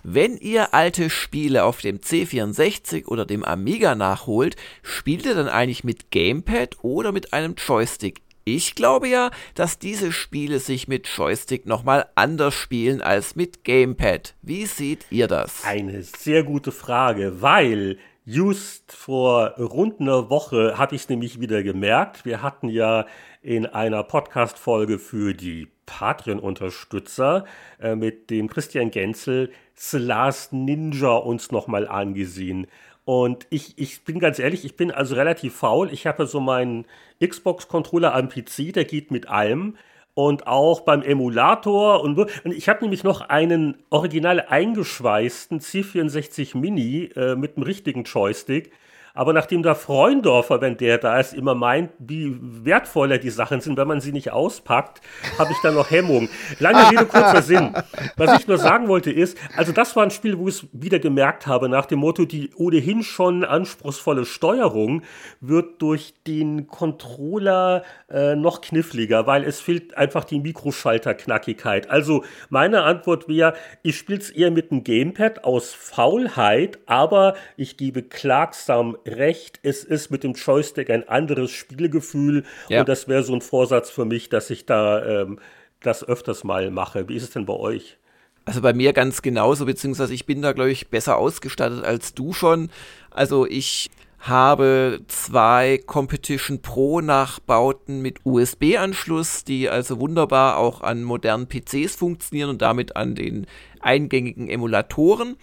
Wenn ihr alte Spiele auf dem C64 oder dem Amiga nachholt, spielt ihr dann eigentlich mit Gamepad oder mit einem Joystick? Ich glaube ja, dass diese Spiele sich mit Joystick nochmal anders spielen als mit Gamepad. Wie seht ihr das? Eine sehr gute Frage, weil just vor rund einer Woche habe ich es nämlich wieder gemerkt. Wir hatten ja in einer Podcast-Folge für die Patreon-Unterstützer äh, mit dem Christian Genzel The Last Ninja uns nochmal angesehen. Und ich, ich bin ganz ehrlich, ich bin also relativ faul. Ich habe so meinen Xbox-Controller am PC, der geht mit allem. Und auch beim Emulator. Und, und ich habe nämlich noch einen original eingeschweißten C64 Mini äh, mit einem richtigen Joystick. Aber nachdem der Freundorfer, wenn der da ist, immer meint, wie wertvoller die Sachen sind, wenn man sie nicht auspackt, habe ich da noch Hemmung. Lange Rede, kurzer Sinn. Was ich nur sagen wollte ist, also das war ein Spiel, wo ich es wieder gemerkt habe, nach dem Motto, die ohnehin schon anspruchsvolle Steuerung wird durch den Controller äh, noch kniffliger, weil es fehlt einfach die Mikroschalterknackigkeit. Also meine Antwort wäre, ich spiele es eher mit dem Gamepad aus Faulheit, aber ich gebe klagsam recht, es ist mit dem Joystick ein anderes Spielgefühl ja. und das wäre so ein Vorsatz für mich, dass ich da ähm, das öfters mal mache. Wie ist es denn bei euch? Also bei mir ganz genauso, beziehungsweise ich bin da, glaube ich, besser ausgestattet als du schon. Also ich habe zwei Competition Pro Nachbauten mit USB-Anschluss, die also wunderbar auch an modernen PCs funktionieren und damit an den eingängigen Emulatoren.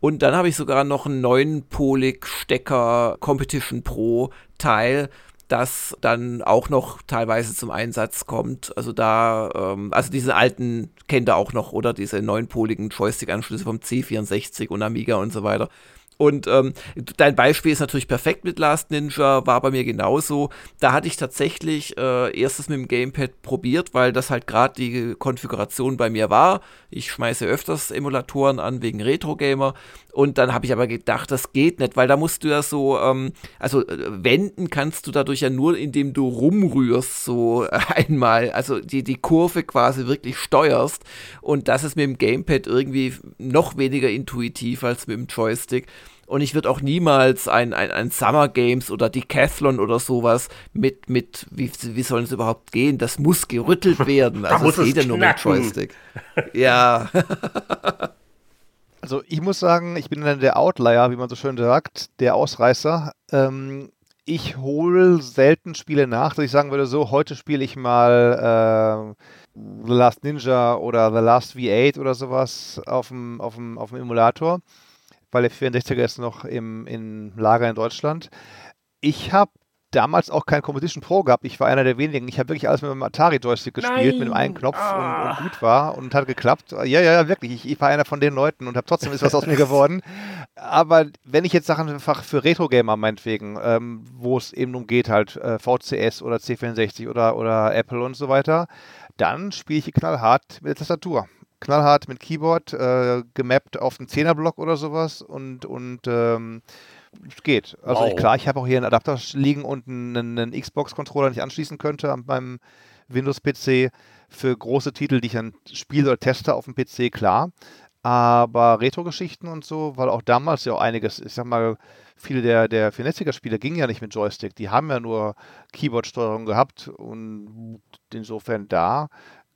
Und dann habe ich sogar noch einen neunpolig Stecker Competition Pro Teil, das dann auch noch teilweise zum Einsatz kommt. Also da, ähm, also diese alten kennt ihr auch noch, oder diese neunpoligen Joystick-Anschlüsse vom C64 und Amiga und so weiter. Und ähm, dein Beispiel ist natürlich perfekt mit Last Ninja, war bei mir genauso. Da hatte ich tatsächlich äh, erstes mit dem Gamepad probiert, weil das halt gerade die Konfiguration bei mir war. Ich schmeiße öfters Emulatoren an wegen Retro-Gamer. Und dann habe ich aber gedacht, das geht nicht, weil da musst du ja so, ähm, also äh, wenden kannst du dadurch ja nur, indem du rumrührst, so einmal, also die, die Kurve quasi wirklich steuerst. Und das ist mit dem Gamepad irgendwie noch weniger intuitiv als mit dem Joystick. Und ich würde auch niemals ein, ein, ein Summer Games oder Decathlon oder sowas mit, mit wie, wie soll es überhaupt gehen? Das muss gerüttelt werden. Also es geht ja nur mit Joystick. ja. also ich muss sagen, ich bin dann der Outlier, wie man so schön sagt, der Ausreißer. Ähm, ich hole selten Spiele nach, dass ich sagen würde, so, heute spiele ich mal äh, The Last Ninja oder The Last V8 oder sowas auf dem, auf dem, auf dem Emulator weil der 64er ist noch im, im Lager in Deutschland. Ich habe damals auch kein Competition Pro gehabt. Ich war einer der wenigen. Ich habe wirklich alles mit dem Atari-Joystick gespielt, Nein. mit dem einen Knopf ah. und, und, gut war und hat geklappt. Ja, ja, ja, wirklich. Ich, ich war einer von den Leuten und habe trotzdem ist was aus mir geworden. Aber wenn ich jetzt Sachen einfach für Retro-Gamer meinetwegen, ähm, wo es eben umgeht, halt äh, VCS oder C64 oder, oder Apple und so weiter, dann spiele ich knallhart mit der Tastatur knallhart mit Keyboard, äh, gemappt auf den Zehnerblock oder sowas und, und ähm, geht. Also wow. ich, klar, ich habe auch hier einen Adapter liegen und einen, einen Xbox-Controller nicht anschließen könnte an meinem Windows-PC für große Titel, die ich dann spiele oder teste auf dem PC, klar. Aber Retro-Geschichten und so, weil auch damals ja auch einiges, ich sag mal, viele der, der 64er-Spiele gingen ja nicht mit Joystick, die haben ja nur Keyboard-Steuerung gehabt und insofern da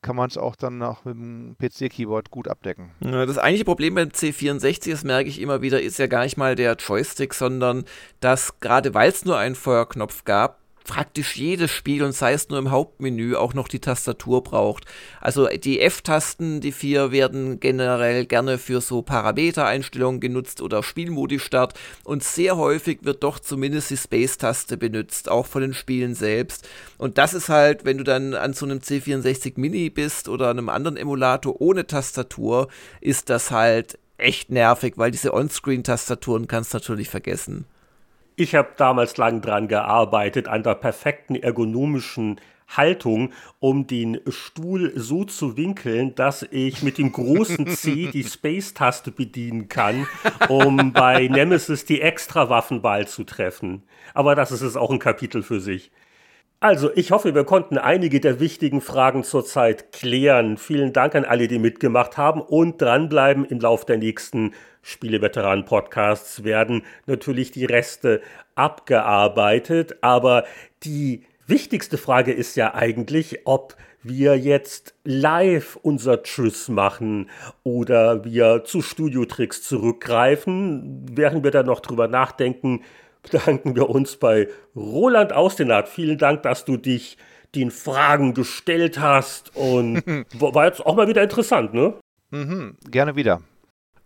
kann man es auch dann noch mit dem PC-Keyboard gut abdecken. Das eigentliche Problem beim C64, das merke ich immer wieder, ist ja gar nicht mal der Joystick, sondern dass gerade weil es nur einen Feuerknopf gab, praktisch jedes Spiel und sei es nur im Hauptmenü auch noch die Tastatur braucht. Also die F-Tasten, die vier werden generell gerne für so Parametereinstellungen genutzt oder Spielmodi-Start und sehr häufig wird doch zumindest die Space-Taste benutzt, auch von den Spielen selbst. Und das ist halt, wenn du dann an so einem C64 Mini bist oder einem anderen Emulator ohne Tastatur, ist das halt echt nervig, weil diese On-Screen-Tastaturen kannst du natürlich vergessen. Ich habe damals lang dran gearbeitet, an der perfekten ergonomischen Haltung, um den Stuhl so zu winkeln, dass ich mit dem großen C die Space-Taste bedienen kann, um bei Nemesis die Extra-Waffenwahl zu treffen. Aber das ist es auch ein Kapitel für sich. Also, ich hoffe, wir konnten einige der wichtigen Fragen zurzeit klären. Vielen Dank an alle, die mitgemacht haben und dranbleiben. Im Lauf der nächsten Spieleveteranen-Podcasts werden natürlich die Reste abgearbeitet. Aber die wichtigste Frage ist ja eigentlich, ob wir jetzt live unser Tschüss machen oder wir zu Studiotricks zurückgreifen, während wir dann noch drüber nachdenken, bedanken wir uns bei Roland Austenat. Vielen Dank, dass du dich den Fragen gestellt hast und war jetzt auch mal wieder interessant, ne? Mhm, gerne wieder.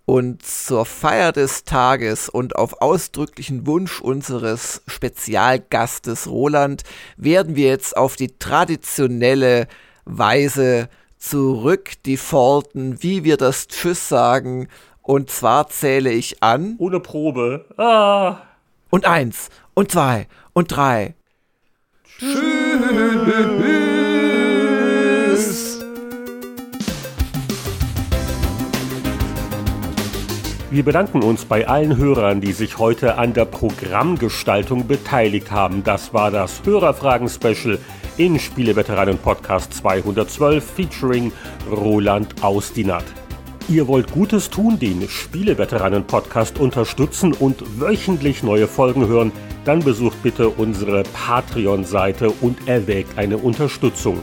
Und zur Feier des Tages und auf ausdrücklichen Wunsch unseres Spezialgastes Roland werden wir jetzt auf die traditionelle Weise zurück defaulten, wie wir das Tschüss sagen. Und zwar zähle ich an. Ohne Probe. Ah. und eins und zwei und drei. Tschüss. Wir bedanken uns bei allen Hörern, die sich heute an der Programmgestaltung beteiligt haben. Das war das Hörerfragen-Special in Spieleveteranen Podcast 212 featuring Roland Austinat. Ihr wollt Gutes tun, den Spieleveteranen Podcast unterstützen und wöchentlich neue Folgen hören, dann besucht bitte unsere Patreon-Seite und erwägt eine Unterstützung.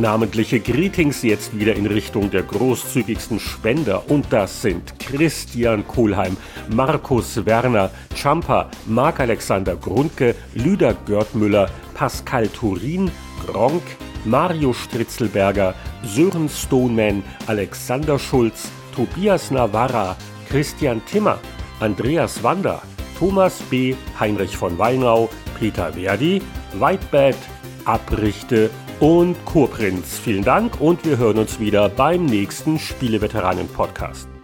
Namentliche Greetings jetzt wieder in Richtung der großzügigsten Spender und das sind Christian Kohlheim, Markus Werner, Champa, Marc-Alexander Grundke, Lüder Görtmüller, Pascal Turin, Gronk, Mario Stritzelberger, Sören Stoneman, Alexander Schulz, Tobias Navarra, Christian Timmer, Andreas Wander, Thomas B., Heinrich von Weinau, Peter Verdi, Whitebed, Abrichte und Kurprinz. Vielen Dank und wir hören uns wieder beim nächsten Spieleveteranen-Podcast.